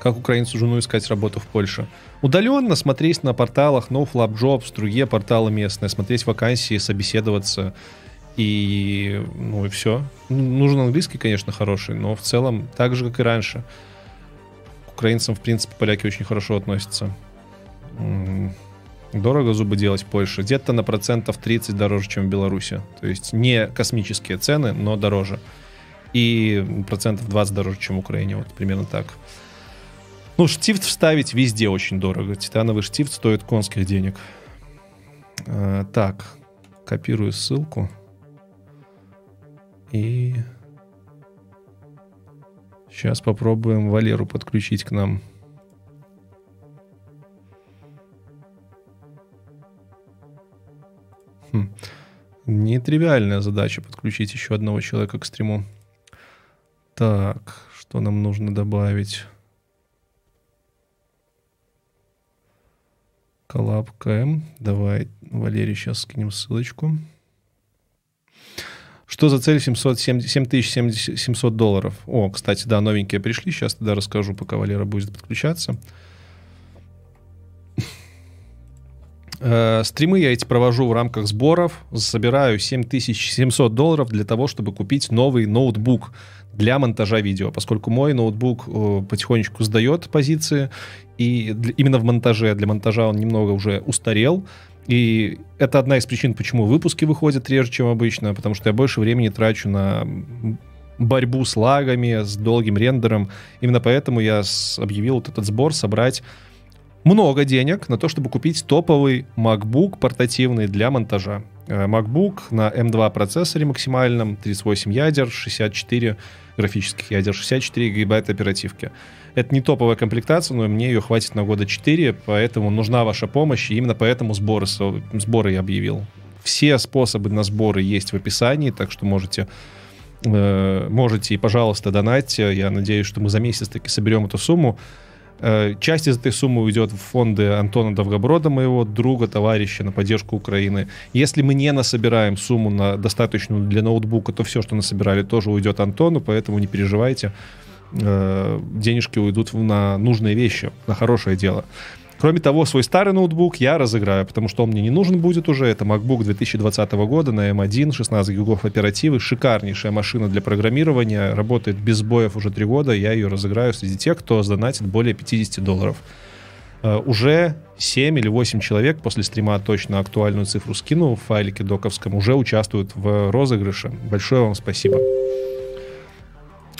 Как украинцу жену искать работу в Польше? Удаленно смотреть на порталах NoFlapJobs, другие порталы местные, смотреть вакансии, собеседоваться и ну и все. Ну, нужен английский, конечно, хороший, но в целом так же, как и раньше. К украинцам, в принципе, поляки очень хорошо относятся. Дорого зубы делать в Польше. Где-то на процентов 30 дороже, чем в Беларуси. То есть не космические цены, но дороже. И процентов 20 дороже, чем в Украине. Вот примерно так. Ну, штифт вставить везде очень дорого. Титановый штифт стоит конских денег. А, так, копирую ссылку. И сейчас попробуем Валеру подключить к нам. Хм. Нетривиальная задача подключить еще одного человека к стриму. Так, что нам нужно добавить? Коллаб КМ. Давай, Валерий, сейчас скинем ссылочку. Что за цель 700, 7700 долларов? О, кстати, да, новенькие пришли. Сейчас тогда расскажу, пока Валера будет подключаться. Стримы я эти провожу в рамках сборов. Собираю 7700 долларов для того, чтобы купить новый ноутбук для монтажа видео, поскольку мой ноутбук э, потихонечку сдает позиции, и именно в монтаже, для монтажа он немного уже устарел, и это одна из причин, почему выпуски выходят реже, чем обычно, потому что я больше времени трачу на борьбу с лагами, с долгим рендером. Именно поэтому я объявил вот этот сбор собрать много денег на то, чтобы купить топовый MacBook портативный для монтажа. Э, MacBook на M2 процессоре максимальном, 38 ядер, 64 графических ядер, 64 гигабайта оперативки. Это не топовая комплектация, но мне ее хватит на года 4, поэтому нужна ваша помощь, и именно поэтому сборы, сборы я объявил. Все способы на сборы есть в описании, так что можете э, можете и, пожалуйста, донатьте. Я надеюсь, что мы за месяц таки соберем эту сумму. Э, часть из этой суммы уйдет в фонды Антона Довгоброда, моего друга, товарища, на поддержку Украины. Если мы не насобираем сумму на достаточную для ноутбука, то все, что насобирали, тоже уйдет Антону, поэтому не переживайте. Э, денежки уйдут на нужные вещи, на хорошее дело. Кроме того, свой старый ноутбук я разыграю, потому что он мне не нужен будет уже. Это MacBook 2020 года на M1, 16 гигов оперативы. Шикарнейшая машина для программирования. Работает без сбоев уже три года. Я ее разыграю среди тех, кто сдонатит более 50 долларов. Э, уже 7 или 8 человек после стрима точно актуальную цифру скинул в файлике доковском, уже участвуют в розыгрыше. Большое вам спасибо.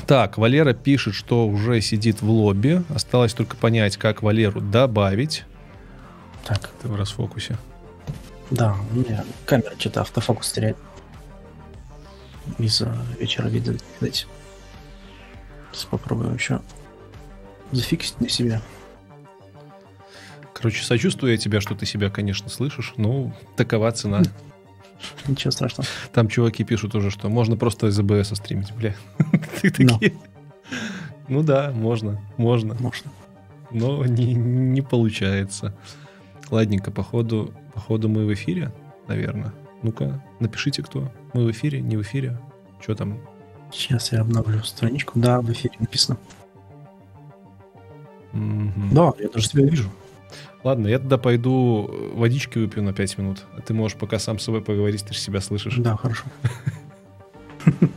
Так, Валера пишет, что уже сидит в лобби. Осталось только понять, как Валеру добавить. Так, ты в расфокусе. Да, у меня камера что-то автофокус теряет. Из-за вечера видно, видать. Сейчас попробуем еще зафиксить на себя. Короче, сочувствую я тебя, что ты себя, конечно, слышишь. Ну, такова цена. Ничего страшного. Там чуваки пишут уже, что можно просто из АБС стримить, бля. Ты такие... Ну да, можно, можно. Можно. Но не, не получается. Ладненько, походу, походу мы в эфире, наверное. Ну-ка, напишите, кто. Мы в эфире, не в эфире. Что там? Сейчас я обновлю страничку. Да, в эфире написано. Mm-hmm. Да, я даже тебя вижу. Ладно, я тогда пойду э, водички выпью на 5 минут. А ты можешь пока сам с собой поговорить, ты же себя слышишь. Да, хорошо.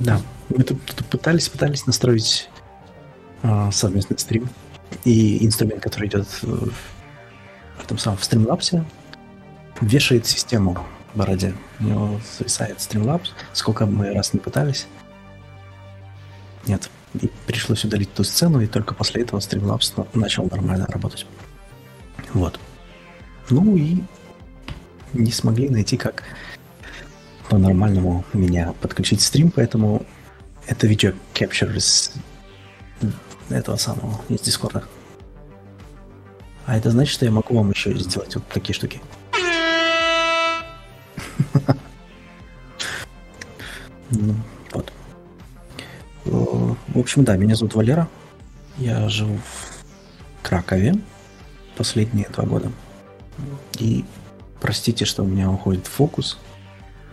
Да, мы тут, пытались, пытались настроить а, совместный стрим. И инструмент, который идет в, этом самом в Streamlabs, вешает систему в бороде. У него свисает Streamlabs. Сколько мы раз не пытались. Нет, и пришлось удалить ту сцену, и только после этого Streamlabs начал нормально работать. Вот. Ну и не смогли найти, как по-нормальному меня подключить стрим, поэтому это видео capture из этого самого, из Дискорда. А это значит, что я могу вам еще сделать вот такие штуки. Ну. В общем, да, меня зовут Валера. Я живу в Кракове последние два года. И простите, что у меня уходит фокус,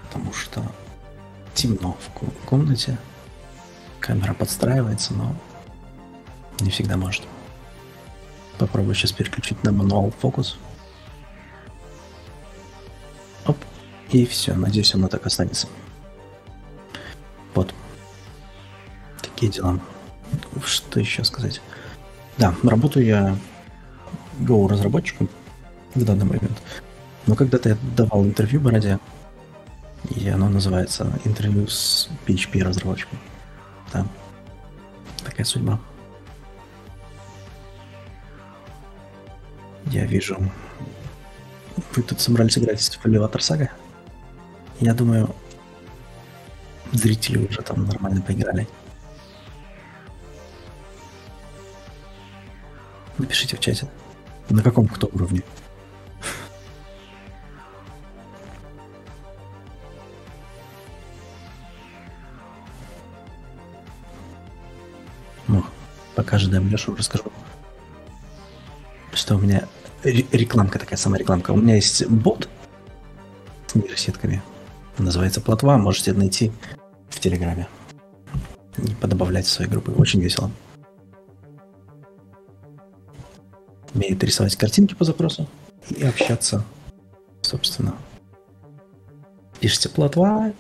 потому что темно в комнате. Камера подстраивается, но не всегда может. Попробую сейчас переключить на мануал фокус. Оп. И все, надеюсь, оно так останется. Такие дела. Что еще сказать? Да, работаю я Go разработчиком в данный момент. Но когда-то я давал интервью Бороде, и оно называется интервью с PHP разработчиком. Да. Такая судьба. Я вижу, вы тут собрались играть в Elevator Saga. Я думаю, зрители уже там нормально поиграли. Напишите в чате. На каком кто уровне? Ну, пока ожидаем Лешу, расскажу, что у меня рекламка такая, сама рекламка. У меня есть бот с нейросетками. Называется Платва. Можете найти в Телеграме. И подобавлять в свои группы. Очень весело. Умеет рисовать картинки по запросу и общаться, собственно. Пишите платва,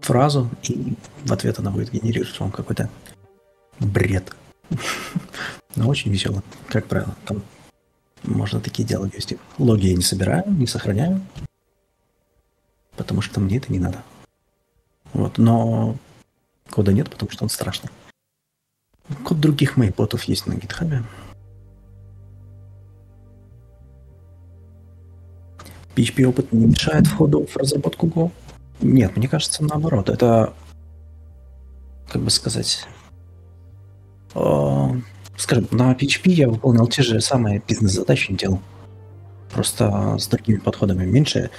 фразу, и в ответ она будет генерировать вам какой-то бред. Но очень весело, как правило. Там можно такие диалоги вести. Логи я не собираю, не сохраняю, потому что мне это не надо. Вот, но кода нет, потому что он страшный. Код других моих ботов есть на гитхабе. PHP опыт не мешает входу в разработку Go? Нет, мне кажется, наоборот. Это, как бы сказать, э, скажем, на PHP я выполнял те же самые бизнес-задачи, делал. Просто с другими подходами. Меньше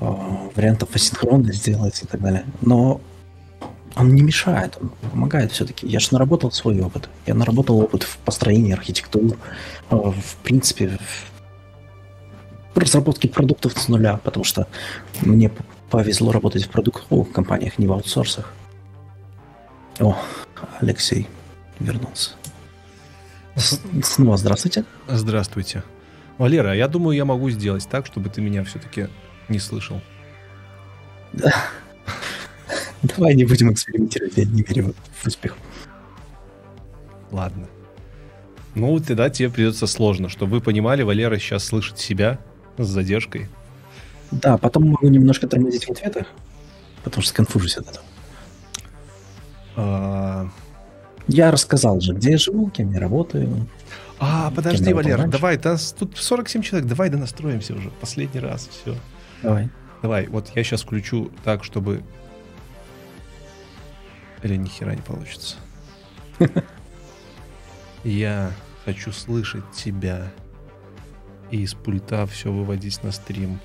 э, вариантов асинхронно сделать и так далее. Но он не мешает, он помогает все-таки. Я же наработал свой опыт. Я наработал опыт в построении архитектур, э, в принципе, разработки продуктов с нуля, потому что мне повезло работать в продуктовых компаниях, не в аутсорсах. О, Алексей вернулся. Снова здравствуйте. Здравствуйте. Валера, я думаю, я могу сделать так, чтобы ты меня все-таки не слышал. Да. Давай не будем экспериментировать, я не верю в успех. Ладно. Ну, тогда тебе придется сложно, чтобы вы понимали, Валера сейчас слышит себя с задержкой. Да, потом могу немножко тормозить в ответах, потому что конфужусь от этого. А, Я рассказал же, где я живу, кем я работаю. а, подожди, Валер, раньше? давай, нас тут 47 человек, давай да настроимся уже. Последний раз, все. Давай. Давай, вот я сейчас включу так, чтобы... Или ни хера не получится. Я хочу слышать тебя и из пульта все выводить на стрим.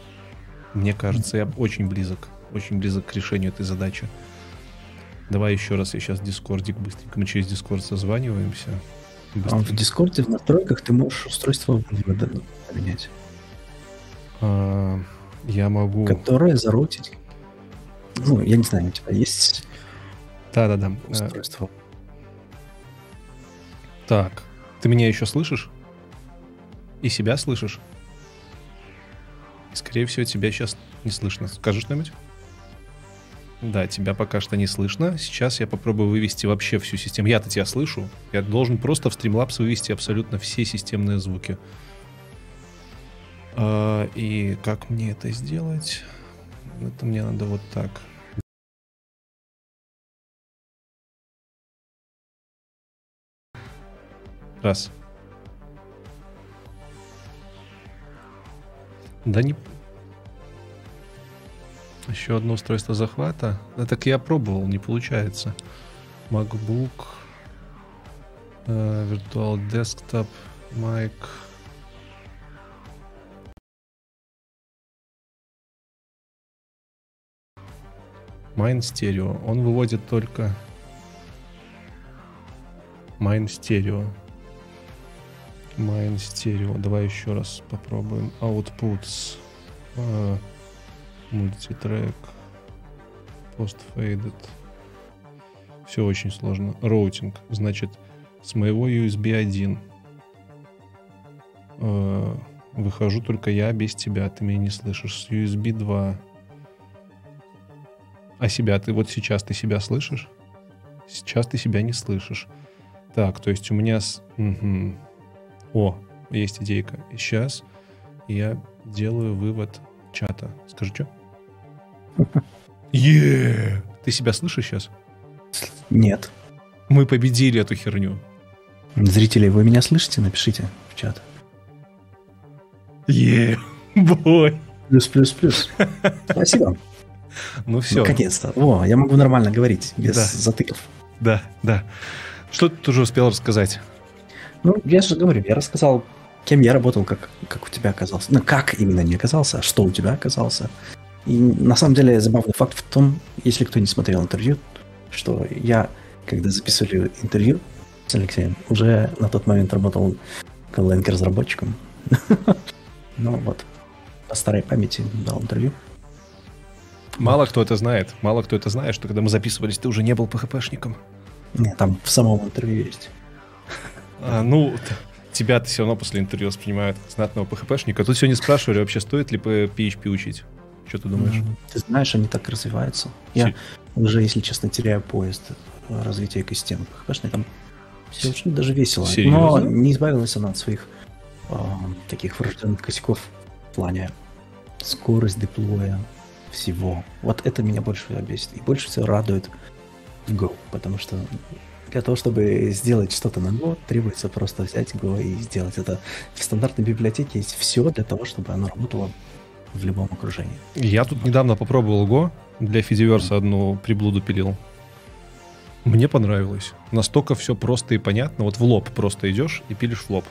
Мне кажется, я очень близок, очень близок к решению этой задачи. Давай еще раз, я сейчас дискордик быстренько, мы через дискорд созваниваемся. А в Быстренько. Дискорде в настройках ты можешь устройство вывода поменять, А, Я могу... которое зарутить. Ну, я не знаю, у тебя есть Да-да-да. Устройство. Так, ты меня еще слышишь? И себя слышишь? Скорее всего, тебя сейчас не слышно. Скажешь что-нибудь? Да, тебя пока что не слышно. Сейчас я попробую вывести вообще всю систему. Я-то тебя слышу. Я должен просто в Streamlabs вывести абсолютно все системные звуки. А, и как мне это сделать? Это мне надо вот так. Раз. Да не... Еще одно устройство захвата. Да так я пробовал, не получается. MacBook, э, Virtual Desktop, Mic. Mine Stereo. Он выводит только Mine Stereo. Mine Stereo. Давай еще раз попробуем. Outputs. А, Мультитрек. Post-faded. Все очень сложно. Роутинг. Значит, с моего USB 1 э, выхожу только я без тебя. Ты меня не слышишь. С USB 2. А себя ты вот сейчас ты себя слышишь? Сейчас ты себя не слышишь. Так, то есть у меня с... мгм. О, есть идейка. Сейчас я делаю вывод чата. Скажи, что? Е! Ты себя слышишь сейчас? Нет. Мы победили эту херню. Зрители, вы меня слышите? Напишите в чат. Е! Бой! Плюс, плюс, плюс. Спасибо. Ну все. Наконец-то. О, я могу нормально говорить, без Да. затыков. Да, да. Что ты уже успел рассказать? Ну, я же говорю, я рассказал, кем я работал, как, как у тебя оказался. Ну, как именно не оказался, а что у тебя оказался. И на самом деле забавный факт в том, если кто не смотрел интервью, что я, когда записывали интервью с Алексеем, уже на тот момент работал Golang-разработчиком. Ну вот, по старой памяти дал интервью. Мало кто это знает. Мало кто это знает, что когда мы записывались, ты уже не был PHP-шником. Не, там в самом интервью есть. А, ну, тебя-то все равно после интервью воспринимают как знатного PHP-шника. Тут сегодня спрашивали, вообще стоит ли PHP учить. Что ты думаешь? Ты знаешь, они так развиваются. Я уже, если честно, теряю поезд развития экосистемы. Конечно, там все очень даже весело. Серьезно? Но не избавилась она от своих а, таких врожденных косяков в плане скорость деплоя всего. Вот это меня больше всего бесит. И больше всего радует в Go, потому что для того, чтобы сделать что-то на Go, требуется просто взять Go и сделать это. В стандартной библиотеке есть все для того, чтобы оно работало в любом окружении. Я тут недавно попробовал Go. Для Фидиверса одну приблуду пилил. Мне понравилось. Настолько все просто и понятно. Вот в лоб просто идешь и пилишь в лоб.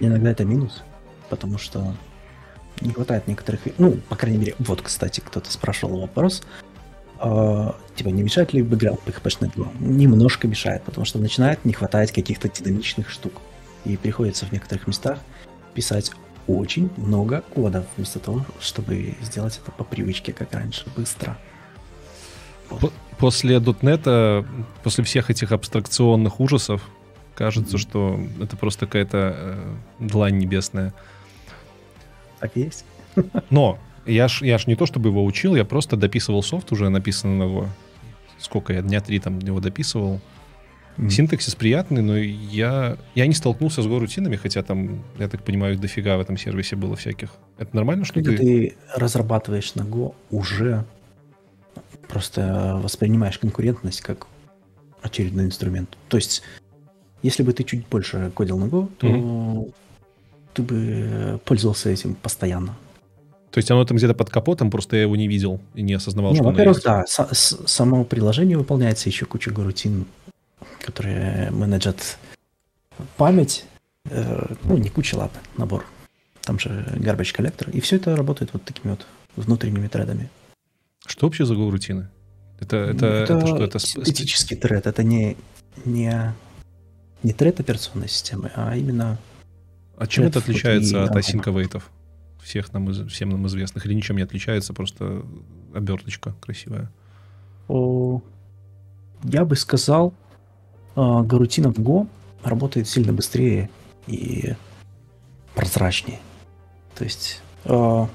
Иногда это минус, потому что не хватает некоторых... Ну, по крайней мере, вот, кстати, кто-то спрашивал вопрос. А, типа, не мешает ли бэкграунд PHP Go? Немножко мешает, потому что начинает не хватать каких-то динамичных штук. И приходится в некоторых местах писать очень много кода, вместо того, чтобы сделать это по привычке, как раньше, быстро. По- После .NET, после всех этих абстракционных ужасов, кажется, Мгм. что это просто какая-то э, длань небесная. Так и есть. Но я ж, я ж не то чтобы его учил, я просто дописывал софт уже написанного. Сколько я, дня три там его дописывал. Mm. Синтаксис приятный, но я, я не столкнулся с горутинами, хотя там, я так понимаю, дофига в этом сервисе было всяких. Это нормально, что Когда ты... ты разрабатываешь на Go, уже просто воспринимаешь конкурентность как очередной инструмент. То есть, если бы ты чуть больше кодил на Go, то mm-hmm. ты бы пользовался этим постоянно. То есть оно там где-то под капотом, просто я его не видел и не осознавал, не, что во-первых, да, с- само приложение выполняется, еще куча горутин, которые менеджат память. Э, ну, не куча, ладно, набор. Там же garbage коллектор. И все это работает вот такими вот внутренними тредами. Что вообще за горутины? Это, это, это, это что? Это синтетический тред. Это не, не, не тред операционной системы, а именно... А чем это отличается от асинковейтов? Всех нам, всем нам известных, или ничем не отличается, просто оберточка красивая? Я бы сказал, а, гарутина в Go работает сильно быстрее и прозрачнее. То есть э,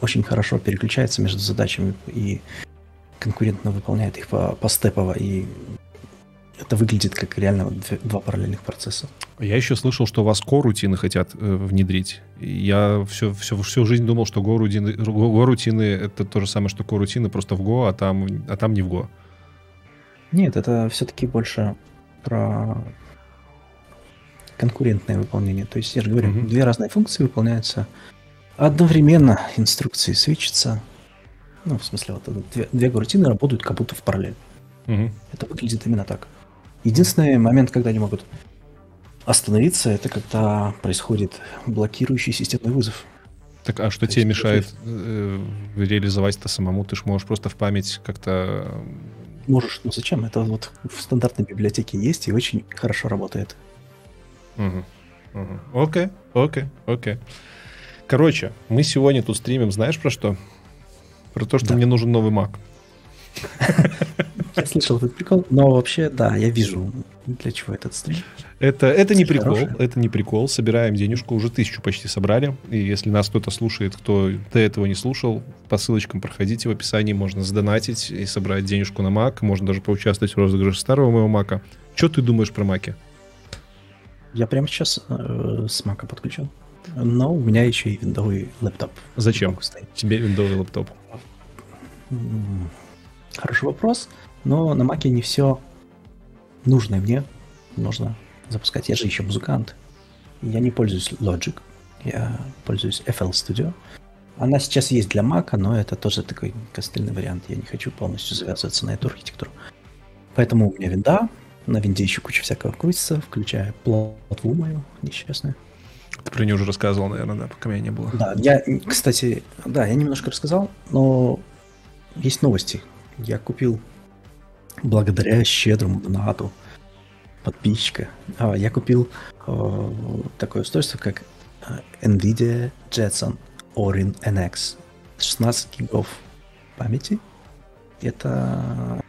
очень хорошо переключается между задачами и конкурентно выполняет их по, по степово и это выглядит как реально два параллельных процесса. Я еще слышал, что у вас Go-рутины хотят э, внедрить. Я все, все, всю жизнь думал, что Go-рутины, Go-рутины это то же самое, что Go-рутины, просто в Go, а там, а там не в Go. Нет, это все-таки больше про конкурентное выполнение. То есть, я же говорю, mm-hmm. две разные функции выполняются одновременно, инструкции свечатся. Ну, в смысле, вот две, две рутины работают как будто в параллель. Mm-hmm. Это выглядит именно так. Единственный момент, когда они могут остановиться, это когда происходит блокирующий системный вызов. Так, а что То тебе мешает э, реализовать это самому? Ты же можешь просто в память как-то... Э, можешь, ну зачем? Это вот в стандартной библиотеке есть и очень хорошо работает. Угу. Окей, окей, окей. Короче, мы сегодня тут стримим, знаешь про что? Про то, что да. мне нужен новый Mac. Я слышал этот прикол, но вообще, да, я вижу, для чего этот стрим. Это, это не прикол, хороший. это не прикол. Собираем денежку, уже тысячу почти собрали. И если нас кто-то слушает, кто до этого не слушал, по ссылочкам проходите в описании, можно сдонатить и собрать денежку на Mac. Можно даже поучаствовать в розыгрыше старого моего Мака. Что ты думаешь про Маки? Я прямо сейчас э, с Мака подключен. Но у меня еще и виндовый лэптоп. Зачем тебе виндовый лэптоп? Хороший вопрос. Но на Маке не все нужное мне нужно запускать. Я же еще музыкант. Я не пользуюсь Logic. Я пользуюсь FL Studio. Она сейчас есть для Mac, но это тоже такой костыльный вариант. Я не хочу полностью завязываться на эту архитектуру. Поэтому у меня винда. На винде еще куча всякого крутится, включая платву мою несчастную. Ты про нее уже рассказывал, наверное, да, пока меня не было. Да, я, кстати, да, я немножко рассказал, но есть новости. Я купил благодаря щедрому донату подписчика. А, я купил э, такое устройство, как э, NVIDIA Jetson Orin NX. 16 гигов памяти. Это,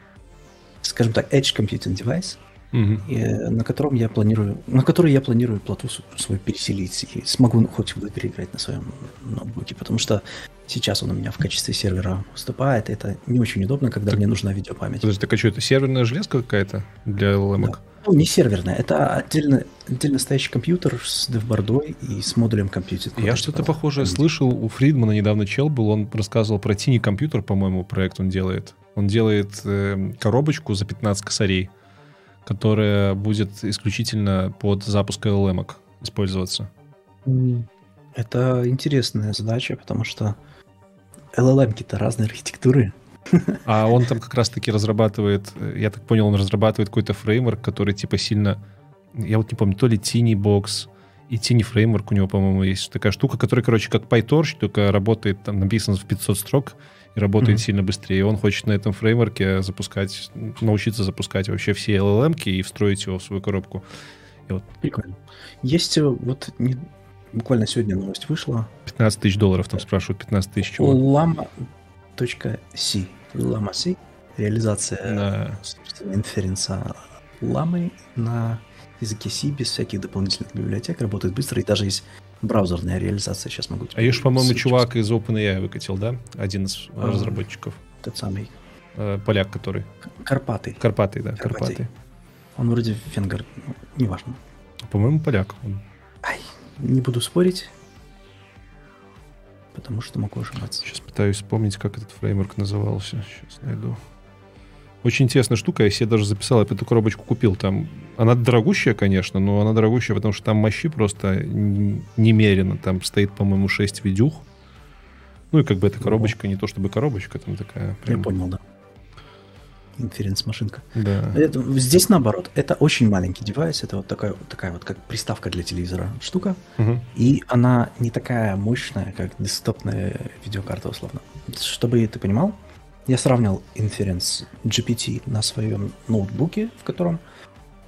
скажем так, Edge Computing Device, угу. и, на котором я планирую, на который я планирую плату свой переселить и смогу хоть в игры играть на своем ноутбуке, потому что Сейчас он у меня в качестве сервера выступает. Это не очень удобно, когда так, мне нужна видеопамять. Подожди, так а что, это серверная железка какая-то для LLM? Да. Ну, не серверная, это отдельно, отдельно стоящий компьютер с девбордой и с модулем компьютера. Я что-то похожее слышал. У Фридмана недавно чел был, он рассказывал про Тини компьютер, по-моему, проект он делает. Он делает э, коробочку за 15 косарей, которая будет исключительно под запуск LLM использоваться. Это интересная задача, потому что LLM-ки-то разные архитектуры. А он там как раз-таки разрабатывает, я так понял, он разрабатывает какой-то фреймворк, который типа сильно, я вот не помню, то ли Tiny Box и Tiny фреймворк у него, по-моему, есть такая штука, которая, короче, как PyTorch, только работает, там написано в 500 строк и работает mm-hmm. сильно быстрее. И он хочет на этом фреймворке запускать, научиться запускать вообще все LLM-ки и встроить его в свою коробку. И вот. Прикольно. Есть э, вот не, Буквально сегодня новость вышла. 15 тысяч долларов там спрашивают. 15 тысяч чего? Lama.c. Lama C. Реализация да. инференса ламы на языке C без всяких дополнительных библиотек. Работает быстро. И даже есть браузерная реализация. Сейчас могу... А есть, по-моему, чувак из OpenAI выкатил, да? Один из а, разработчиков. Тот самый. Э, поляк, который. Карпатый. Карпатый, да. Карпатый. Он вроде венгер, ну, неважно. По-моему, поляк. Ай, не буду спорить, потому что могу ошибаться. Сейчас пытаюсь вспомнить, как этот фреймворк назывался. Сейчас найду. Очень интересная штука, я себе даже записал, я эту коробочку купил. Там она дорогущая, конечно, но она дорогущая, потому что там мощи просто немерено. Там стоит, по-моему, 6 видюх. Ну и как бы эта коробочка не то чтобы коробочка, там такая... Прям... Я понял, да. Инференц-машинка. Да. Это, здесь наоборот. Это очень маленький девайс. Это вот такая, такая вот как приставка для телевизора штука. Угу. И она не такая мощная, как десктопная видеокарта, условно. Чтобы ты понимал, я сравнил Inference GPT на своем ноутбуке, в котором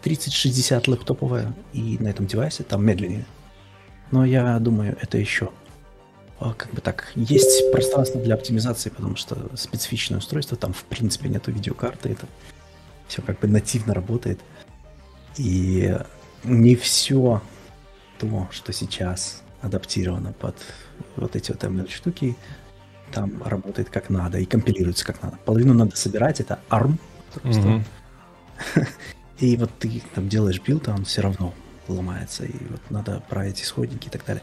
3060 лэптоповая, и на этом девайсе там медленнее. Но я думаю, это еще а, как бы так, есть пространство для оптимизации, потому что специфичное устройство, там в принципе нету видеокарты, это все как бы нативно работает. И не все то, что сейчас адаптировано под вот эти вот ML штуки, там работает как надо и компилируется как надо. Половину надо собирать, это ARM. Mm-hmm. И вот ты там делаешь билд, а он все равно ломается, и вот надо править исходники и так далее.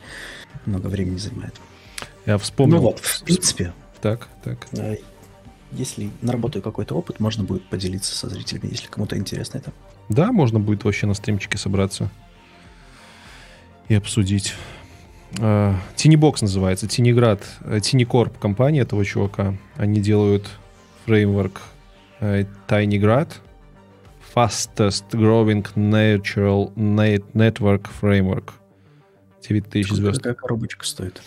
Много времени занимает. Я вспомнил. Ну вот, в принципе. Так, так. Если наработаю какой-то опыт, можно будет поделиться со зрителями, если кому-то интересно это. Да, можно будет вообще на стримчике собраться и обсудить. Tinybox называется, Tinygrad, Tiny Corp компания этого чувака. Они делают фреймворк э, TinyGrad, Fastest Growing Natural Network Framework. 9000 звезд. Какая коробочка стоит?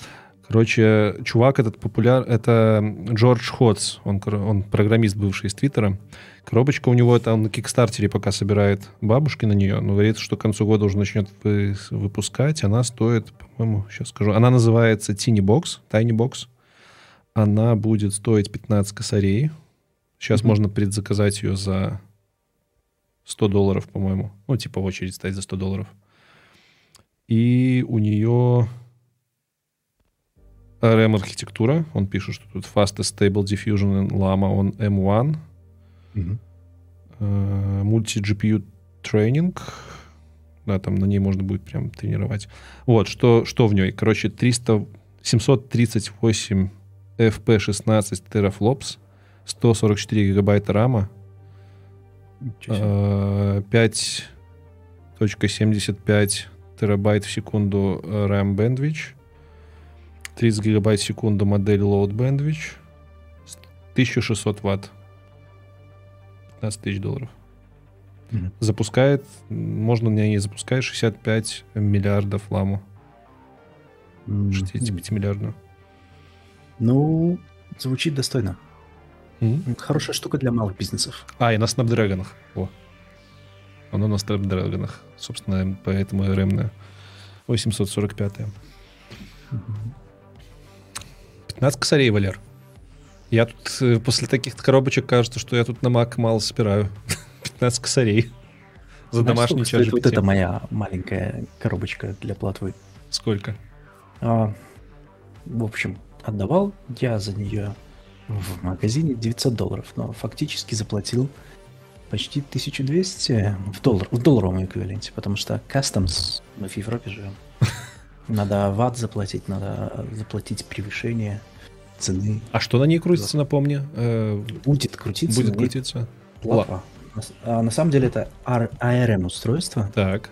Короче, чувак этот популяр, это Джордж Ходс, он, он программист бывший из Твиттера. Коробочка у него, это он на Кикстартере пока собирает бабушки на нее, но говорит, что к концу года уже начнет вы, выпускать. Она стоит, по-моему, сейчас скажу, она называется Tiny Box, Tiny Box. Она будет стоить 15 косарей. Сейчас mm-hmm. можно предзаказать ее за 100 долларов, по-моему. Ну, типа в очередь стоять за 100 долларов. И у нее RM-архитектура. Он пишет, что тут Fastest Stable Diffusion in Llama on M1. Uh, Multi-GPU Training. Да, там на ней можно будет прям тренировать. Вот, что, что в ней? Короче, 300, 738 FP16 терафлопс, 144 гигабайта рама, uh, 5.75 терабайт в секунду RAM bandwidth, 30 гигабайт в секунду модель Load Bandwidth, 1600 ватт, 15 тысяч долларов. Mm-hmm. Запускает, можно на ней запускать 65 миллиардов ламу. Mm-hmm. 65 миллиардов. Ну, звучит достойно. Mm-hmm. Хорошая штука для малых бизнесов. А, и на Snapdragon. О. Оно на Snapdragon. Собственно, поэтому RM 845. Mm-hmm. 15 косарей, Валер. Я тут э, после таких коробочек кажется, что я тут на Mac мало собираю. 15 косарей. За Знаешь, домашний час Вот это моя маленькая коробочка для платвы. Сколько? А, в общем, отдавал я за нее в магазине 900 долларов, но фактически заплатил почти 1200 в, доллар, в долларовом эквиваленте, потому что customs мы в Европе живем. Надо ват заплатить, надо заплатить превышение цены. А что на ней крутится, напомни? Э, будет крутиться. Будет крутиться. Плата. А на самом деле это ARM-устройство. Так.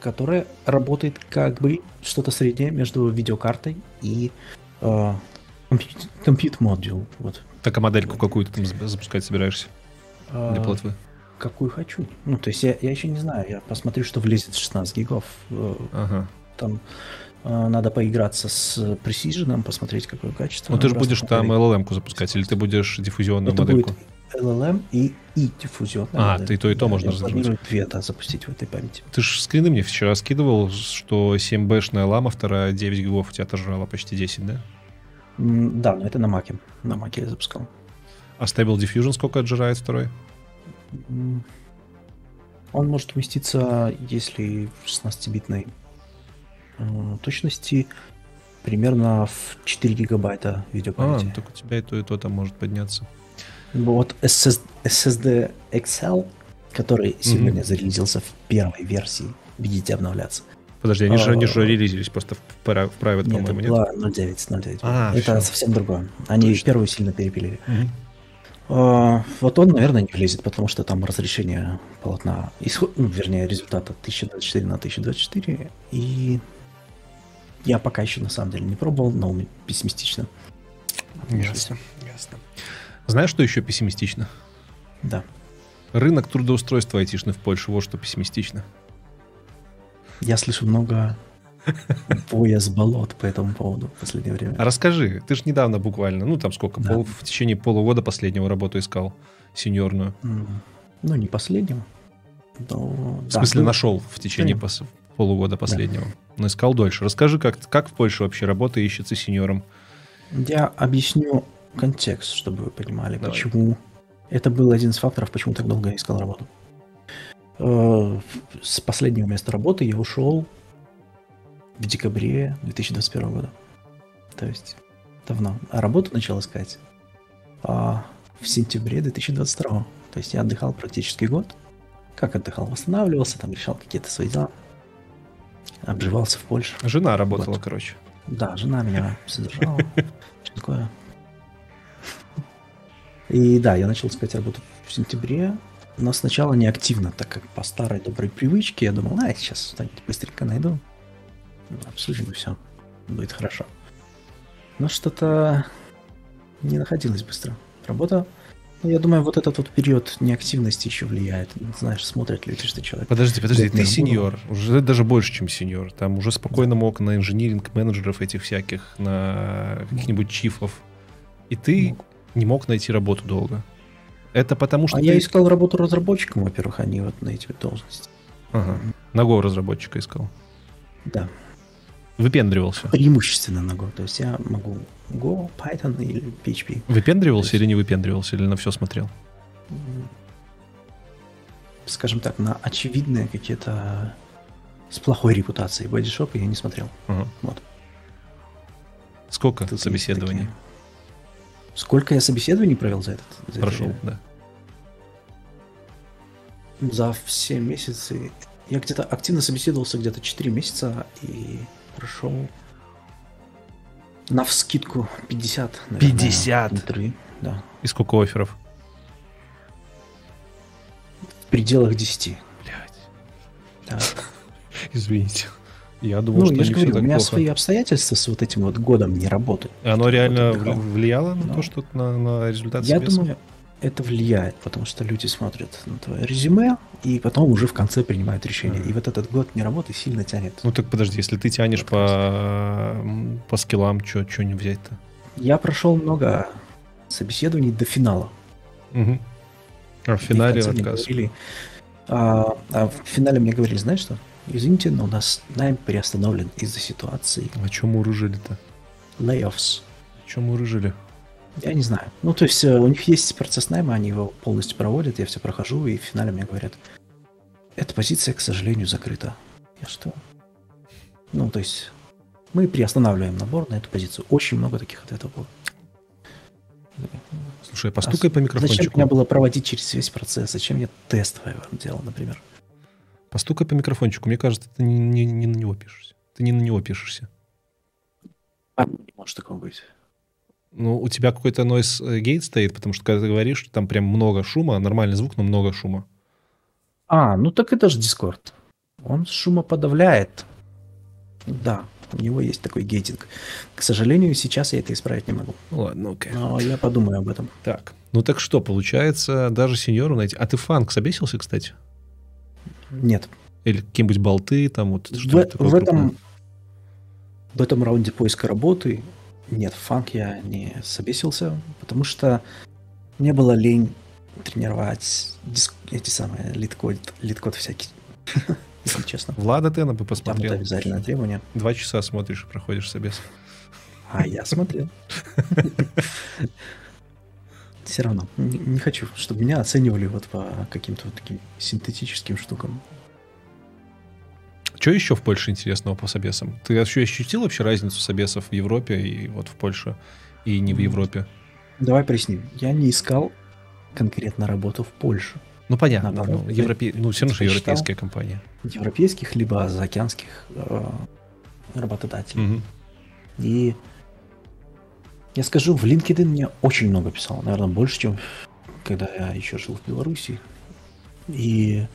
Которое работает как бы что-то среднее между видеокартой и э, компьютер модуль. Вот. Так а модельку какую ты там запускать собираешься а, для платвы? Какую хочу. Ну, то есть я, я еще не знаю. Я посмотрю, что влезет в 16 гигов. Э, ага там надо поиграться с Precision, посмотреть, какое качество. Ну, ты же будешь там LLM-ку запускать, или ты будешь диффузионную Это модельку? Будет LLM и, и диффузионная А, модель. ты то и то да, можно разработать. две да, запустить в этой памяти. Ты же скрины мне вчера скидывал, что 7-бэшная лама, вторая 9 гигов у тебя отожрала почти 10, да? Да, но это на маке. На маке я запускал. А Stable Diffusion сколько отжирает второй? Он может уместиться, если в 16-битной точности примерно в 4 гигабайта видеопамяти. А, так у тебя и то, и то там может подняться. Вот SSD XL который сегодня зарелизился в первой версии. Видите, обновляться. Подожди, они же, они А, же релизились просто в, в private, Нет, по-моему, это нет? была 0.9, 0.9. А, это всё. совсем другое. Они Точно. первую сильно перепилили. Мгм. А, Вот он, наверное, не влезет, потому что там разрешение полотна, исход, ну, вернее, результата 1024 на 1024. И я пока еще на самом деле не пробовал, но пессимистично. Ясно, ясно. Знаешь, что еще пессимистично? Да. Рынок трудоустройства айтишный в Польше, вот что пессимистично. Я слышу много боя с болот по этому поводу в последнее время. А расскажи, ты же недавно буквально, ну там сколько, Да. пол- в течение полугода последнего работу искал, сеньорную. Ну, не последнего. Но, В да, смысле, ну, нашел в течение пос- полугода последнего. Но искал дольше. Расскажи, как, как в Польше вообще работа ищется сеньором? Я объясню контекст, чтобы вы понимали, Давай. почему. Это был один из факторов, почему так долго я искал работу. Э, С последнего места работы я ушел в декабре 2021 года. То есть давно. А работу начал искать а, в сентябре 2022. То есть я отдыхал практически год. Как отдыхал? Восстанавливался, там решал какие-то свои дела. Обживался в Польше. Жена работала, Вот. короче. Да, жена меня содержала. Что такое? И да, я начал искать работу в сентябре, но сначала не активно, так как по старой доброй привычке я думал, а, сейчас что-нибудь быстренько найду, обсудим и все, будет хорошо. Но что-то не находилось быстро. Работа, ну, я думаю, вот этот вот период неактивности еще влияет. Знаешь, смотрят люди, что человек... Подожди, подожди, ты не сеньор, уже даже больше, чем сеньор. Там уже спокойно мог на инжиниринг менеджеров этих всяких, на каких-нибудь чифов. И ты Мог. не мог найти работу долго. Это потому что А ты... я искал работу разработчиком, во-первых, а не вот на эти должности. Ага. Go разработчика искал. Да. Выпендривался. преимущественно на Go. То есть я могу Go, Python или PHP. Выпендривался или не выпендривался, или на все смотрел? Скажем так, на очевидные какие-то с плохой репутацией бодишопы я не смотрел. Ага. Вот. Сколько Тут есть собеседований такие. Сколько я собеседований провел за этот? за это прошел? время? Да. За все месяцы. Я где-то активно собеседовался где-то 4 месяца и прошел на вскидку 50. наверное, 50? интервью. Да. И сколько офферов? В пределах 10. Блять. Да. Извините. Я думал, Ну, что я же говорю, у меня плохо. свои обстоятельства с вот этим вот годом не работы. Оно реально Вот влияло на Ну. то, что на, на результат Я собеса? думаю, это влияет, потому что люди смотрят на твое резюме и потом уже в конце принимают решение. Мгм. И вот этот год не работы сильно тянет. Ну так подожди, если ты тянешь по, по скиллам, что не взять-то? Я прошел много собеседований до финала. Мгм. А в финале мне отказ. говорили, а, а в финале мне говорили, знаешь что? Извините, но у нас найм приостановлен из-за ситуации. А чем мурыжили-то? Layoffs. Чем мурыжили? Я не знаю. Ну, то есть э, у них есть процесс найма, они его полностью проводят, я все прохожу, и в финале мне говорят, эта позиция, к сожалению, закрыта. Я что? Ну, то есть мы приостанавливаем набор на эту позицию. Очень много таких ответов было. Слушай, постукай по Зачем микрофончику. мне было проводить через весь процесс? Зачем я тест делал, например? Постукай по микрофончику. Мне кажется, ты не, не- не на него пишешься. Ты не на него пишешься. А, не может такого быть. Ну, у тебя какой-то noise э, gate стоит, потому что когда ты говоришь, там прям много шума, нормальный звук, но много шума. А, ну так это же Discord. Он шумоподавляет. Да, у него есть такой гейтинг. К сожалению, сейчас я это исправить не могу. Ну ладно, окей. Но я подумаю об этом. Так, ну так что, получается, даже сеньору найти... А ты фанк собесился, кстати? Нет. Или какие-нибудь болты, там вот В, что-то такое в этом, крупное? в этом раунде поиска работы нет, в фанк я не собесился, потому что мне было лень тренировать диск- эти самые литкод, литкод всякий, если честно. Влада Тена бы Там это посмотрел. обязательное требование. Два часа смотришь и проходишь собес. А я смотрел. Все равно. Не, не хочу, чтобы меня оценивали вот по каким-то вот таким синтетическим штукам. Что еще в Польше интересного по собесам? Ты еще ощутил вообще разницу собесов в Европе и вот в Польше, и не в. Европе? Давай проясним. Я не искал конкретно работу в Польше. Ну, понятно. Наоборот, ну, европе... ну, все равно же европейская компания. европейских, либо заокеанских э, работодателей. Мгм. И я скажу, в LinkedIn мне очень много писал, наверное, больше, чем когда я еще жил в Беларуси. И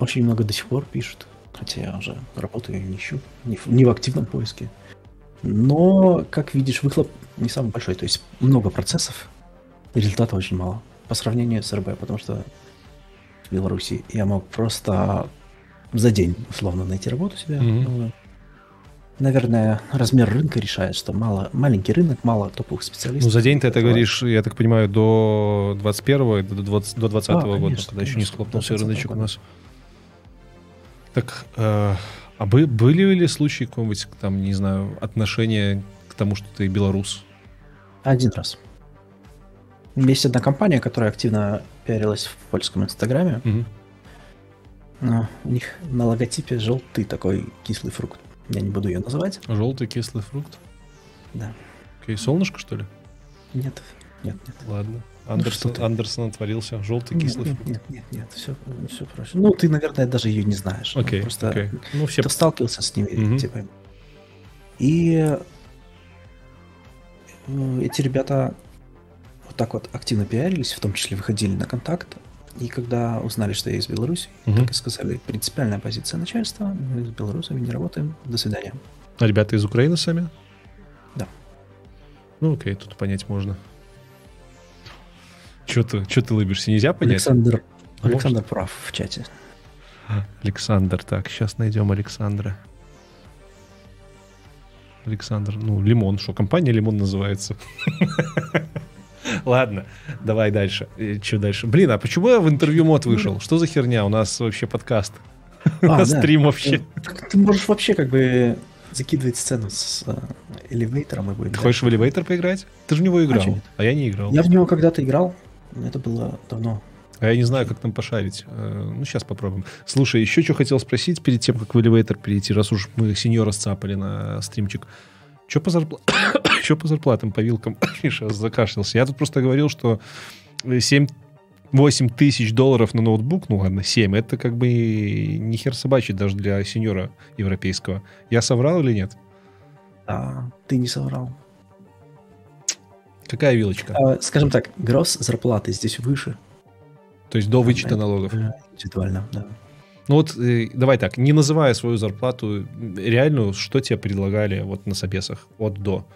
очень много до сих пор пишут, хотя я уже работаю и не ищу, не в, не в активном поиске. Но, как видишь, выхлоп не самый большой, то есть много процессов, результата очень мало по сравнению с РБ, потому что в Беларуси я мог просто за день условно найти работу себе. Ну, Наверное, размер рынка решает, что мало, маленький рынок, мало топовых специалистов. Ну, за день ты это говоришь, я так понимаю, до 21 до 20, до 20 А, года, конечно, когда еще не конечно, схлопнулся до 20-го рыночек у года. нас. Так, э, а бы, были ли случаи какого-нибудь, там, не знаю, отношения к тому, что ты белорус? Один раз. Есть одна компания, которая активно пиарилась в польском инстаграме. Мгм. но У них на логотипе желтый такой кислый фрукт. Я не буду ее называть. Желтый кислый фрукт. Да. Окей, солнышко, что ли? Нет, нет, нет. Ладно. Ну, Андерсон, ты. Андерсон отворился. Желтый кислый нет, нет, нет, нет, все, все проще. Ну, ты, наверное, даже ее не знаешь. Ну, Окей, Просто окей. Ну, все... кто сталкивался с ними, Мгм. типа. И э, эти ребята вот так вот активно пиарились, в том числе выходили на контакт. И когда узнали, что я из Беларуси, Мгм. так и сказали, принципиальная позиция начальства, мы с белорусами не работаем, до свидания. А ребята из Украины сами? Да. Ну, окей, тут понять можно. Че ты, чё ты лыбишься? Нельзя понять? Александр, Может. Александр прав в чате. Александр, так, сейчас найдем Александра. Александр, ну, Лимон, что, компания Лимон называется? Ладно, давай дальше. Что дальше? Блин, а почему я в интервью мод вышел? Что за херня? У нас вообще подкаст. У А, нас стрим вообще. Так Ты можешь вообще как бы закидывать сцену с э, элевейтором и будем. Ты хочешь в элевейтор поиграть? Ты же в него играл, нет? а я не играл. Я в него когда-то играл, это было давно. А я не знаю, как там пошарить. Э, Ну, сейчас попробуем. Слушай, еще что хотел спросить перед тем, как в элевейтор перейти, раз уж мы сеньора сцапали на стримчик. Что по, зарпла... чё по зарплатам, по вилкам? Сейчас закашлялся. Я тут просто говорил, что 7 8 тысяч долларов на ноутбук, ну ладно, 7, это как бы не хер собачий даже для сеньора европейского. Я соврал или нет? А ты не соврал. Какая вилочка? А, скажем так, гросс зарплаты здесь выше. То есть до вычета налогов. уже Индивидуально, да. Ну вот, э, давай так, не называя свою зарплату, реальную, что тебе предлагали вот на собесах от до?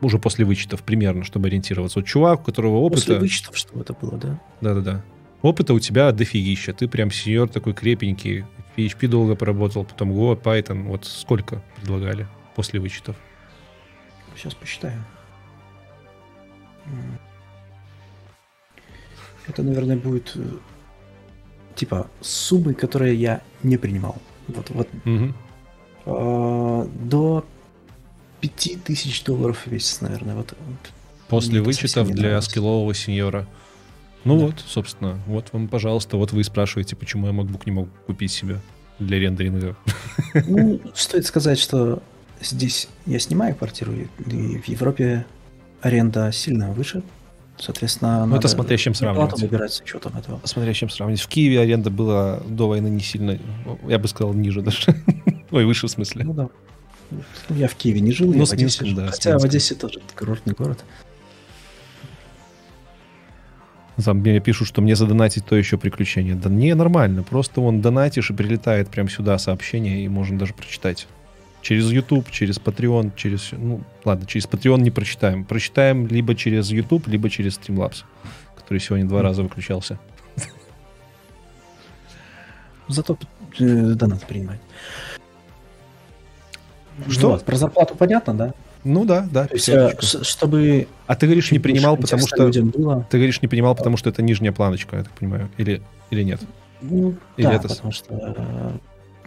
Уже после вычетов примерно, чтобы ориентироваться. Вот чувак, у которого После опыта... вычетов, что это было, да? Да-да-да. Опыта у тебя дофигища. Ты прям сеньор такой крепенький. PHP долго поработал, потом Go, Python. Вот сколько предлагали после вычетов? Сейчас посчитаю. Это, наверное, будет э, типа суммы, которые я не принимал. Вот, вот Мгм. а, до 5000 долларов в месяц, наверное. Вот. После Мне вычетов для нравилось. скиллового сеньора. Ну Да. вот, собственно, вот вам, пожалуйста, вот вы и спрашиваете, почему я MacBook не мог купить себе для рендеринга. Ну, стоит сказать, что здесь я снимаю квартиру, и в Европе аренда сильно выше. Соответственно, Ну, это смотря с чем сравнивать. выбирать с учетом этого. Смотря с чем сравнить. В Киеве аренда была до войны не сильно, я бы сказал, ниже даже. Ой, выше в смысле. Ну да. Я в Киеве не жил, Ну, я в Одессе жил. да, Хотя в. Одессе тоже курортный город. Там мне пишут, что мне задонатить то еще приключение. Да не, нормально. Просто он донатишь и прилетает прямо сюда сообщение, и можно даже прочитать. Через YouTube, через Patreon, через... Ну, ладно, через Patreon не прочитаем. Прочитаем либо через YouTube, либо через Streamlabs, который сегодня два раза выключался. Зато э, донат принимать. Что? Вот, про зарплату понятно, да? Ну да, да, То есть, э, чтобы А ты говоришь, не принимал, потому что... было. Ты говоришь, не принимал, потому что это нижняя планочка, я так понимаю. Или, или нет? Ну, Или да, это потому что э,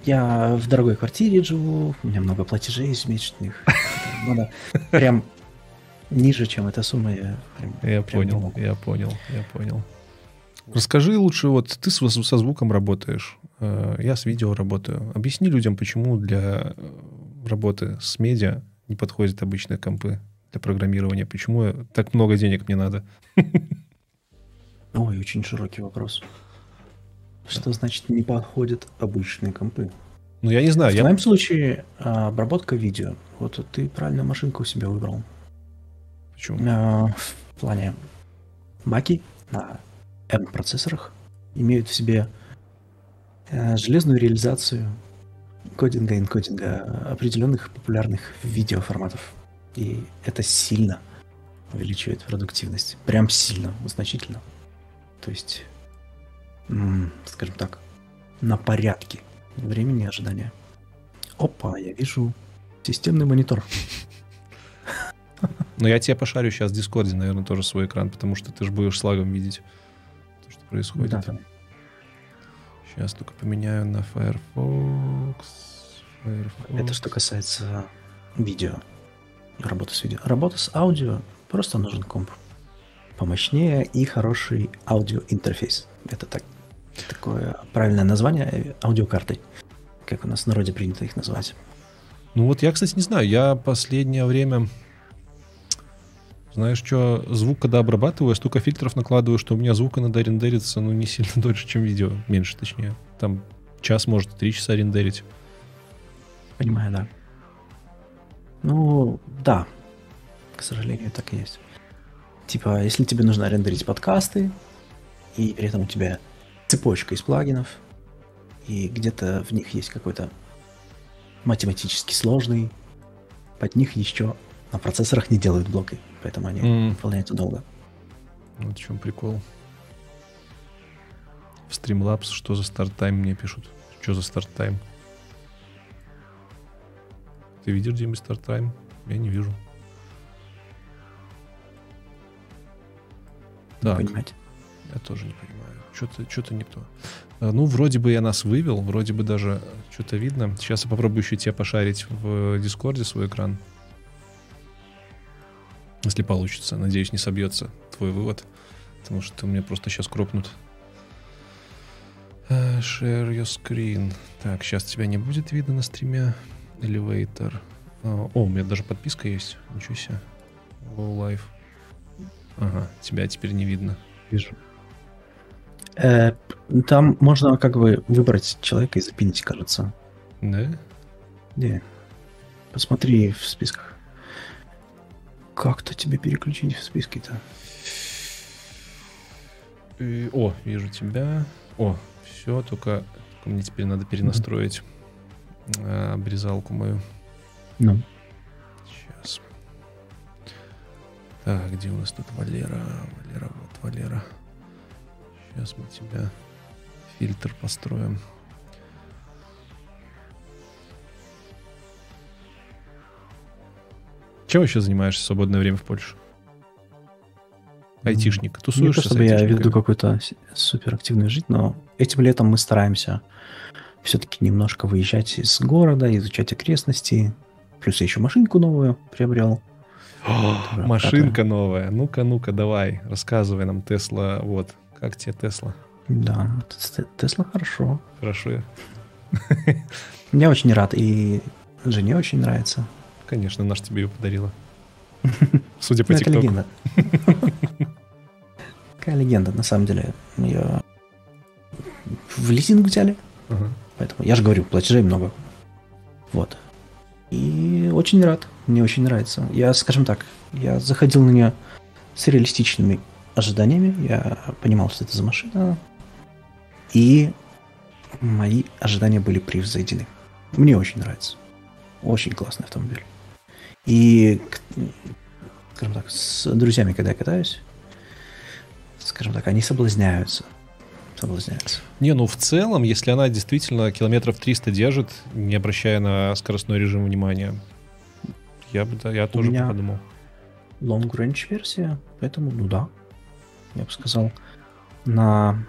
я в дорогой квартире живу, у меня много платежей ежемесячных. Надо прям ниже, чем эта сумма. Я, прям- Я прям понял, я понял, я понял. Расскажи лучше, вот ты с- со звуком работаешь, э, я с видео работаю. Объясни людям, почему для э, работы с медиа не подходят обычные компы для программирования, почему так много денег мне надо. Ой, очень широкий вопрос. Что значит не подходят обычные компы? Ну, я не знаю. В я... случае а, обработка видео. Вот ты правильную машинку у себя выбрал. Почему? А, в плане маки на M-процессорах имеют в себе а, железную реализацию кодинга и энкодинга определенных популярных видеоформатов. И это сильно увеличивает продуктивность. Прям сильно, значительно. То есть, скажем так, на порядке времени ожидания. Опа, я вижу системный монитор. Но я тебе пошарю сейчас в Дискорде, наверное, тоже свой экран, потому что ты же будешь с лагом видеть то, что происходит. Да, там. Сейчас только поменяю на Firefox. Firefox. Это что касается видео. Работы с видео. Работа с аудио просто нужен комп. Помощнее и хороший аудиоинтерфейс. Это так, такое правильное название аудиокартой. Как у нас в народе принято их называть. Ну вот я, кстати, не знаю. Я последнее время... Знаешь что, звук, когда обрабатываю, я столько фильтров накладываю, что у меня звук иногда рендерится, ну, не сильно дольше, чем видео. Меньше, точнее. Там час, может, три часа рендерить. Понимаю, да. Ну, да. К сожалению, так и есть. Типа, если тебе нужно рендерить подкасты, и при этом у тебя цепочка из плагинов, и где-то в них есть какой-то математически сложный, под них еще на процессорах не делают блоки, поэтому они М. выполняются долго. Вот в чем прикол. В Streamlabs что за старт-тайм мне пишут? Что за старт-тайм? Ты видишь где-нибудь старт-тайм? Я не вижу. Так, понимаете? я тоже не понимаю. Что-то что не то. А, Ну, вроде бы я нас вывел, вроде бы даже что-то видно. Сейчас я попробую еще тебя пошарить в Дискорде свой экран. Если получится. Надеюсь, не собьется твой вывод. Потому что меня просто сейчас кропнут. Э, Share your screen. Так, сейчас тебя не будет видно на стриме. Elevator. А, О, у меня даже подписка есть. Ничего себе. Low Life. Ага, тебя теперь не видно. Вижу. Э, там можно как бы выбрать человека и запинить, кажется. Да? Где? Посмотри в списках. Как-то тебе переключить в списки-то? И- О, вижу тебя. О, все, только, мне теперь надо перенастроить а, обрезалку мою. Ну, Сейчас. Так, где у нас тут Валера? Валера, вот Валера. Сейчас мы тебя фильтр построим. Чем еще занимаешься в свободное время в Польше? Айтишник. не то Тусуешься чтобы я веду какую-то суперактивную жизнь, но этим летом мы стараемся все-таки немножко выезжать из города, изучать окрестности. Плюс я еще машинку новую приобрел. О, Машинка новая. Ну-ка, ну-ка, давай, рассказывай нам, Тесла. Вот, как тебе Тесла? Да, Тесла хорошо. Хорошо. я- очень рад, и жене очень нравится. Конечно, наш тебе ее подарила. Судя по Ну, ТикТоку. легенда. Какая легенда, на самом деле. Ее в лизинг взяли, поэтому я же говорю, платежей много. Вот. И очень рад, мне очень нравится. Я, скажем так, я заходил на нее с реалистичными ожиданиями, я понимал, что это за машина, и мои ожидания были превзойдены. Мне очень нравится. Очень классный автомобиль. И, скажем так, с друзьями, когда я катаюсь, скажем так, они соблазняются. Соблазняются. Не, ну в целом, если она действительно километров 300 держит, не обращая на скоростной режим внимания, я бы, да, я тоже бы меня- подумал. Long range версия, поэтому, ну да, я бы сказал, на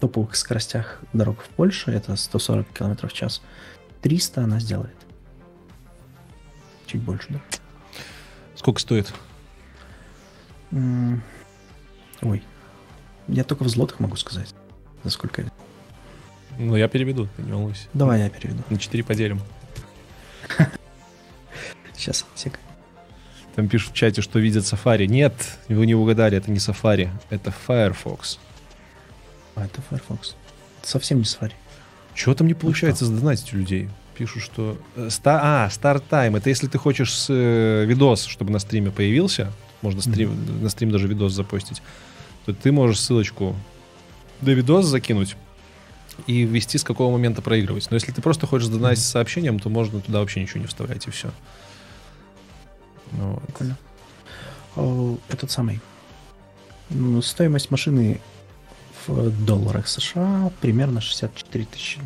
топовых скоростях дорог в Польше, это 140 км в час, 300 она сделает. Чуть больше, да? Сколько стоит? М, Ой, я только в злотах могу сказать, за сколько это. Ну, я переведу, ты не волнуйся. Давай я переведу. На 4 поделим. Сейчас, сек. Там пишут в чате, что видят Safari. Нет, вы не угадали, это не Safari, это Firefox. А, это Firefox. Это совсем не Safari. Чего там не получается ну, задонатить у людей? Пишут, что... Э, ста... А, Start Time. Это если ты хочешь с, э, видос, чтобы на стриме появился, можно стрим, mm-hmm. на стрим даже видос запостить, то ты можешь ссылочку до видос закинуть и ввести, с какого момента проигрывать. Но если ты просто хочешь задонатить mm-hmm. сообщением, то можно туда вообще ничего не вставлять, и все. Ну, Прикольно. О, этот самый. Стоимость машины в долларах США примерно 64 тысячи.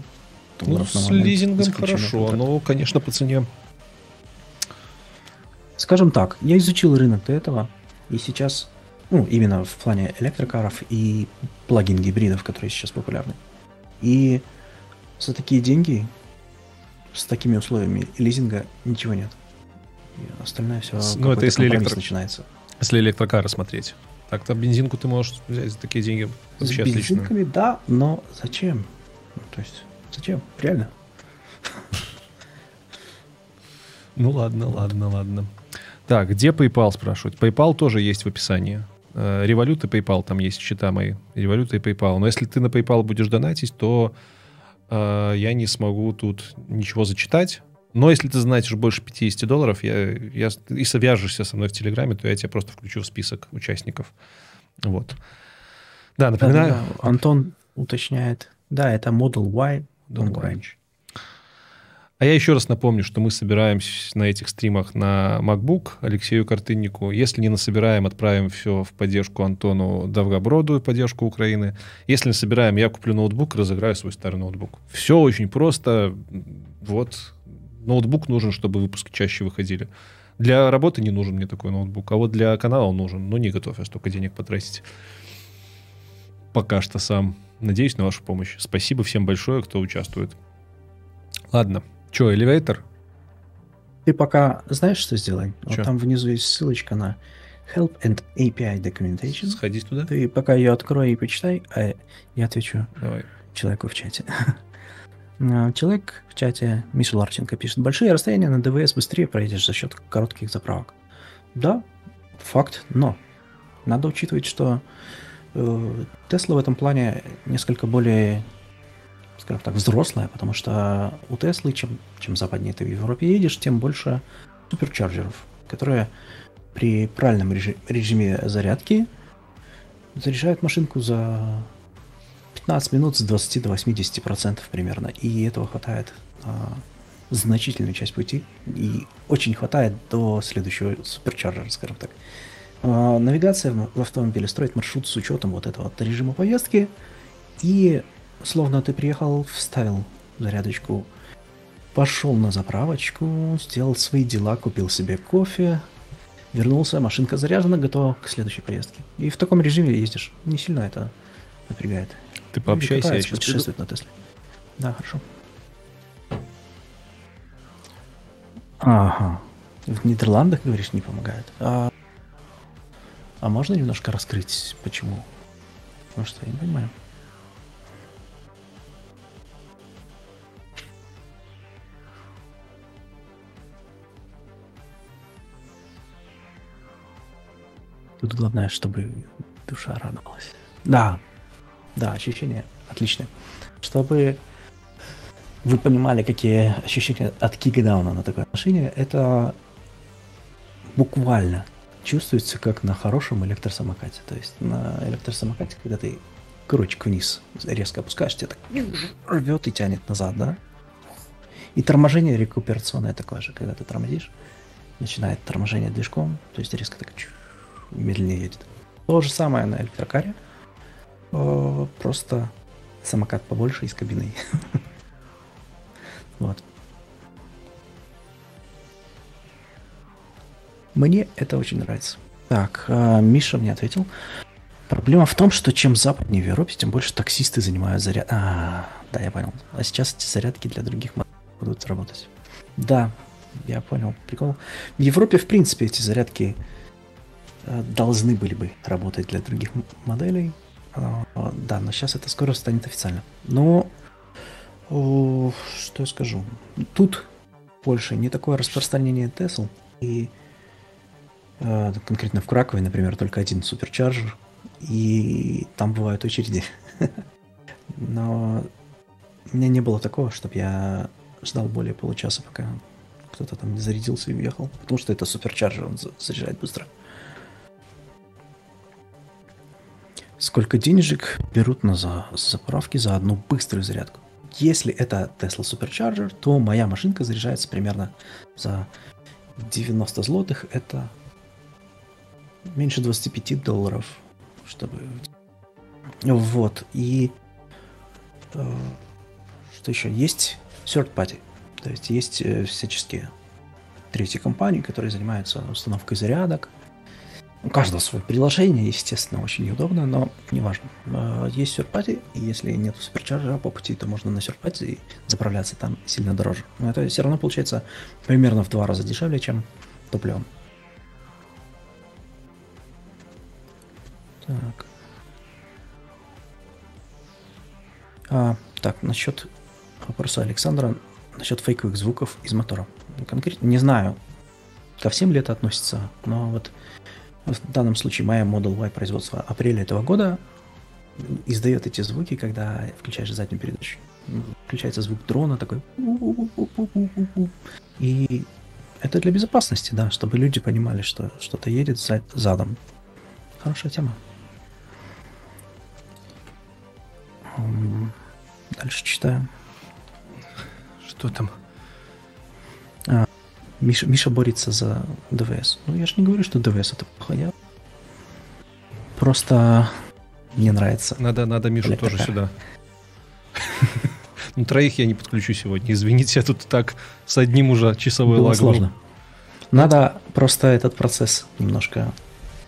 Ну, с лизингом хорошо, но, конечно, по цене. Скажем так, я изучил рынок до этого, и сейчас, ну, именно в плане электрокаров и плагин гибридов, которые сейчас популярны. И за такие деньги, с такими условиями лизинга ничего нет. И остальное все ну, это если электро... начинается. Если электрокары смотреть. Так-то бензинку ты можешь взять за такие деньги вообще С бензинками, отлично. да, но зачем? Ну, то есть, зачем? Реально. Ну ладно, ладно, ладно. Так, где PayPal спрашивают? PayPal тоже есть в описании. Револют и PayPal там есть счета мои. Револют и PayPal. Но если ты на PayPal будешь донатить, то э, я не смогу тут ничего зачитать. Но если ты знаешь больше 50 долларов, я, я, и свяжешься со мной в Телеграме, то я тебя просто включу в список участников. Вот. Да, напоминаю. Да, да, да. Антон уточняет. Да, это Model Y Long Range. А я еще раз напомню, что мы собираемся на этих стримах на MacBook Алексею Картыннику. Если не насобираем, отправим все в поддержку Антону Давгоброду, в поддержку Украины. Если не собираем, я куплю ноутбук, разыграю свой старый ноутбук. Все очень просто. Вот, ноутбук нужен, чтобы выпуски чаще выходили. Для работы не нужен мне такой ноутбук, а вот для канала он нужен. Но не готов я столько денег потратить. Пока что сам. Надеюсь на вашу помощь. Спасибо всем большое, кто участвует. Ладно. Че, элеватор? Ты пока знаешь, что сделай? Вот там внизу есть ссылочка на Help and API Documentation. Сходи туда. Ты пока ее открой и почитай, а я отвечу Давай. человеку в чате. А, человек в чате, Миша Ларченко, пишет, большие расстояния на ДВС быстрее проедешь за счет коротких заправок. Да, факт, но надо учитывать, что э, Тесла в этом плане несколько более, скажем так, взрослая, потому что у Теслы, чем, чем западнее ты в Европе едешь, тем больше суперчарджеров, которые при правильном режиме зарядки заряжают машинку за 15 минут с 20 до 80 процентов примерно. И этого хватает а, значительную часть пути. И очень хватает до следующего суперчарджера, скажем так. А, навигация в автомобиле строит маршрут с учетом вот этого вот режима поездки. И словно ты приехал, вставил зарядочку, пошел на заправочку, сделал свои дела, купил себе кофе, вернулся, машинка заряжена, готова к следующей поездке. И в таком режиме ездишь. Не сильно это напрягает. Ты пообщайся, я сейчас путешествует на Тесле. Да, хорошо. Ага. В Нидерландах, говоришь, не помогает. А, а можно немножко раскрыть, почему? Потому что я не понимаю. Тут главное, чтобы душа радовалась. Да, да, ощущения отличные. Чтобы вы понимали, какие ощущения от кикдауна на такой машине, это буквально чувствуется как на хорошем электросамокате. То есть на электросамокате, когда ты крючек вниз резко опускаешь, тебя так рвет и тянет назад, да? И торможение рекуперационное такое же, когда ты тормозишь, начинает торможение движком, то есть резко так медленнее едет. То же самое на электрокаре – просто самокат побольше и с кабиной. Вот. Мне это очень нравится. Так, а, Миша мне ответил. Проблема в том, что чем западнее в Европе, тем больше таксисты занимают заряд. А, да, я понял. А сейчас эти зарядки для других будут работать. Да, я понял. Прикол. В Европе, в принципе, эти зарядки э, должны были бы работать для других моделей. А, да, но сейчас это скоро станет официально. Но что я скажу? Тут больше не такое распространение Tesla. И Э, конкретно в Кракове, например, только один суперчарджер, и там бывают очереди. Но у меня не было такого, чтобы я ждал более получаса, пока кто-то там не зарядился и уехал. Потому что это суперчарджер, он заряжает быстро. Сколько денежек берут на за заправки за одну быструю зарядку? Если это Tesla Supercharger, то моя машинка заряжается примерно за 90 злотых. Это меньше 25 долларов, чтобы... Вот, и... Э, что еще? Есть third party, то есть есть э, всяческие третьи компании, которые занимаются установкой зарядок, у каждого свое приложение, естественно, очень неудобно, но неважно. А, есть серпати, и если нет суперчарджера по пути, то можно на серпати заправляться там сильно дороже. Но это все равно получается примерно в два раза дешевле, чем топливом. Так. А, так, насчет вопроса Александра, насчет фейковых звуков из мотора. Конкретно не знаю, ко всем ли это относится, но вот в данном случае моя Model Y производства апреля этого года издает эти звуки, когда включаешь заднюю передачу. Включается звук дрона такой. И это для безопасности, да, чтобы люди понимали, что что-то едет задом. Хорошая тема. Дальше читаем. Что там? Миша, Миша борется за ДВС. Ну, я же не говорю, что ДВС это плохо. Я просто мне нравится. Надо, надо Мишу тоже такая. сюда. Ну, троих я не подключу сегодня. Извините, я тут так с одним уже часовой лагом. сложно. Надо просто этот процесс немножко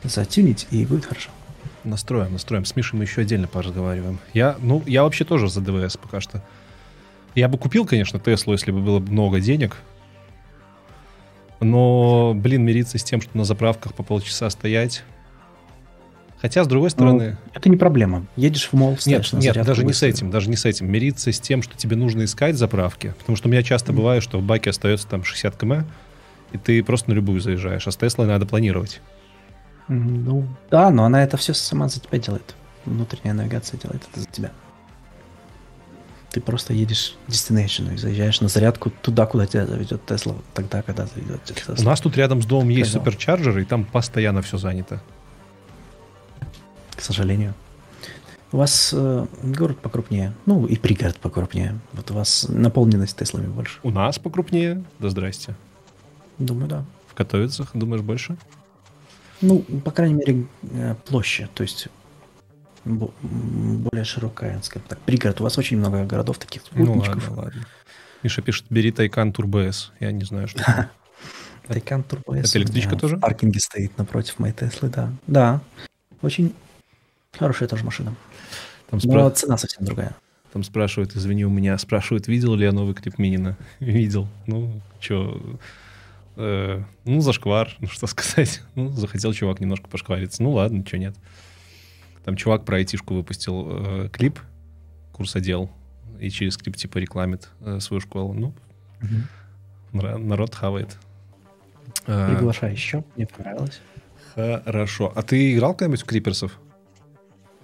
затюнить, и будет хорошо. Настроим, настроим. С Мишей мы еще отдельно поразговариваем. Я, ну, я вообще тоже за ДВС пока что. Я бы купил, конечно, Теслу, если бы было много денег. Но, блин, мириться с тем, что на заправках по полчаса стоять. Хотя, с другой ну, стороны... Ну, это не проблема. Едешь в мол, Нет, нет, даже не с этим, даже не с этим. Мириться с тем, что тебе нужно искать заправки. Потому что у меня часто mm. бывает, что в баке остается там 60 км, и ты просто на любую заезжаешь. А с Теслой надо планировать. Ну, да, но она это все сама за тебя делает. Внутренняя навигация делает это за тебя. Ты просто едешь в destination и заезжаешь на зарядку туда, куда тебя заведет Тесла, тогда, когда заведет Тесла. У нас тут рядом с домом есть суперчарджер, и там постоянно все занято. К сожалению. У вас э, город покрупнее, ну и пригород покрупнее. Вот у вас наполненность Теслами больше. У нас покрупнее? Да здрасте. Думаю, да. В Катовицах, думаешь, больше? Ну, по крайней мере, э, площадь. То есть более широкая, скажем так, пригород. У вас очень много городов таких спутничков. Ну ладно, ладно. Миша пишет, бери Тайкан Турбо S. Я не знаю, что Тайкан Турбо S. Это электричка тоже? В паркинге стоит напротив моей Теслы, да. Да. Очень хорошая тоже машина. Там спра... Но цена совсем другая. Там спрашивают, извини, у меня спрашивают, видел ли я новый клип Минина? Видел. Ну, что, э, ну, зашквар, ну, что сказать. Ну, захотел чувак немножко пошквариться. Ну, ладно, что нет. Там чувак про айтишку выпустил э, клип, курсодел, и через клип типа рекламит э, свою школу. Ну, угу. народ хавает. А, Приглашай еще, мне понравилось. Хорошо. А ты играл когда-нибудь в Криперсов?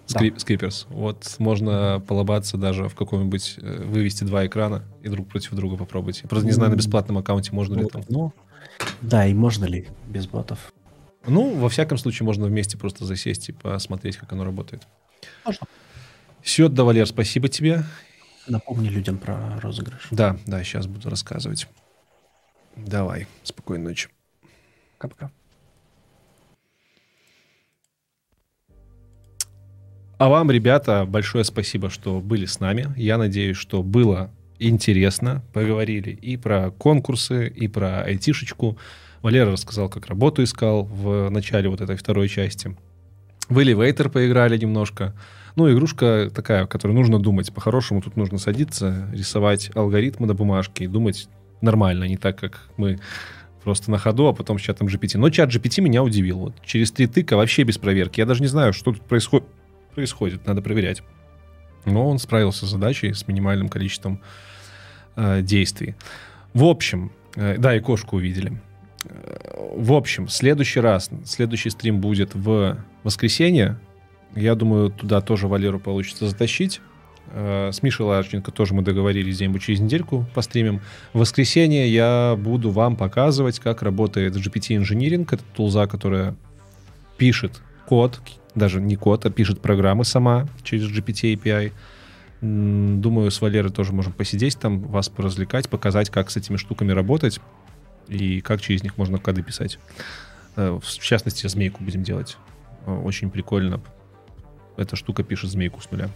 Скрип, да. Скриперс. Вот можно полобаться даже в каком-нибудь, э, вывести два экрана и друг против друга попробовать. Я просто не знаю, на бесплатном аккаунте можно ли там. Ну, да, и можно ли без ботов. Ну, во всяком случае, можно вместе просто засесть и посмотреть, как оно работает. Можно. Все, да, Валер, спасибо тебе. Напомни людям про розыгрыш. Да, да, сейчас буду рассказывать. Давай, спокойной ночи. Пока-пока. А вам, ребята, большое спасибо, что были с нами. Я надеюсь, что было интересно. Поговорили и про конкурсы, и про айтишечку. Валера рассказал, как работу искал в начале вот этой второй части. В Elevator поиграли немножко. Ну, игрушка такая, в которой нужно думать. По-хорошему тут нужно садиться, рисовать алгоритмы на бумажке и думать нормально, не так, как мы просто на ходу, а потом с чатом GPT. Но чат GPT меня удивил. Вот через три тыка вообще без проверки. Я даже не знаю, что тут происход... происходит. Надо проверять. Но он справился с задачей с минимальным количеством э, действий. В общем, э, да, и кошку увидели. В общем, следующий раз, следующий стрим будет в воскресенье. Я думаю, туда тоже Валеру получится затащить. Э, с Мишей Ларченко тоже мы договорились где-нибудь через недельку постримим. В воскресенье я буду вам показывать, как работает GPT Engineering. Это тулза, которая пишет код, даже не код, а пишет программы сама через GPT API. Думаю, с Валерой тоже можем посидеть там, вас поразвлекать, показать, как с этими штуками работать и как через них можно коды писать. Э, в частности, змейку будем делать. Э, очень прикольно. Эта штука пишет змейку с нуля.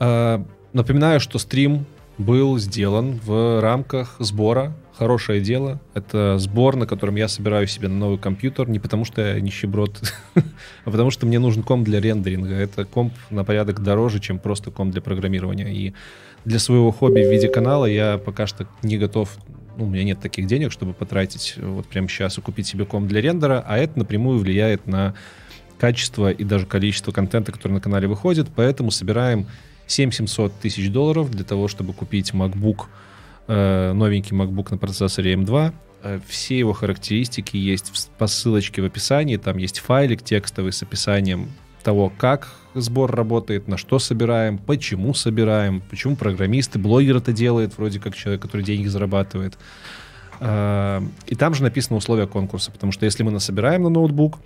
Э, напоминаю, что стрим был сделан в рамках сбора «Хорошее дело». Это сбор, на котором я собираю себе на новый компьютер, не потому что я нищеброд, а потому что мне нужен комп для рендеринга. Это комп на порядок дороже, чем просто комп для программирования. И для своего хобби в виде канала я пока что не готов ну, у меня нет таких денег, чтобы потратить вот прямо сейчас и купить себе комп для рендера, а это напрямую влияет на качество и даже количество контента, который на канале выходит, поэтому собираем 7700 тысяч долларов для того, чтобы купить MacBook, э, новенький MacBook на процессоре M2. Э, все его характеристики есть по ссылочке в описании, там есть файлик текстовый с описанием того, как сбор работает, на что собираем, почему собираем, почему программисты, блогер это делает, вроде как человек, который деньги зарабатывает. Э, и там же написано условия конкурса, потому что если мы насобираем на ноутбук,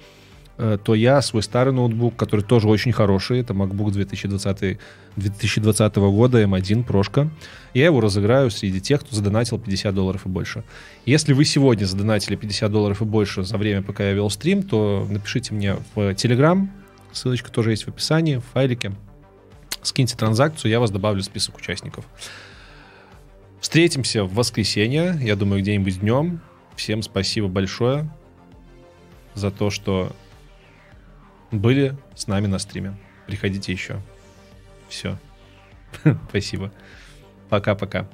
Э, то я свой старый ноутбук, который тоже очень хороший, это MacBook 2020, 2020 года M1 прошка, я его разыграю среди тех, кто задонатил 50 долларов и больше. Если вы сегодня задонатили 50 долларов и больше за время, пока я вел стрим, то напишите мне в Telegram, ссылочка тоже есть в описании, в файлике, скиньте транзакцию, я вас добавлю в список участников. Встретимся в воскресенье, я думаю, где-нибудь днем. Всем спасибо большое за то, что были с нами на стриме. Приходите еще. Все. Спасибо. Пока-пока.